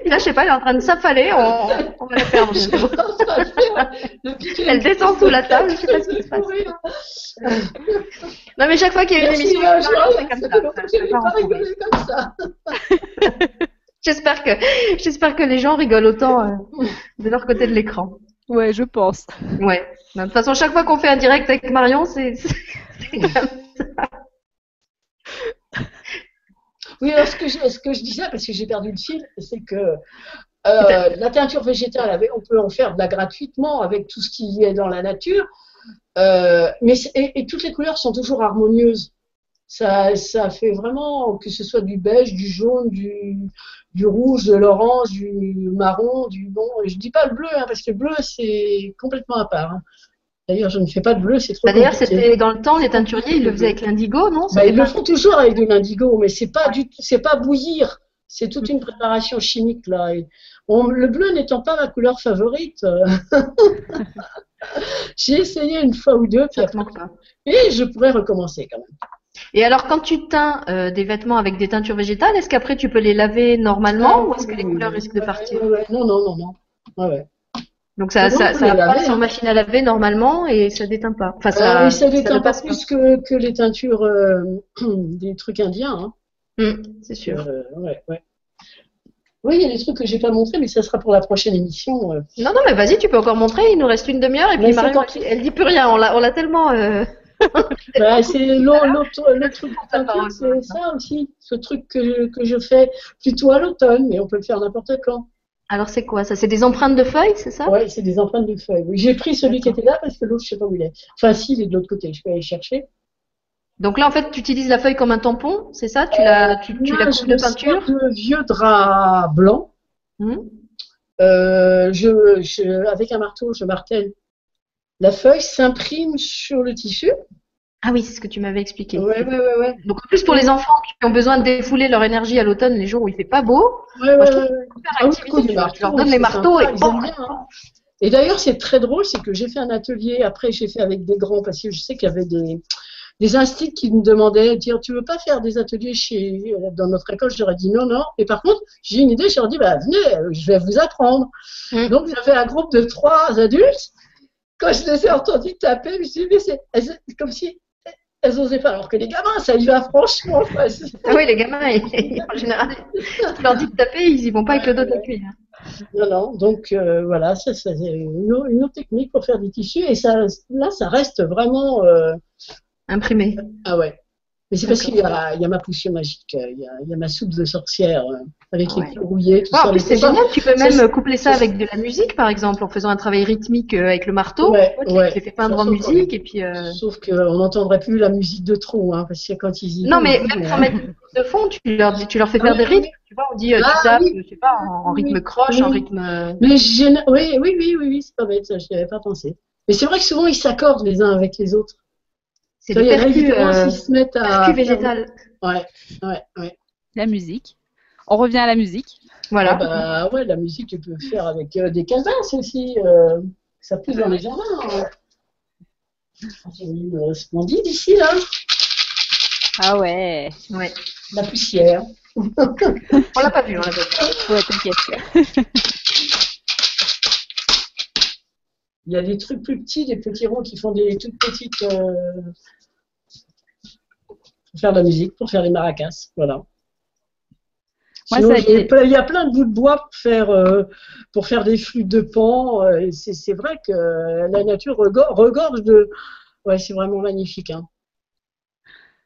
Là, je sais pas, elle est en train de s'affaler, on, on va la perdre. Elle descend sous la table, je sais pas ce qui se passe. Non, mais chaque fois qu'il y a une Merci, émission, c'est comme ça. J'espère que, j'espère que les gens rigolent autant euh, de leur côté de l'écran. Ouais, je pense. Ouais. De toute façon, chaque fois qu'on fait un direct avec Marion, c'est comme ça. Oui, alors ce que je, ce que je disais, parce que j'ai perdu le fil, c'est que euh, la teinture végétale, avec- on peut en faire de la gratuitement avec tout ce qui est dans la nature, euh, mais et, et toutes les couleurs sont toujours harmonieuses. Ça, ça fait vraiment que ce soit du beige, du jaune, du, du rouge, de l'orange, du marron, du bon. Je dis pas le bleu, hein, parce que le bleu c'est complètement à part. hein. D'ailleurs, je ne fais pas de bleu, c'est trop Bah, D'ailleurs, c'était dans le temps, les teinturiers, ils le faisaient avec l'indigo, non? Bah, ils le font toujours avec de l'indigo, mais c'est pas du, c'est pas bouillir. C'est toute une préparation chimique là. Et on- le bleu n'étant pas ma couleur favorite, euh, j'ai essayé une fois ou deux, puis après, et je pourrais recommencer quand même. Et alors, quand tu teins euh, des vêtements avec des teintures végétales, est-ce qu'après tu peux les laver normalement ou est-ce que les couleurs risquent de partir? Non, non, non, non. Ouais. Donc ça, Non, passe laver, hein. machine à laver normalement et ça déteint pas. Enfin, ça, Euh, oui, ça ne déteint pas plus que, que les teintures euh, des trucs indiens. Hein. Hum, c'est sûr. Euh, ouais, ouais. Oui, il y a des trucs que j'ai pas montrés, mais ça sera pour la prochaine émission. euh. Non, non, mais vas-y, tu peux encore montrer. Il nous reste une demi-heure et puis quand- elle, dit plus rien. On l'a, on l'a tellement. Bah, c'est le truc c'est ça aussi. Ce truc que, que je fais plutôt à l'automne, mais on peut le faire n'importe quand. Alors, c'est quoi? Ça C'est des empreintes de feuilles, c'est ça? Ouais, c'est des empreintes de feuilles. Oui, J'ai pris celui qui était là parce que l'autre, je sais pas où il est. Enfin, si, il est de l'autre côté. Je peux aller chercher. Donc là, en fait, tu utilises la feuille comme un tampon, c'est ça? Tu la, tu, tu la coupes de peinture? de vieux drap blanc. Hum Euh, je, je, avec un marteau, je martèle. La feuille s'imprime sur le tissu. Ah oui, c'est ce que tu m'avais expliqué. Ouais, ouais, ouais, ouais. Donc en plus pour les enfants qui ont besoin de défouler leur énergie à l'automne les jours où il fait pas beau, ouais, Moi, je trouve ouais. super activité, marteau, leur donnes les marteaux sympa, et ils bon, bien, hein. Et d'ailleurs, c'est très drôle, c'est que j'ai fait un atelier, après j'ai fait avec des grands, parce que je sais qu'il y avait des, des instituts qui me demandaient, dire, tu veux pas faire des ateliers chez, dans notre école? Je leur ai dit non, non. Et par contre, j'ai une idée, je leur ai dit, bah, venez, je vais vous apprendre. Mm. Donc, j'avais un groupe de trois adultes. Quand je les ai entendus taper, je me suis dit, mais c'est comme si elles osaient pas. Alors que les gamins, ça y va franchement. Ah oui, les gamins, ils- en général, tu leur dis de taper, ils y vont pas avec le dos de la cuisse. hein. Non, non, donc euh, voilà, c'est une, au- une autre technique pour faire des tissus et ça, là, ça reste vraiment. euh, Imprimé. Ah ouais. Mais c'est parce qu'il y a, il y a ma potion magique, euh, il y a, il y a ma soupe de sorcière euh, avec Ouais. les clous rouillés, tout ça. en plus, mais c'est génial. Tu peux même coupler ça ça, avec de la musique, par exemple, en faisant un travail rythmique euh, avec le marteau. Ouais, tu ouais. les fais peindre en musique et puis. euh, Sauf qu'on n'entendrait plus la musique de trop, hein, parce que quand ils y Non, mais même sans hein. mettre de fond, tu leur, dis- tu leur fais Ah faire des rythmes. Tu vois, on dit, Ah, tu tapes, oui. je sais pas, en, Oui, rythme croche, en rythme. Mais oui, oui, oui, oui, c'est pas bête, ça, je n'y avais pas pensé. Mais c'est vrai que souvent ils s'accordent les uns avec les autres. C'est des percus, euh, se mettent à. végétales. Ouais, ouais, ouais. La musique. On revient à la musique. Voilà. Ah bah ouais, la musique tu peux faire avec euh, des canvas aussi. euh, ça pousse dans les jardins. hein. J'ai une euh, splendide ici là, Ah ouais. Ouais. la poussière. On l'a pas vu, on l'a pas vu. Ouais, t'inquiète. Il y a des trucs plus petits, des petits ronds qui font des toutes petites. euh, pour faire de la musique, pour faire les maracas, voilà. Moi, Sinon, ça y j'ai est. plein- il y a plein de bouts de bois pour faire, euh, pour faire des flûtes de pan. euh, c'est vrai que la nature regor- regorge de. Ouais, c'est vraiment magnifique. Hein.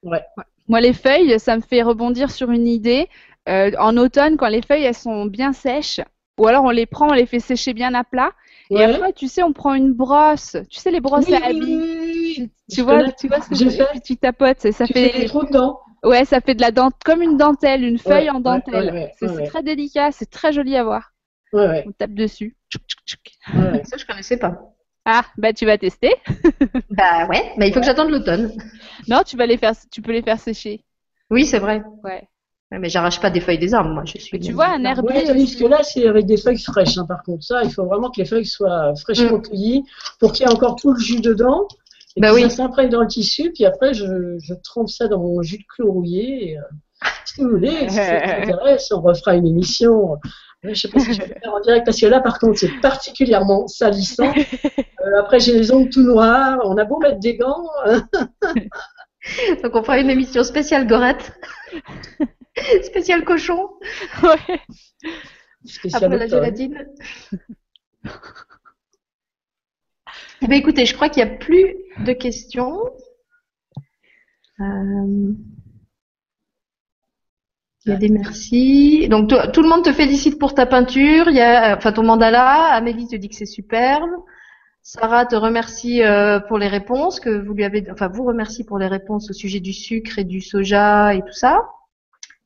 Ouais. Moi, les feuilles, ça me fait rebondir sur une idée. Euh, en automne, quand les feuilles elles sont bien sèches, ou alors on les prend, on les fait sécher bien à plat, et après, tu sais, on prend une brosse. Tu sais, les brosses Oui, à habits. oui, oui, oui. Tu vois, tu vois ce que J'ai je fait. Et puis tu tapotes, ça Tu fais des fait. trous dedans. Ouais, ça fait de la dent comme une dentelle, une feuille Ouais, en dentelle. ouais, ouais, c'est très délicat, c'est très joli à voir. Ouais, ouais, On tape dessus. Tchouk, tchouk, tchouk. ouais, ouais. Ça, je connaissais pas. Ah, bah tu vas tester. Bah ouais, mais il faut que j'attende l'automne. Non, tu vas les faire, tu peux les faire sécher. Oui, c'est vrai. Ouais. Ouais, mais j'arrache pas des feuilles des arbres, moi. Je suis. Mais tu vois, un herbier. Ouais, tandis que là, c'est avec des feuilles fraîches, hein, par contre. Ça, il faut vraiment que les feuilles soient fraîchement cueillies pour qu'il y ait encore tout le jus dedans. Et Bah puis oui. ça s'imprègne dans le tissu, puis après, je, je trempe ça dans mon jus de clou rouillé. Et, euh, si vous voulez, si ça vous intéresse, on refera une émission. Euh, Je sais pas si je vais le faire en direct, parce que là, par contre, c'est particulièrement salissant. Euh, après, j'ai les ongles tout noirs. On a beau mettre des gants. Donc on fera une émission spéciale gorette. spéciale cochon. Ouais. spécial Après la gélatine. Eh bien, écoutez, je crois qu'il n'y a plus de questions. Euh, Il y a des merci. Donc, tout le monde te félicite pour ta peinture. Il y a, enfin, ton mandala. Amélie te dit que c'est superbe. Sarah te remercie euh, pour les réponses que vous lui avez, enfin, vous remercie pour les réponses au sujet du sucre et du soja et tout ça.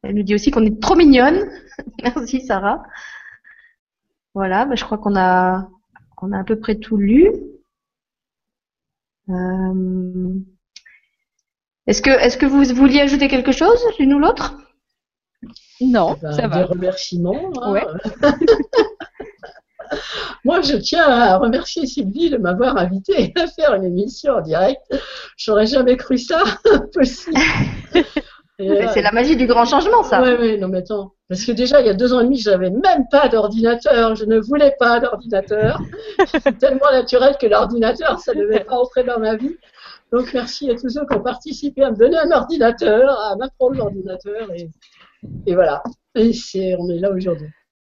Elle nous dit aussi qu'on est trop mignonne. Merci, Sarah. Voilà, bah, je crois qu'on a, on a à peu près tout lu. Euh, Est-ce que, est-ce que vous vouliez ajouter quelque chose, l'une ou l'autre? Non, Ben, ça Des va. remerciements. hein. Ouais. Moi, je tiens à remercier Sylvie de m'avoir invité à faire une émission en direct. J'aurais jamais cru ça possible. Euh, C'est la magie du grand changement, ça. Ouais, ouais, non, mais attends. Parce que déjà, il y a deux ans et demi, je n'avais même pas d'ordinateur. Je ne voulais pas d'ordinateur. C'est tellement naturel que l'ordinateur, ça ne devait pas entrer dans ma vie. Donc, merci à tous ceux qui ont participé à me donner un ordinateur, à m'apprendre l'ordinateur. Et, et voilà. Et c'est, on est là aujourd'hui.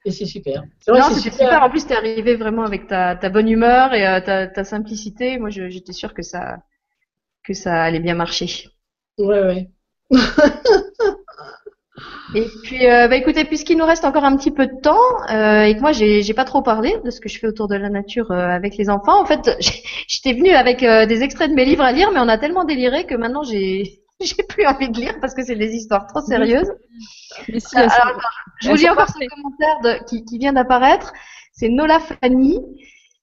Et c'est super. C'est vrai c'est super. En plus, t'es arrivé vraiment avec ta, ta bonne humeur et euh, ta, ta simplicité. Moi, je- j'étais sûre que ça, que ça allait bien marcher. Ouais, ouais. Et puis, euh, bah, écoutez, puisqu'il nous reste encore un petit peu de temps euh, et que moi, j'ai, j'ai pas trop parlé de ce que je fais autour de la nature euh, avec les enfants. En fait, j'étais venue avec des extraits de mes livres à lire, mais on a tellement déliré que maintenant, j'ai, j'ai plus envie de lire parce que c'est des histoires trop sérieuses. Mais si, Alors, attends, je vous lis encore ce commentaire de- qui, qui vient d'apparaître. C'est Nola Fanny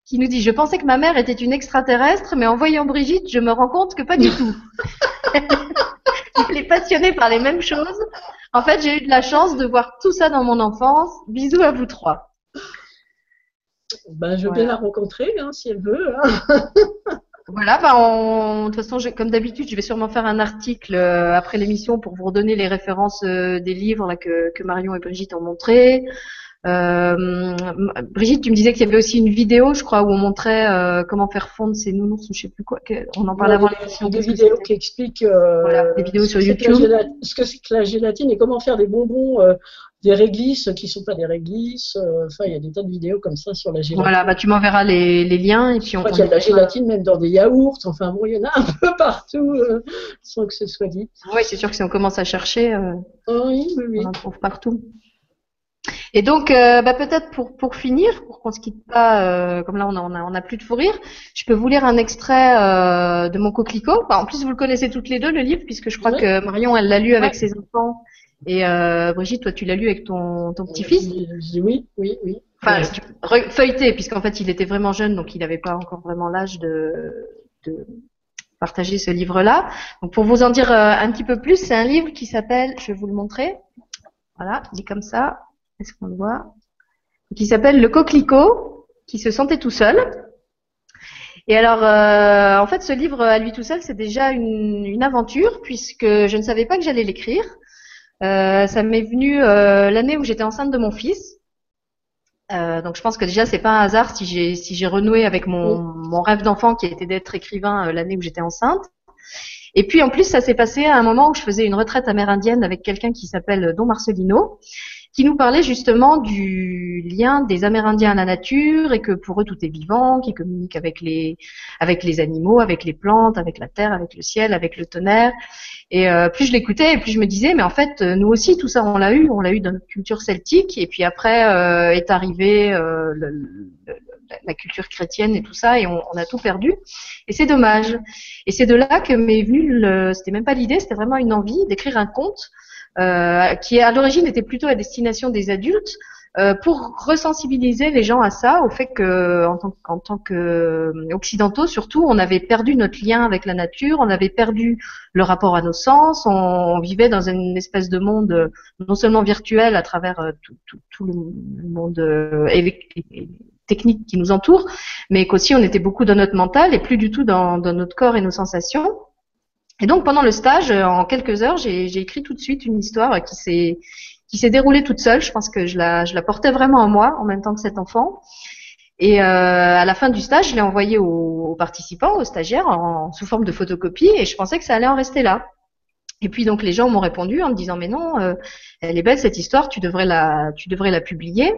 qui nous dit Je pensais que ma mère était une extraterrestre, mais en voyant Brigitte, je me rends compte que pas du tout. Elle est passionnée par les mêmes choses. En fait, j'ai eu de la chance de voir tout ça dans mon enfance. Bisous à vous trois. Ben, je vais la rencontrer, hein, si elle veut. hein. Voilà, on- de toute façon, je- comme d'habitude, je vais sûrement faire un article euh, après l'émission pour vous redonner les références euh, des livres là, que, que Marion et Brigitte ont montrés. Euh, Brigitte, tu me disais qu'il y avait aussi une vidéo, je crois, où on montrait euh, comment faire fondre ces nounours ou je sais plus quoi. On en parlait avant l'émission. des qu'est-ce que vidéos qui expliquent euh, Voilà, des vidéos sur YouTube. ce que c'est que la gélatine et comment faire des bonbons, euh, des réglisses qui sont pas des réglisses. euh, Enfin, il y a des tas de vidéos comme ça sur la gélatine. Voilà, bah tu m'enverras les, les liens et puis Je on. crois qu'il y a de la gélatine même dans des yaourts. Enfin bon, il y en a un peu partout euh, sans que ce soit dit. Oui, c'est sûr que si on commence à chercher, euh, Oh, oui, oui, oui. on en trouve partout. Et donc, euh, bah, peut-être pour, pour finir, pour qu'on se quitte pas, euh, comme là on a, on, a, on a plus de fou rire, je peux vous lire un extrait euh, de mon coquelicot. Bah, en plus, vous le connaissez toutes les deux, le livre, puisque je crois que Marion, elle l'a lu avec ses enfants. Et Brigitte, toi, tu l'as lu avec ton, ton petit-fils? Oui, oui, oui. Enfin, Ouais. feuilleté, puisqu'en fait, il était vraiment jeune, donc il n'avait pas encore vraiment l'âge de, de partager ce livre-là. Donc, pour vous en dire un petit peu plus, c'est un livre qui s'appelle, je vais vous le montrer. Voilà, il est comme ça. Est-ce qu'on le voit? Qui s'appelle Le coquelicot, qui se sentait tout seul. Et alors, euh, en fait, ce livre à lui tout seul, c'est déjà une, une aventure, puisque je ne savais pas que j'allais l'écrire. Euh, ça m'est venu euh, l'année où j'étais enceinte de mon fils. Euh, donc je pense que déjà c'est pas un hasard si j'ai si j'ai renoué avec mon, mon rêve d'enfant qui était d'être écrivain euh, l'année où j'étais enceinte. Et puis en plus ça s'est passé à un moment où je faisais une retraite amérindienne avec quelqu'un qui s'appelle Don Marcelino, qui nous parlait justement du lien des Amérindiens à la nature et que pour eux tout est vivant, qui communiquent avec les avec les animaux, avec les plantes, avec la terre, avec le ciel, avec le tonnerre. Et euh, plus je l'écoutais, plus je me disais, mais en fait, euh, nous aussi, tout ça, on l'a eu, on l'a eu dans notre culture celtique. Et puis après euh, est arrivé euh, le, le- la culture chrétienne et tout ça, et on, on a tout perdu. Et c'est dommage. Et c'est de là que m'est venu, le, c'était même pas l'idée, c'était vraiment une envie d'écrire un conte qui à l'origine était plutôt à destination des adultes, euh, pour resensibiliser les gens à ça, au fait que en tant, en tant qu'occidentaux surtout, on avait perdu notre lien avec la nature, on avait perdu le rapport à nos sens, on, vivait dans une espèce de monde euh, non seulement virtuel à travers euh, tout le monde technique qui nous entoure, mais qu'aussi on était beaucoup dans notre mental et plus du tout dans, dans notre corps et nos sensations. Et donc pendant le stage, en quelques heures, j'ai écrit tout de suite une histoire qui s'est qui s'est déroulée toute seule. Je pense que je la, je la portais vraiment en moi en même temps que cet enfant. Et euh, à la fin du stage, je l'ai envoyé aux, participants, aux stagiaires, en, sous forme de photocopie, et je pensais que ça allait en rester là. Et puis donc les gens m'ont répondu en me disant mais non, euh, elle est belle cette histoire, tu devrais la, tu devrais la publier.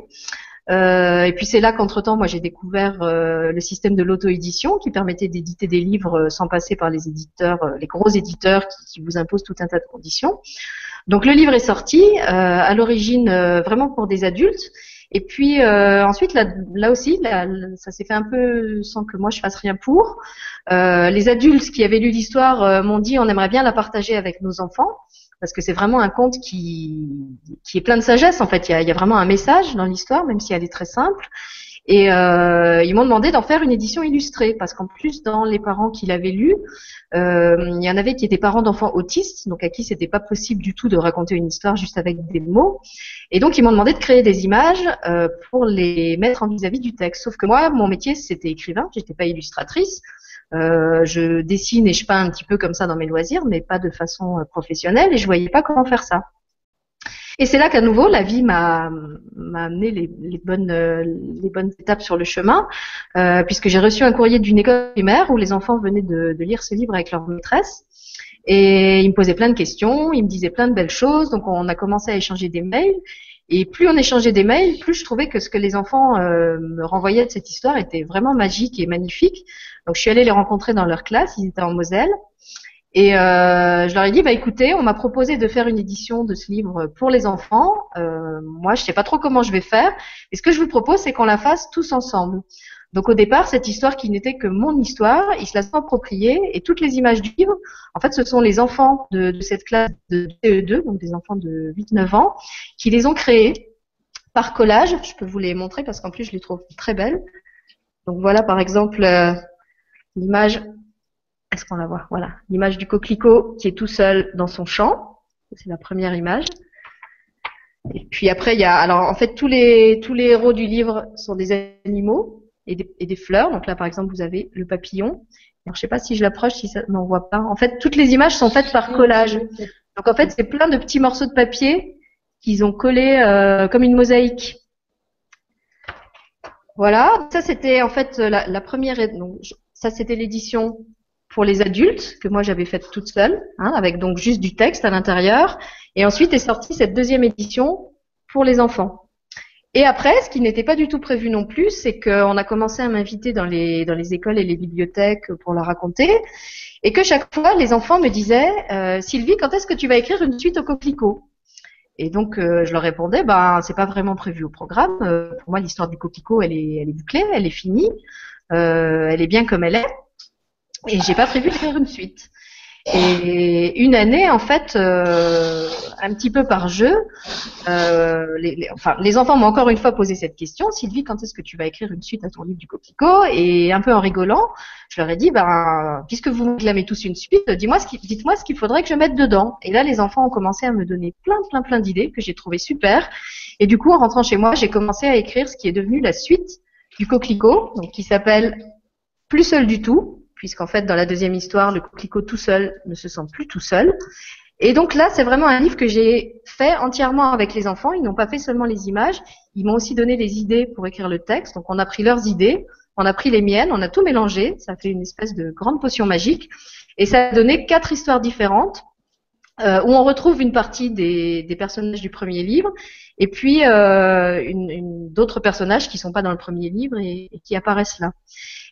Euh, et puis c'est là qu'entre temps, moi j'ai découvert euh, le système de l'auto-édition qui permettait d'éditer des livres euh, sans passer par les éditeurs, euh, les gros éditeurs qui, vous imposent tout un tas de conditions. Donc le livre est sorti, euh, à l'origine euh, vraiment pour des adultes. Et puis euh, ensuite, là, là aussi, là, ça s'est fait un peu sans que moi je fasse rien pour. les adultes qui avaient lu l'histoire m'ont dit on aimerait bien la partager avec nos enfants parce que c'est vraiment un conte qui, qui est plein de sagesse en fait. Il y a, vraiment un message dans l'histoire, même si elle est très simple. Et euh, ils m'ont demandé d'en faire une édition illustrée, parce qu'en plus, dans les parents qui l'avaient lu, euh, il y en avait qui étaient parents d'enfants autistes, donc à qui c'était pas possible du tout de raconter une histoire juste avec des mots. Et donc ils m'ont demandé de créer des images euh, pour les mettre en vis-à-vis du texte. Sauf que moi, mon métier c'était écrivain, j'étais pas illustratrice. Euh, je dessine et je peins un petit peu comme ça dans mes loisirs, mais pas de façon euh, professionnelle, et je voyais pas comment faire ça. Et c'est là qu'à nouveau, la vie m'a amené les, les, bonnes, euh, les bonnes étapes sur le chemin, euh, puisque j'ai reçu un courrier d'une école primaire où les enfants venaient de, de, lire ce livre avec leur maîtresse. Et ils me posaient plein de questions, ils me disaient plein de belles choses, donc on a commencé à échanger des mails. Et plus on échangeait des mails, plus je trouvais que ce que les enfants euh, me renvoyaient de cette histoire était vraiment magique et magnifique. Donc je suis allée les rencontrer dans leur classe, ils étaient en Moselle. Et euh, je leur ai dit, bah écoutez, on m'a proposé de faire une édition de ce livre pour les enfants. Euh, moi, je sais pas trop comment je vais faire. Et ce que je vous propose, c'est qu'on la fasse tous ensemble. Donc au départ, cette histoire qui n'était que mon histoire, ils se la sont appropriée et toutes les images du livre, en fait, ce sont les enfants de, de cette classe de CE2, donc des enfants de 8-9 ans, qui les ont créés par collage. Je peux vous les montrer parce qu'en plus, je les trouve très belles. Donc voilà, par exemple, euh, l'image est-ce qu'on la voit? Voilà, l'image du coquelicot qui est tout seul dans son champ. C'est la première image. Et puis après, il y a, alors en fait, tous les tous les héros du livre sont des animaux et des, fleurs. Donc là, par exemple, vous avez le papillon. Alors, je sais pas si je l'approche, si ça n'en voit pas. En fait, toutes les images sont faites par collage. Donc en fait, c'est plein de petits morceaux de papier qu'ils ont collés euh, comme une mosaïque. Voilà, ça c'était en fait la, la première. Donc, ça c'était l'édition pour les adultes que moi j'avais faite toute seule, hein, avec donc juste du texte à l'intérieur. Et ensuite est sortie cette deuxième édition pour les enfants. Et après, ce qui n'était pas du tout prévu non plus, c'est qu'on a commencé à m'inviter dans les, dans les écoles et les bibliothèques pour la raconter. Et que chaque fois, les enfants me disaient, euh, Sylvie, quand est-ce que tu vas écrire une suite au coquelicot? Et donc, euh, je leur répondais, ben, c'est pas vraiment prévu au programme. Euh, pour moi, l'histoire du coquelicot, elle est, elle est bouclée, elle est finie, euh, elle est bien comme elle est. Et j'ai pas prévu de faire une suite. Et une année, en fait, euh, un petit peu par jeu, euh, les, les, enfin, les enfants m'ont encore une fois posé cette question. Sylvie, quand est-ce que tu vas écrire une suite à ton livre du coquelicot Et un peu en rigolant, je leur ai dit, ben, puisque vous réclamez tous une suite, dis-moi ce dites-moi ce qu'il faudrait que je mette dedans. Et là, les enfants ont commencé à me donner plein, plein, plein d'idées que j'ai trouvées super. Et du coup, en rentrant chez moi, j'ai commencé à écrire ce qui est devenu la suite du coquelicot, donc qui s'appelle Plus seul du tout puisqu'en fait, dans la deuxième histoire, le coquelicot tout seul ne se sent plus tout seul. Et donc là, c'est vraiment un livre que j'ai fait entièrement avec les enfants. Ils n'ont pas fait seulement les images, ils m'ont aussi donné des idées pour écrire le texte. Donc on a pris leurs idées, on a pris les miennes, on a tout mélangé. Ça fait une espèce de grande potion magique. Et ça a donné quatre histoires différentes euh, où on retrouve une partie des, des, personnages du premier livre et puis euh, une, une, d'autres personnages qui sont pas dans le premier livre et, et qui apparaissent là.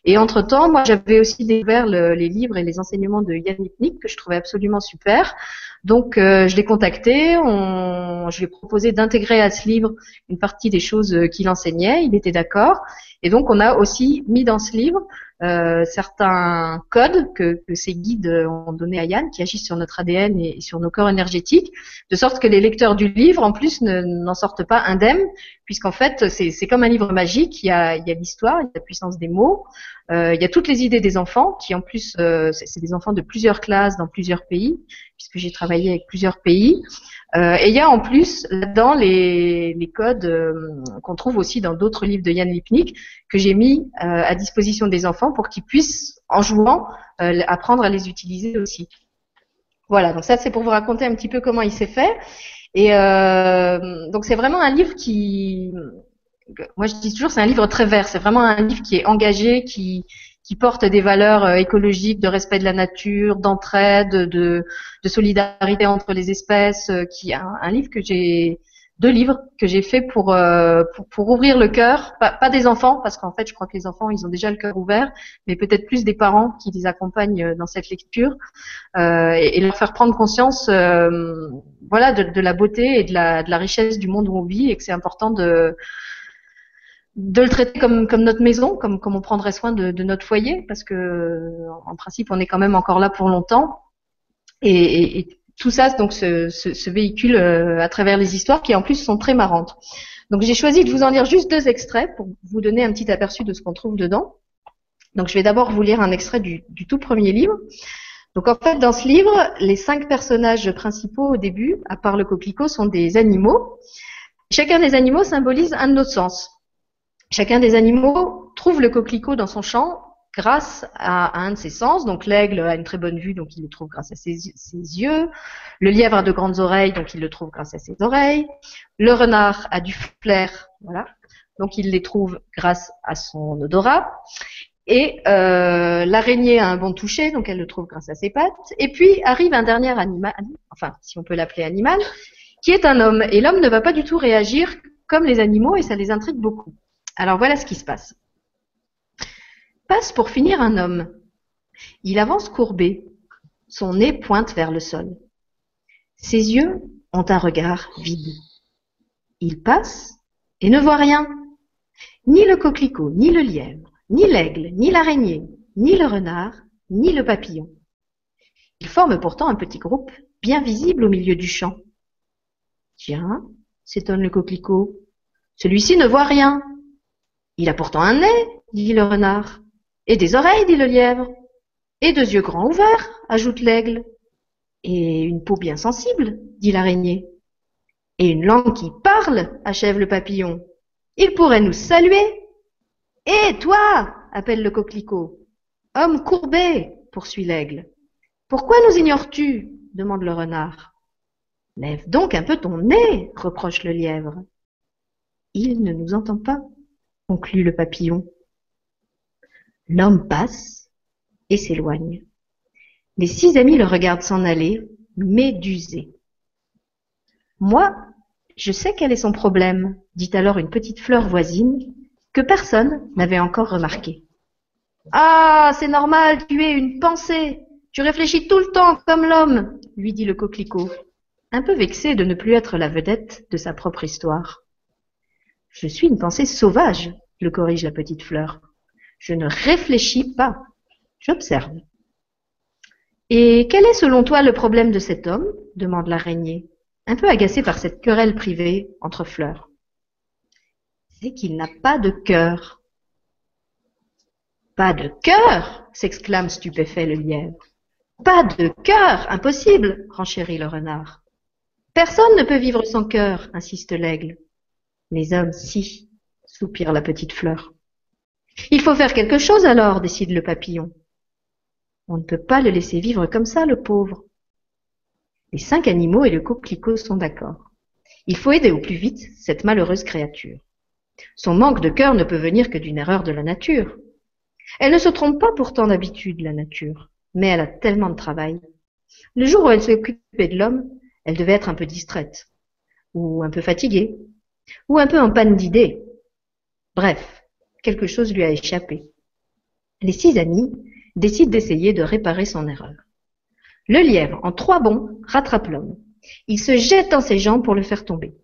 Et entre-temps, moi, j'avais aussi découvert le, les livres et les enseignements de Yann Lipnik, que je trouvais absolument super. Donc euh, je l'ai contacté, on, je lui ai proposé d'intégrer à ce livre une partie des choses euh, qu'il enseignait, il était d'accord. Et donc on a aussi mis dans ce livre euh, certains codes que, ces guides ont donnés à Yann, qui agissent sur notre ADN et sur nos corps énergétiques, de sorte que les lecteurs du livre, en plus, n'en sortent pas indemnes, puisqu'en fait, c'est comme un livre magique, il y a l'histoire, il, y a la puissance des mots, euh, il y a toutes les idées des enfants, qui en plus, euh, c'est des enfants de plusieurs classes dans plusieurs pays, puisque j'ai travaillé avec plusieurs pays. Et il y a en plus là-dedans les, les, codes qu'on trouve aussi dans d'autres livres de Yann Lipnik que j'ai mis à disposition des enfants pour qu'ils puissent, en jouant, apprendre à les utiliser aussi. Voilà, donc ça c'est pour vous raconter un petit peu comment il s'est fait. Et donc c'est vraiment un livre qui, moi je dis toujours c'est un livre très vert, c'est vraiment un livre qui est engagé, qui, porte des valeurs euh, écologiques, de respect de la nature, d'entraide, de, solidarité entre les espèces, euh, qui un livre que j'ai deux livres que j'ai fait pour, euh, pour, pour ouvrir le cœur, pas, pas des enfants parce qu'en fait je crois que les enfants ils ont déjà le cœur ouvert, mais peut-être plus des parents qui les accompagnent dans cette lecture euh, et, et, leur faire prendre conscience, euh, voilà, de, de, la beauté et de la, de la richesse du monde où on vit et que c'est important de de le traiter comme, comme notre maison, comme, comme on prendrait soin de, de, notre foyer, parce que en principe on est quand même encore là pour longtemps. Et, et, tout ça donc se, véhicule euh, à travers les histoires qui en plus sont très marrantes. Donc j'ai choisi de vous en lire juste deux extraits pour vous donner un petit aperçu de ce qu'on trouve dedans. Donc je vais d'abord vous lire un extrait du, du, tout premier livre. Donc en fait dans ce livre, les cinq personnages principaux au début, à part le coquelicot, sont des animaux. Chacun des animaux symbolise un de nos sens. Chacun des animaux trouve le coquelicot dans son champ grâce à, un de ses sens. Donc l'aigle a une très bonne vue, donc il le trouve grâce à ses, yeux. Le lièvre a de grandes oreilles, donc il le trouve grâce à ses oreilles. Le renard a du flair, voilà, donc il les trouve grâce à son odorat. Et euh, l'araignée a un bon toucher, donc elle le trouve grâce à ses pattes. Et puis arrive un dernier animal, enfin si on peut l'appeler animal, qui est un homme. Et l'homme ne va pas du tout réagir comme les animaux et ça les intrigue beaucoup. Alors voilà ce qui se passe. Passe pour finir un homme. Il avance courbé. Son nez pointe vers le sol. Ses yeux ont un regard vide. Il passe et ne voit rien. Ni le coquelicot, ni le lièvre, ni l'aigle, ni l'araignée, ni le renard, ni le papillon. Il forme pourtant un petit groupe bien visible au milieu du champ. Tiens, s'étonne le coquelicot, celui-ci ne voit rien. Il a pourtant un nez, dit le renard, et des oreilles, dit le lièvre, et deux yeux grands ouverts, ajoute l'aigle, et une peau bien sensible, dit l'araignée, et une langue qui parle, achève le papillon. Il pourrait nous saluer. Et toi appelle le coquelicot. Homme courbé, poursuit l'aigle. Pourquoi nous ignores-tu? demande le renard. Lève donc un peu ton nez, reproche le lièvre. Il ne nous entend pas conclut le papillon. L'homme passe et s'éloigne. Les six amis le regardent s'en aller, médusés. Moi, je sais quel est son problème, dit alors une petite fleur voisine, que personne n'avait encore remarqué. Ah, c'est normal, tu es une pensée. Tu réfléchis tout le temps comme l'homme, lui dit le coquelicot, un peu vexé de ne plus être la vedette de sa propre histoire. Je suis une pensée sauvage, le corrige la petite fleur. Je ne réfléchis pas, j'observe. Et quel est selon toi le problème de cet homme? demande l'araignée, un peu agacée par cette querelle privée entre fleurs. C'est qu'il n'a pas de cœur. Pas de cœur s'exclame stupéfait le lièvre. Pas de cœur Impossible renchérit le renard. Personne ne peut vivre sans cœur, insiste l'aigle. Les hommes, si, soupire la petite fleur. Il faut faire quelque chose alors, décide le papillon. On ne peut pas le laisser vivre comme ça, le pauvre. Les cinq animaux et le coquelicot sont d'accord. Il faut aider au plus vite cette malheureuse créature. Son manque de cœur ne peut venir que d'une erreur de la nature. Elle ne se trompe pas pourtant d'habitude, la nature, mais elle a tellement de travail. Le jour où elle s'est occupée de l'homme, elle devait être un peu distraite, ou un peu fatiguée, ou un peu en panne d'idées. Bref, quelque chose lui a échappé. Les six amis décident d'essayer de réparer son erreur. Le lièvre, en trois bonds, rattrape l'homme. Il se jette dans ses jambes pour le faire tomber.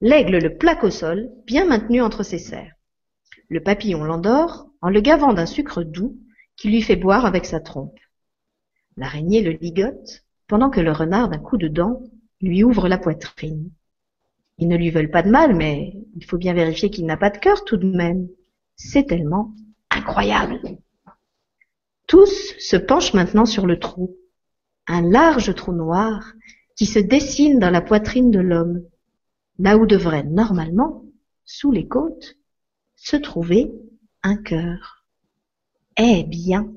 L'aigle le plaque au sol, bien maintenu entre ses serres. Le papillon l'endort en le gavant d'un sucre doux qu'il lui fait boire avec sa trompe. L'araignée le ligote pendant que le renard d'un coup de dent lui ouvre la poitrine. Ils ne lui veulent pas de mal, mais il faut bien vérifier qu'il n'a pas de cœur tout de même. C'est tellement incroyable. Tous se penchent maintenant sur le trou, un large trou noir qui se dessine dans la poitrine de l'homme, là où devrait normalement, sous les côtes, se trouver un cœur. Eh bien,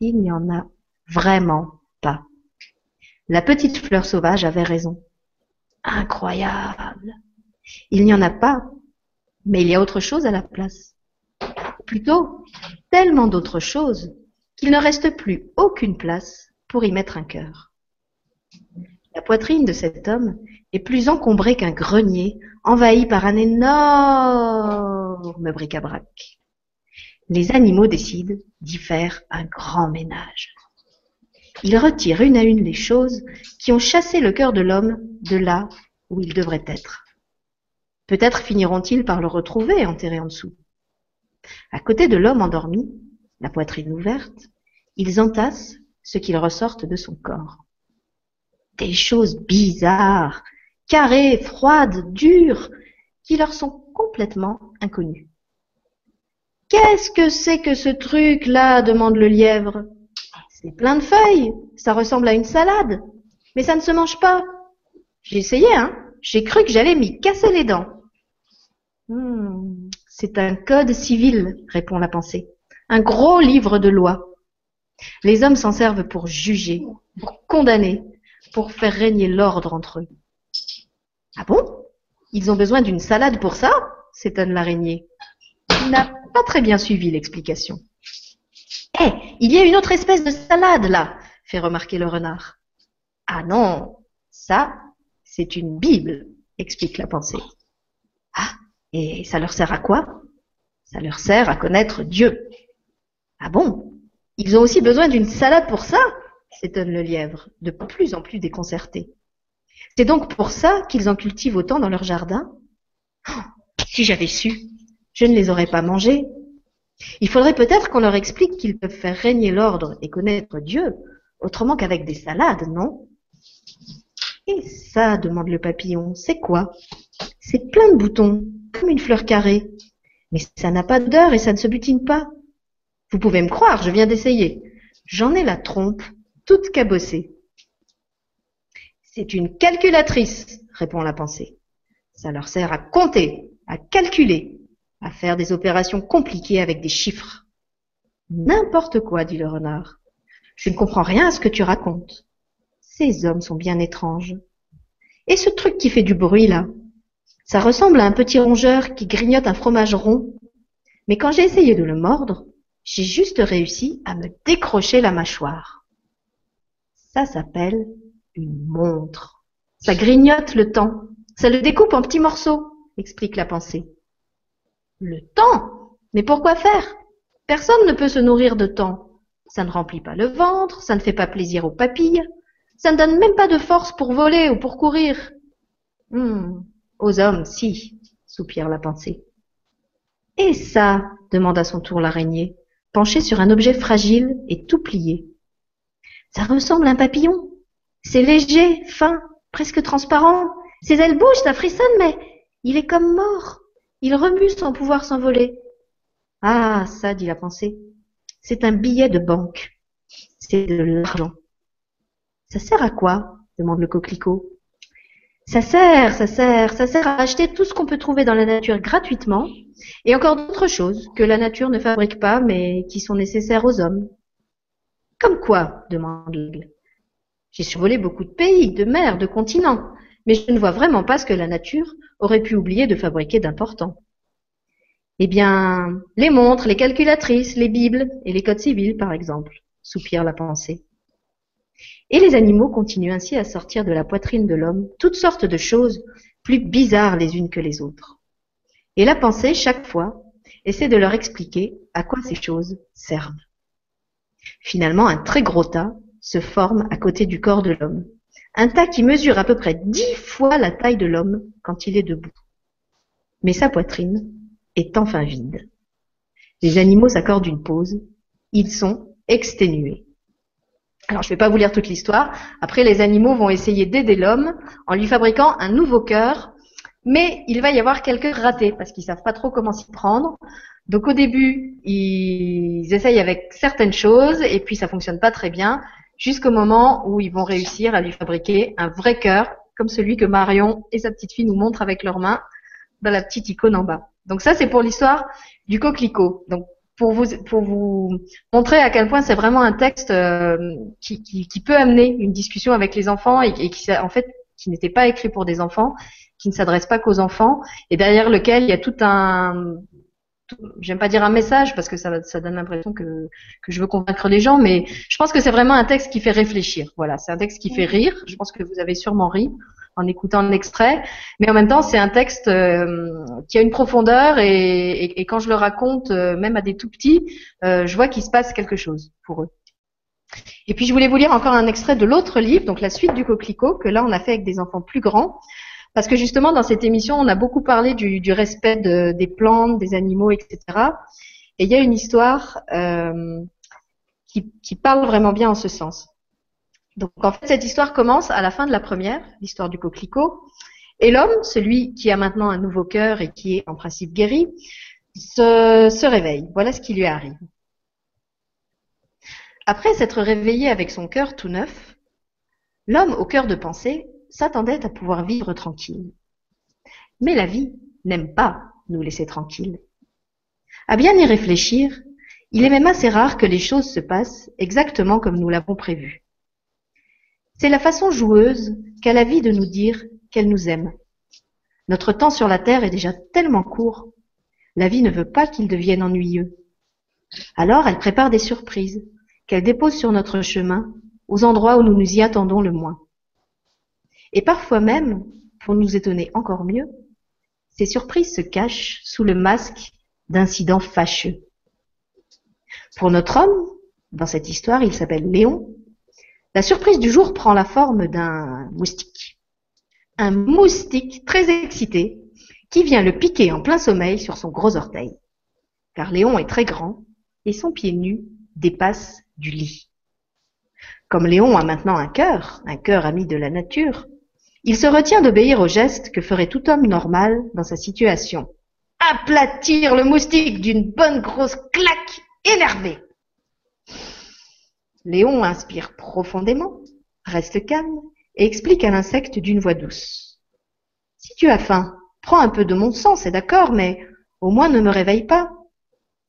il n'y en a vraiment pas. La petite fleur sauvage avait raison. Incroyable. Il n'y en a pas, mais il y a autre chose à la place. Plutôt, tellement d'autres choses qu'il ne reste plus aucune place pour y mettre un cœur. La poitrine de cet homme est plus encombrée qu'un grenier envahi par un énorme bric-à-brac. Les animaux décident d'y faire un grand ménage. Ils retirent une à une les choses qui ont chassé le cœur de l'homme de là où il devrait être. Peut-être finiront-ils par le retrouver enterré en dessous. À côté de l'homme endormi, la poitrine ouverte, ils entassent ce qu'ils ressortent de son corps. Des choses bizarres, carrées, froides, dures, qui leur sont complètement inconnues. Qu'est-ce que c'est que ce truc-là? demande le lièvre. C'est plein de feuilles, ça ressemble à une salade, mais ça ne se mange pas. J'ai essayé, hein. J'ai cru que j'allais m'y casser les dents. Hmm, c'est un code civil, répond la pensée. Un gros livre de loi. Les hommes s'en servent pour juger, pour condamner, pour faire régner l'ordre entre eux. Ah bon? Ils ont besoin d'une salade pour ça? S'étonne l'araignée. Il n'a pas très bien suivi l'explication. Eh, il y a une autre espèce de salade là, fait remarquer le renard. Ah non, ça, c'est une Bible, explique la pensée. Ah, et ça leur sert à quoi? Ça leur sert à connaître Dieu. Ah bon? Ils ont aussi besoin d'une salade pour ça s'étonne le lièvre, de plus en plus déconcerté. C'est donc pour ça qu'ils en cultivent autant dans leur jardin? Oh, Si j'avais su, je ne les aurais pas mangés. Il faudrait peut-être qu'on leur explique qu'ils peuvent faire régner l'ordre et connaître Dieu autrement qu'avec des salades, non? Et ça, demande le papillon, c'est quoi? C'est plein de boutons, comme une fleur carrée. Mais ça n'a pas d'odeur et ça ne se butine pas. Vous pouvez me croire, je viens d'essayer. J'en ai la trompe toute cabossée. C'est une calculatrice, répond la pensée. Ça leur sert à compter, à calculer, à faire des opérations compliquées avec des chiffres. N'importe quoi, dit le renard. Je ne comprends rien à ce que tu racontes. Ces hommes sont bien étranges. Et ce truc qui fait du bruit là? Ça ressemble à un petit rongeur qui grignote un fromage rond. Mais quand j'ai essayé de le mordre, j'ai juste réussi à me décrocher la mâchoire. Ça s'appelle une montre. Ça grignote le temps. Ça le découpe en petits morceaux, explique la pensée. Le temps? Mais pourquoi faire? Personne ne peut se nourrir de temps. Ça ne remplit pas le ventre, ça ne fait pas plaisir aux papilles, ça ne donne même pas de force pour voler ou pour courir. Hum, aux hommes, si, soupire la pensée. Et ça demande à son tour l'araignée penché sur un objet fragile et tout plié. Ça ressemble à un papillon. C'est léger, fin, presque transparent. Ses ailes bougent, ça frissonne, mais il est comme mort. Il remue sans pouvoir s'envoler. Ah, ça, dit la pensée, c'est un billet de banque. C'est de l'argent. Ça sert à quoi? demande le coquelicot. Ça sert, ça sert, ça sert à acheter tout ce qu'on peut trouver dans la nature gratuitement et encore d'autres choses que la nature ne fabrique pas mais qui sont nécessaires aux hommes. Comme quoi demande l'aigle. J'ai survolé beaucoup de pays, de mers, de continents, mais je ne vois vraiment pas ce que la nature aurait pu oublier de fabriquer d'important. Eh bien, les montres, les calculatrices, les bibles et les codes civils, par exemple, soupire la pensée. Et les animaux continuent ainsi à sortir de la poitrine de l'homme toutes sortes de choses plus bizarres les unes que les autres. Et la pensée, chaque fois, essaie de leur expliquer à quoi ces choses servent. Finalement, un très gros tas se forme à côté du corps de l'homme. Un tas qui mesure à peu près dix fois la taille de l'homme quand il est debout. Mais sa poitrine est enfin vide. Les animaux s'accordent une pause. Ils sont exténués. Alors, je ne vais pas vous lire toute l'histoire. Après, les animaux vont essayer d'aider l'homme en lui fabriquant un nouveau cœur. Mais il va y avoir quelques ratés parce qu'ils savent pas trop comment s'y prendre. Donc, au début, ils essayent avec certaines choses et puis ça fonctionne pas très bien jusqu'au moment où ils vont réussir à lui fabriquer un vrai cœur comme celui que Marion et sa petite fille nous montrent avec leurs mains dans la petite icône en bas. Donc ça, c'est pour l'histoire du coquelicot. Pour vous, pour vous montrer à quel point c'est vraiment un texte euh, qui, qui, qui, peut amener une discussion avec les enfants et, et qui, en fait, qui n'était pas écrit pour des enfants, qui ne s'adresse pas qu'aux enfants, et derrière lequel il y a tout un, j'aime pas dire un message parce que ça, ça donne l'impression que, que je veux convaincre les gens, mais je pense que c'est vraiment un texte qui fait réfléchir. Voilà, c'est un texte qui fait rire. Je pense que vous avez sûrement ri en écoutant l'extrait, mais en même temps c'est un texte euh, qui a une profondeur et, quand je le raconte, euh, même à des tout petits, euh, je vois qu'il se passe quelque chose pour eux. Et puis je voulais vous lire encore un extrait de l'autre livre, donc la suite du coquelicot, que là on a fait avec des enfants plus grands. Parce que justement, dans cette émission, on a beaucoup parlé du, respect de, des plantes, des animaux, etc. Et il y a une histoire qui, qui, parle vraiment bien en ce sens. Donc en fait, cette histoire commence à la fin de la première, l'histoire du coquelicot. Et l'homme, celui qui a maintenant un nouveau cœur et qui est en principe guéri, se, réveille. Voilà ce qui lui arrive. Après s'être réveillé avec son cœur tout neuf, l'homme au cœur de pensée s'attendait à pouvoir vivre tranquille. Mais la vie n'aime pas nous laisser tranquilles. À bien y réfléchir, il est même assez rare que les choses se passent exactement comme nous l'avons prévu. C'est la façon joueuse qu'a la vie de nous dire qu'elle nous aime. Notre temps sur la terre est déjà tellement court, la vie ne veut pas qu'il devienne ennuyeux. Alors elle prépare des surprises qu'elle dépose sur notre chemin aux endroits où nous nous y attendons le moins. Et parfois même, pour nous étonner encore mieux, ces surprises se cachent sous le masque d'incidents fâcheux. Pour notre homme, dans cette histoire, il s'appelle Léon, la surprise du jour prend la forme d'un moustique. Un moustique très excité qui vient le piquer en plein sommeil sur son gros orteil. Car Léon est très grand et son pied nu dépasse du lit. Comme Léon a maintenant un cœur, un cœur ami de la nature, il se retient d'obéir au geste que ferait tout homme normal dans sa situation. Aplatir le moustique d'une bonne grosse claque énervée. Léon inspire profondément, reste calme et explique à l'insecte d'une voix douce. Si tu as faim, prends un peu de mon sang, c'est d'accord, mais au moins ne me réveille pas.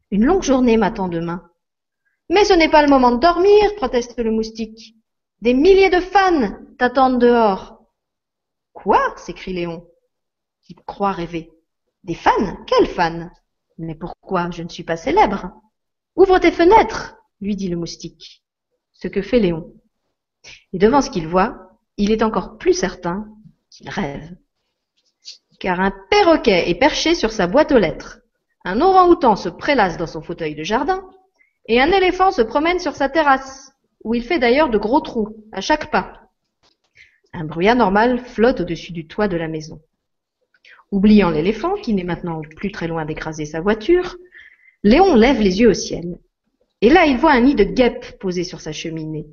Une longue journée m'attend demain. Mais ce n'est pas le moment de dormir, proteste le moustique. Des milliers de fans t'attendent dehors. Quoi? s'écrie Léon, qui croit rêver. Des fans? Quels fans? Mais pourquoi? Je ne suis pas célèbre. Ouvre tes fenêtres, lui dit le moustique. Ce que fait Léon. Et devant ce qu'il voit, il est encore plus certain qu'il rêve. Car un perroquet est perché sur sa boîte aux lettres, un orang-outan se prélasse dans son fauteuil de jardin, et un éléphant se promène sur sa terrasse, où il fait d'ailleurs de gros trous à chaque pas. Un bruit anormal flotte au-dessus du toit de la maison. Oubliant l'éléphant, qui n'est maintenant plus très loin d'écraser sa voiture, Léon lève les yeux au ciel. Et là, il voit un nid de guêpes posé sur sa cheminée,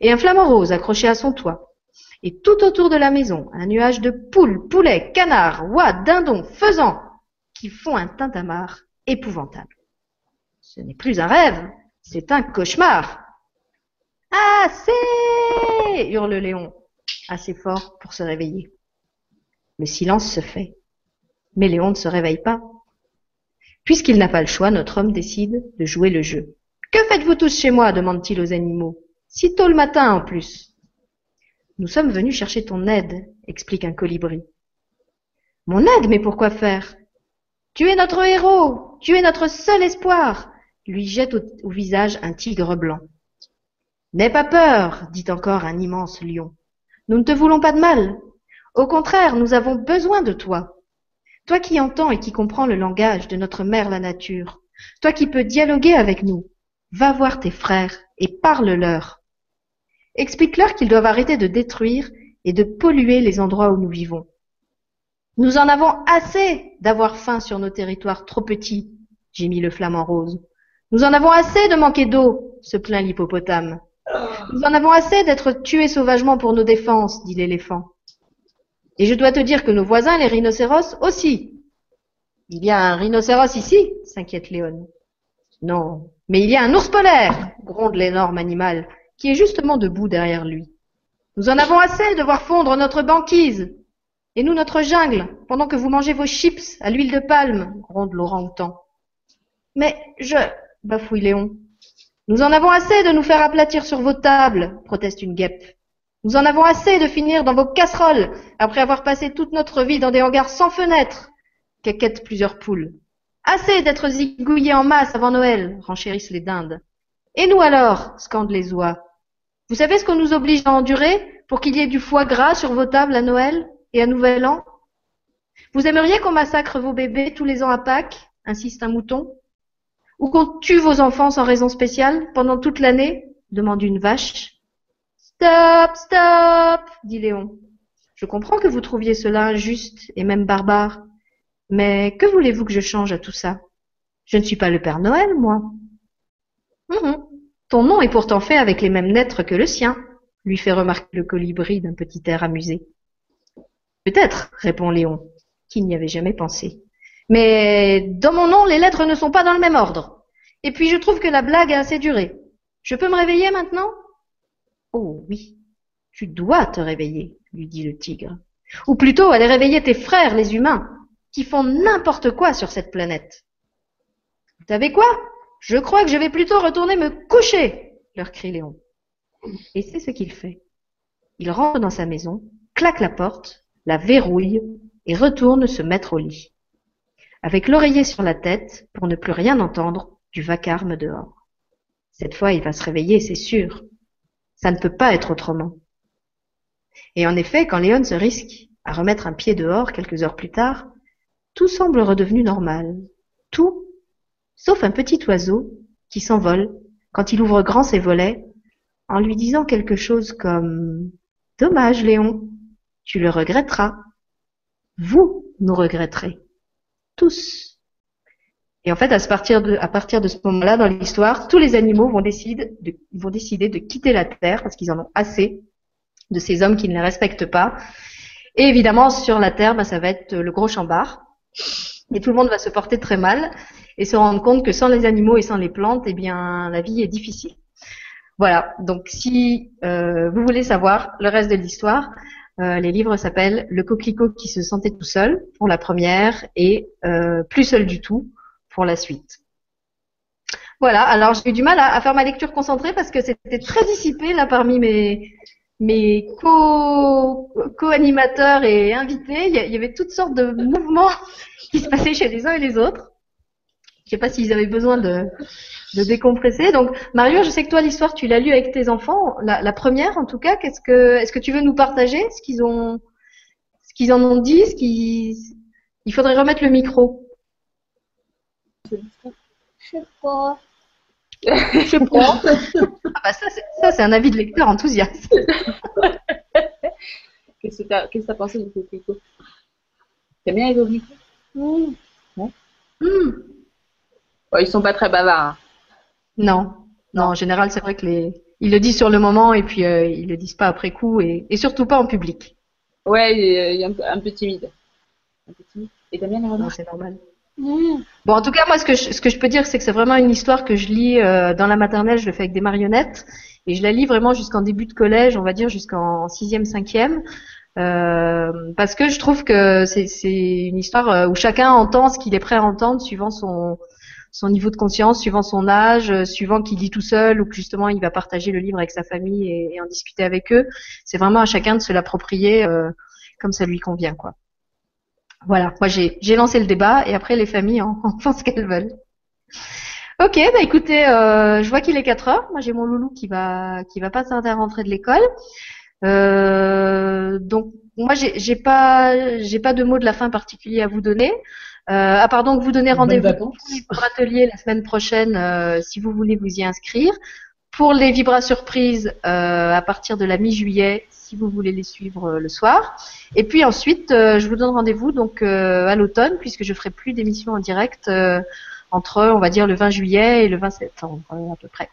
et un flamant rose accroché à son toit. Et tout autour de la maison, un nuage de poules, poulets, canards, oies, dindons, faisans, qui font un tintamarre épouvantable. Ce n'est plus un rêve, c'est un cauchemar. Assez hurle Léon assez fort pour se réveiller. Le silence se fait. Mais Léon ne se réveille pas. Puisqu'il n'a pas le choix, notre homme décide de jouer le jeu. Que faites-vous tous chez moi demande-t-il aux animaux. Si tôt le matin en plus. Nous sommes venus chercher ton aide, explique un colibri. Mon aide, mais pourquoi faire? Tu es notre héros, tu es notre seul espoir, lui jette au, au visage un tigre blanc. N'aie pas peur, dit encore un immense lion. Nous ne te voulons pas de mal. Au contraire, nous avons besoin de toi. Toi qui entends et qui comprends le langage de notre mère la nature. Toi qui peux dialoguer avec nous. Va voir tes frères et parle-leur. Explique-leur qu'ils doivent arrêter de détruire et de polluer les endroits où nous vivons. Nous en avons assez d'avoir faim sur nos territoires trop petits, gémit le flamant rose. Nous en avons assez de manquer d'eau, se plaint l'hippopotame. Nous en avons assez d'être tués sauvagement pour nos défenses, dit l'éléphant. Et je dois te dire que nos voisins, les rhinocéros, aussi. Il y a un rhinocéros ici, s'inquiète Léon. Non, mais il y a un ours polaire, gronde l'énorme animal, qui est justement debout derrière lui. Nous en avons assez de voir fondre notre banquise. Et nous notre jungle, pendant que vous mangez vos chips à l'huile de palme, gronde l'orang-outan. Mais je, bafouille Léon. Nous en avons assez de nous faire aplatir sur vos tables, proteste une guêpe. Nous en avons assez de finir dans vos casseroles après avoir passé toute notre vie dans des hangars sans fenêtres, quéquettent plusieurs poules. Assez d'être zigouillés en masse avant Noël, renchérissent les dindes. Et nous alors, scandent les oies. Vous savez ce qu'on nous oblige à endurer pour qu'il y ait du foie gras sur vos tables à Noël et à Nouvel An? Vous aimeriez qu'on massacre vos bébés tous les ans à Pâques insiste un mouton? Ou qu'on tue vos enfants sans raison spéciale pendant toute l'année? demande une vache. Stop, stop, dit Léon. Je comprends que vous trouviez cela injuste et même barbare. Mais que voulez-vous que je change à tout ça? Je ne suis pas le Père Noël, moi. Hum, Ton nom est pourtant fait avec les mêmes lettres que le sien, lui fait remarquer le colibri d'un petit air amusé. Peut-être, répond Léon, qui n'y avait jamais pensé. Mais dans mon nom, les lettres ne sont pas dans le même ordre. Et puis je trouve que la blague a assez duré. Je peux me réveiller maintenant? Oh oui, tu dois te réveiller, lui dit le tigre. Ou plutôt aller réveiller tes frères, les humains, qui font n'importe quoi sur cette planète. Vous savez quoi? Je crois que je vais plutôt retourner me coucher, leur crie Léon. Et c'est ce qu'il fait. Il rentre dans sa maison, claque la porte, la verrouille et retourne se mettre au lit avec l'oreiller sur la tête pour ne plus rien entendre du vacarme dehors. Cette fois, il va se réveiller, c'est sûr. Ça ne peut pas être autrement. Et en effet, quand Léon se risque à remettre un pied dehors quelques heures plus tard, tout semble redevenu normal. Tout, sauf un petit oiseau qui s'envole quand il ouvre grand ses volets en lui disant quelque chose comme Dommage, Léon, tu le regretteras. Vous nous regretterez tous. Et en fait, à partir de, à partir de ce moment-là, dans l'histoire, tous les animaux vont décider de, vont décider de quitter la Terre parce qu'ils en ont assez de ces hommes qui ne les respectent pas. Et évidemment, sur la Terre, bah, ça va être le gros chambard. Et tout le monde va se porter très mal et se rendre compte que sans les animaux et sans les plantes, eh bien, la vie est difficile. Voilà. Donc, si euh, vous voulez savoir le reste de l'histoire, euh, les livres s'appellent Le coquelicot qui se sentait tout seul pour la première et euh, Plus seul du tout pour la suite. Voilà, alors j'ai eu du mal à, faire ma lecture concentrée parce que c'était très dissipé là parmi mes, mes co-animateurs et invités. Il y, avait toutes sortes de mouvements qui se passaient chez les uns et les autres. Je sais pas s'ils avaient besoin de, de décompresser. Donc, Mario, je sais que toi, l'histoire, tu l'as lu avec tes enfants, la, première en tout cas. Qu'est-ce que, est-ce que tu veux nous partager ce qu'ils ont, ce qu'ils en ont dit, ce qu'ils, il faudrait remettre le micro. Je sais pas. Je pas. ah bah ça, c'est, un avis de lecteur enthousiaste. Qu'est-ce que que pensé de coquelicot T'aimes bien les coquelicots mmh. Ouais. Mmh. ils sont pas très bavards. Hein. Non, non. En général, c'est vrai que les ils le disent sur le moment et puis euh, ils le disent pas après coup et, et surtout pas en public. Ouais, il est un peu, un peu timide. Un peu timide. Et t'as bien les C'est normal. Mmh. Bon, en tout cas, moi, ce que je, ce que je peux dire, c'est que c'est vraiment une histoire que je lis euh, dans la maternelle. Je le fais avec des marionnettes et je la lis vraiment jusqu'en début de collège, on va dire jusqu'en sixième, cinquième. Euh, parce que je trouve que c'est une histoire euh, où chacun entend ce qu'il est prêt à entendre suivant son, son niveau de conscience, suivant son âge, euh, suivant qu'il lit tout seul ou que justement il va partager le livre avec sa famille et, en discuter avec eux. C'est vraiment à chacun de se l'approprier euh, comme ça lui convient, quoi. Voilà, moi j'ai lancé le débat et après les familles en, font ce qu'elles veulent. Ok, bah écoutez, euh, je vois qu'il est 4 heures. Moi j'ai mon loulou qui va qui va pas tarder à rentrer de l'école. Euh, donc moi, j'ai pas, j'ai pas de mot de la fin particulier à vous donner. Euh, à part donc vous donner rendez-vous pour atelier la semaine prochaine euh, si vous voulez vous y inscrire. Pour les Vibra Surprises, euh, à partir de la mi-juillet, si vous voulez les suivre euh, le soir. Et puis ensuite, euh, je vous donne rendez-vous donc euh, à l'automne, puisque je ferai plus d'émissions en direct euh, entre, on va dire, le 20 juillet et le 20 septembre, euh, à peu près.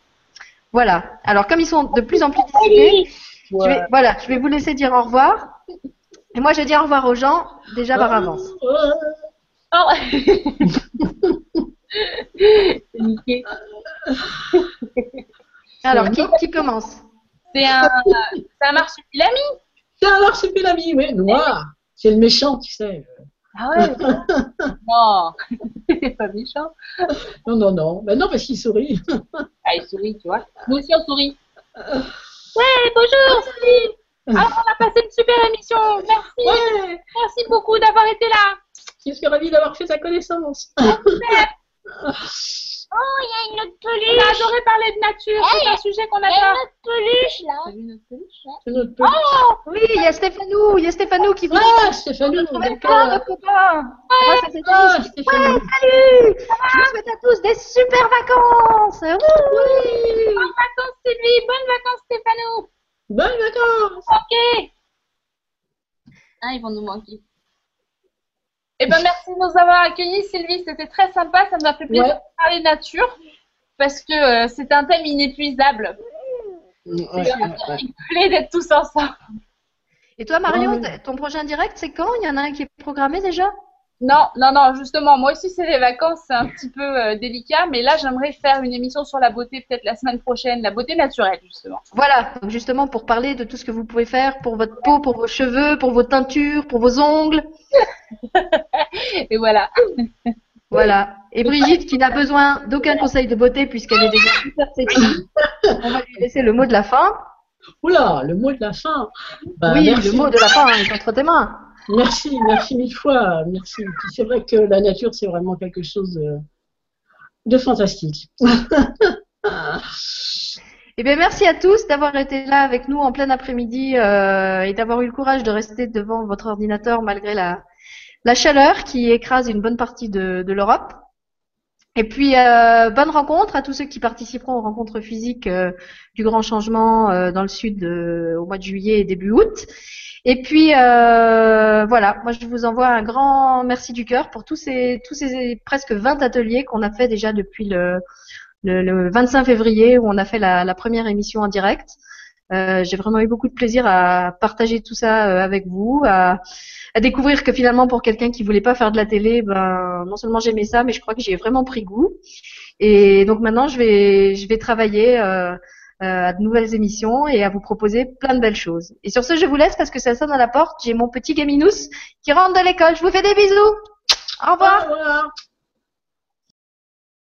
Voilà. Alors, comme ils sont de plus en plus décidés, je vais, voilà, je vais vous laisser dire au revoir. Et moi, je dis au revoir aux gens déjà par avance. Oh. C'est niqué. Alors, qui, qui commence? C'est un, un marsupilami. C'est un marsupilami, oui, noir. C'est le méchant, tu sais. Ah ouais. non, c'est pas méchant. Non, non, non. Ben non, parce qu'il sourit. Ah, il sourit, tu vois. Nous aussi, on sourit. Ouais, bonjour, Sylvie. Alors, on a passé une super émission. Merci. Ouais, Merci beaucoup d'avoir été là. je suis ravie d'avoir fait ta connaissance. Oh, il y a une autre On a peluche. adoré parler de nature. C'est un sujet qu'on Il y a une adore. autre peluche là. T'as vu notre peluche? C'est notre peluche. Oui, il y a Stéphanou, il y a Stéphanou qui vous Ah, Stéphanie, retrouvez donc, plein de copains. Cette ah, émission. Stéphanie. Ouais, salut Je vous souhaite à tous des super vacances Wouh Bonnes vacances, Sylvie. Bonnes vacances, Stéphano. Bonnes vacances. Ok. Ah, ils vont nous manquer. Eh ben, merci de nous avoir accueillis, Sylvie. C'était très sympa. Ça nous a fait plaisir Ouais. de parler nature parce que euh, c'est un thème inépuisable. Ouais, C'est ouais, plaisir d'être tous ensemble. Et toi, Mario, Ouais. t- ton prochain direct, c'est quand? Il y en a un qui est programmé déjà? Non, non, non, justement, moi aussi, c'est les vacances, c'est un petit peu euh, délicat, mais là, j'aimerais faire une émission sur la beauté peut-être la semaine prochaine, la beauté naturelle, justement. Voilà, donc justement pour parler de tout ce que vous pouvez faire pour votre peau, pour vos cheveux, pour vos teintures, pour vos ongles. Et voilà. Voilà. Et Brigitte, qui n'a besoin d'aucun conseil de beauté puisqu'elle est déjà super sexy, on va lui laisser le mot de la fin. Oula, le mot de la fin. Bah, oui, merci. le mot de la fin est entre tes mains. Merci, merci mille fois. Merci. C'est vrai que la nature, c'est vraiment quelque chose de, de fantastique. Eh bien, merci à tous d'avoir été là avec nous en plein après-midi euh, et d'avoir eu le courage de rester devant votre ordinateur malgré la, la chaleur qui écrase une bonne partie de, de l'Europe. Et puis, euh, bonne rencontre à tous ceux qui participeront aux rencontres physiques euh, du Grand Changement euh, dans le sud euh, au mois de juillet et début août. Et puis, euh, voilà, moi je vous envoie un grand merci du cœur pour tous ces, tous ces presque 20 ateliers qu'on a fait déjà depuis le, le, le 25 février où on a fait la, la première émission en direct. Euh, J'ai vraiment eu beaucoup de plaisir à partager tout ça euh, avec vous, à, à découvrir que finalement pour quelqu'un qui voulait pas faire de la télé, ben non seulement j'aimais ça, mais je crois que j'ai vraiment pris goût. Et donc maintenant je vais je vais travailler euh, à de nouvelles émissions et à vous proposer plein de belles choses. Et sur ce, je vous laisse parce que ça sonne à la porte. J'ai mon petit gaminous qui rentre de l'école. Je vous fais des bisous. Au revoir. Au revoir.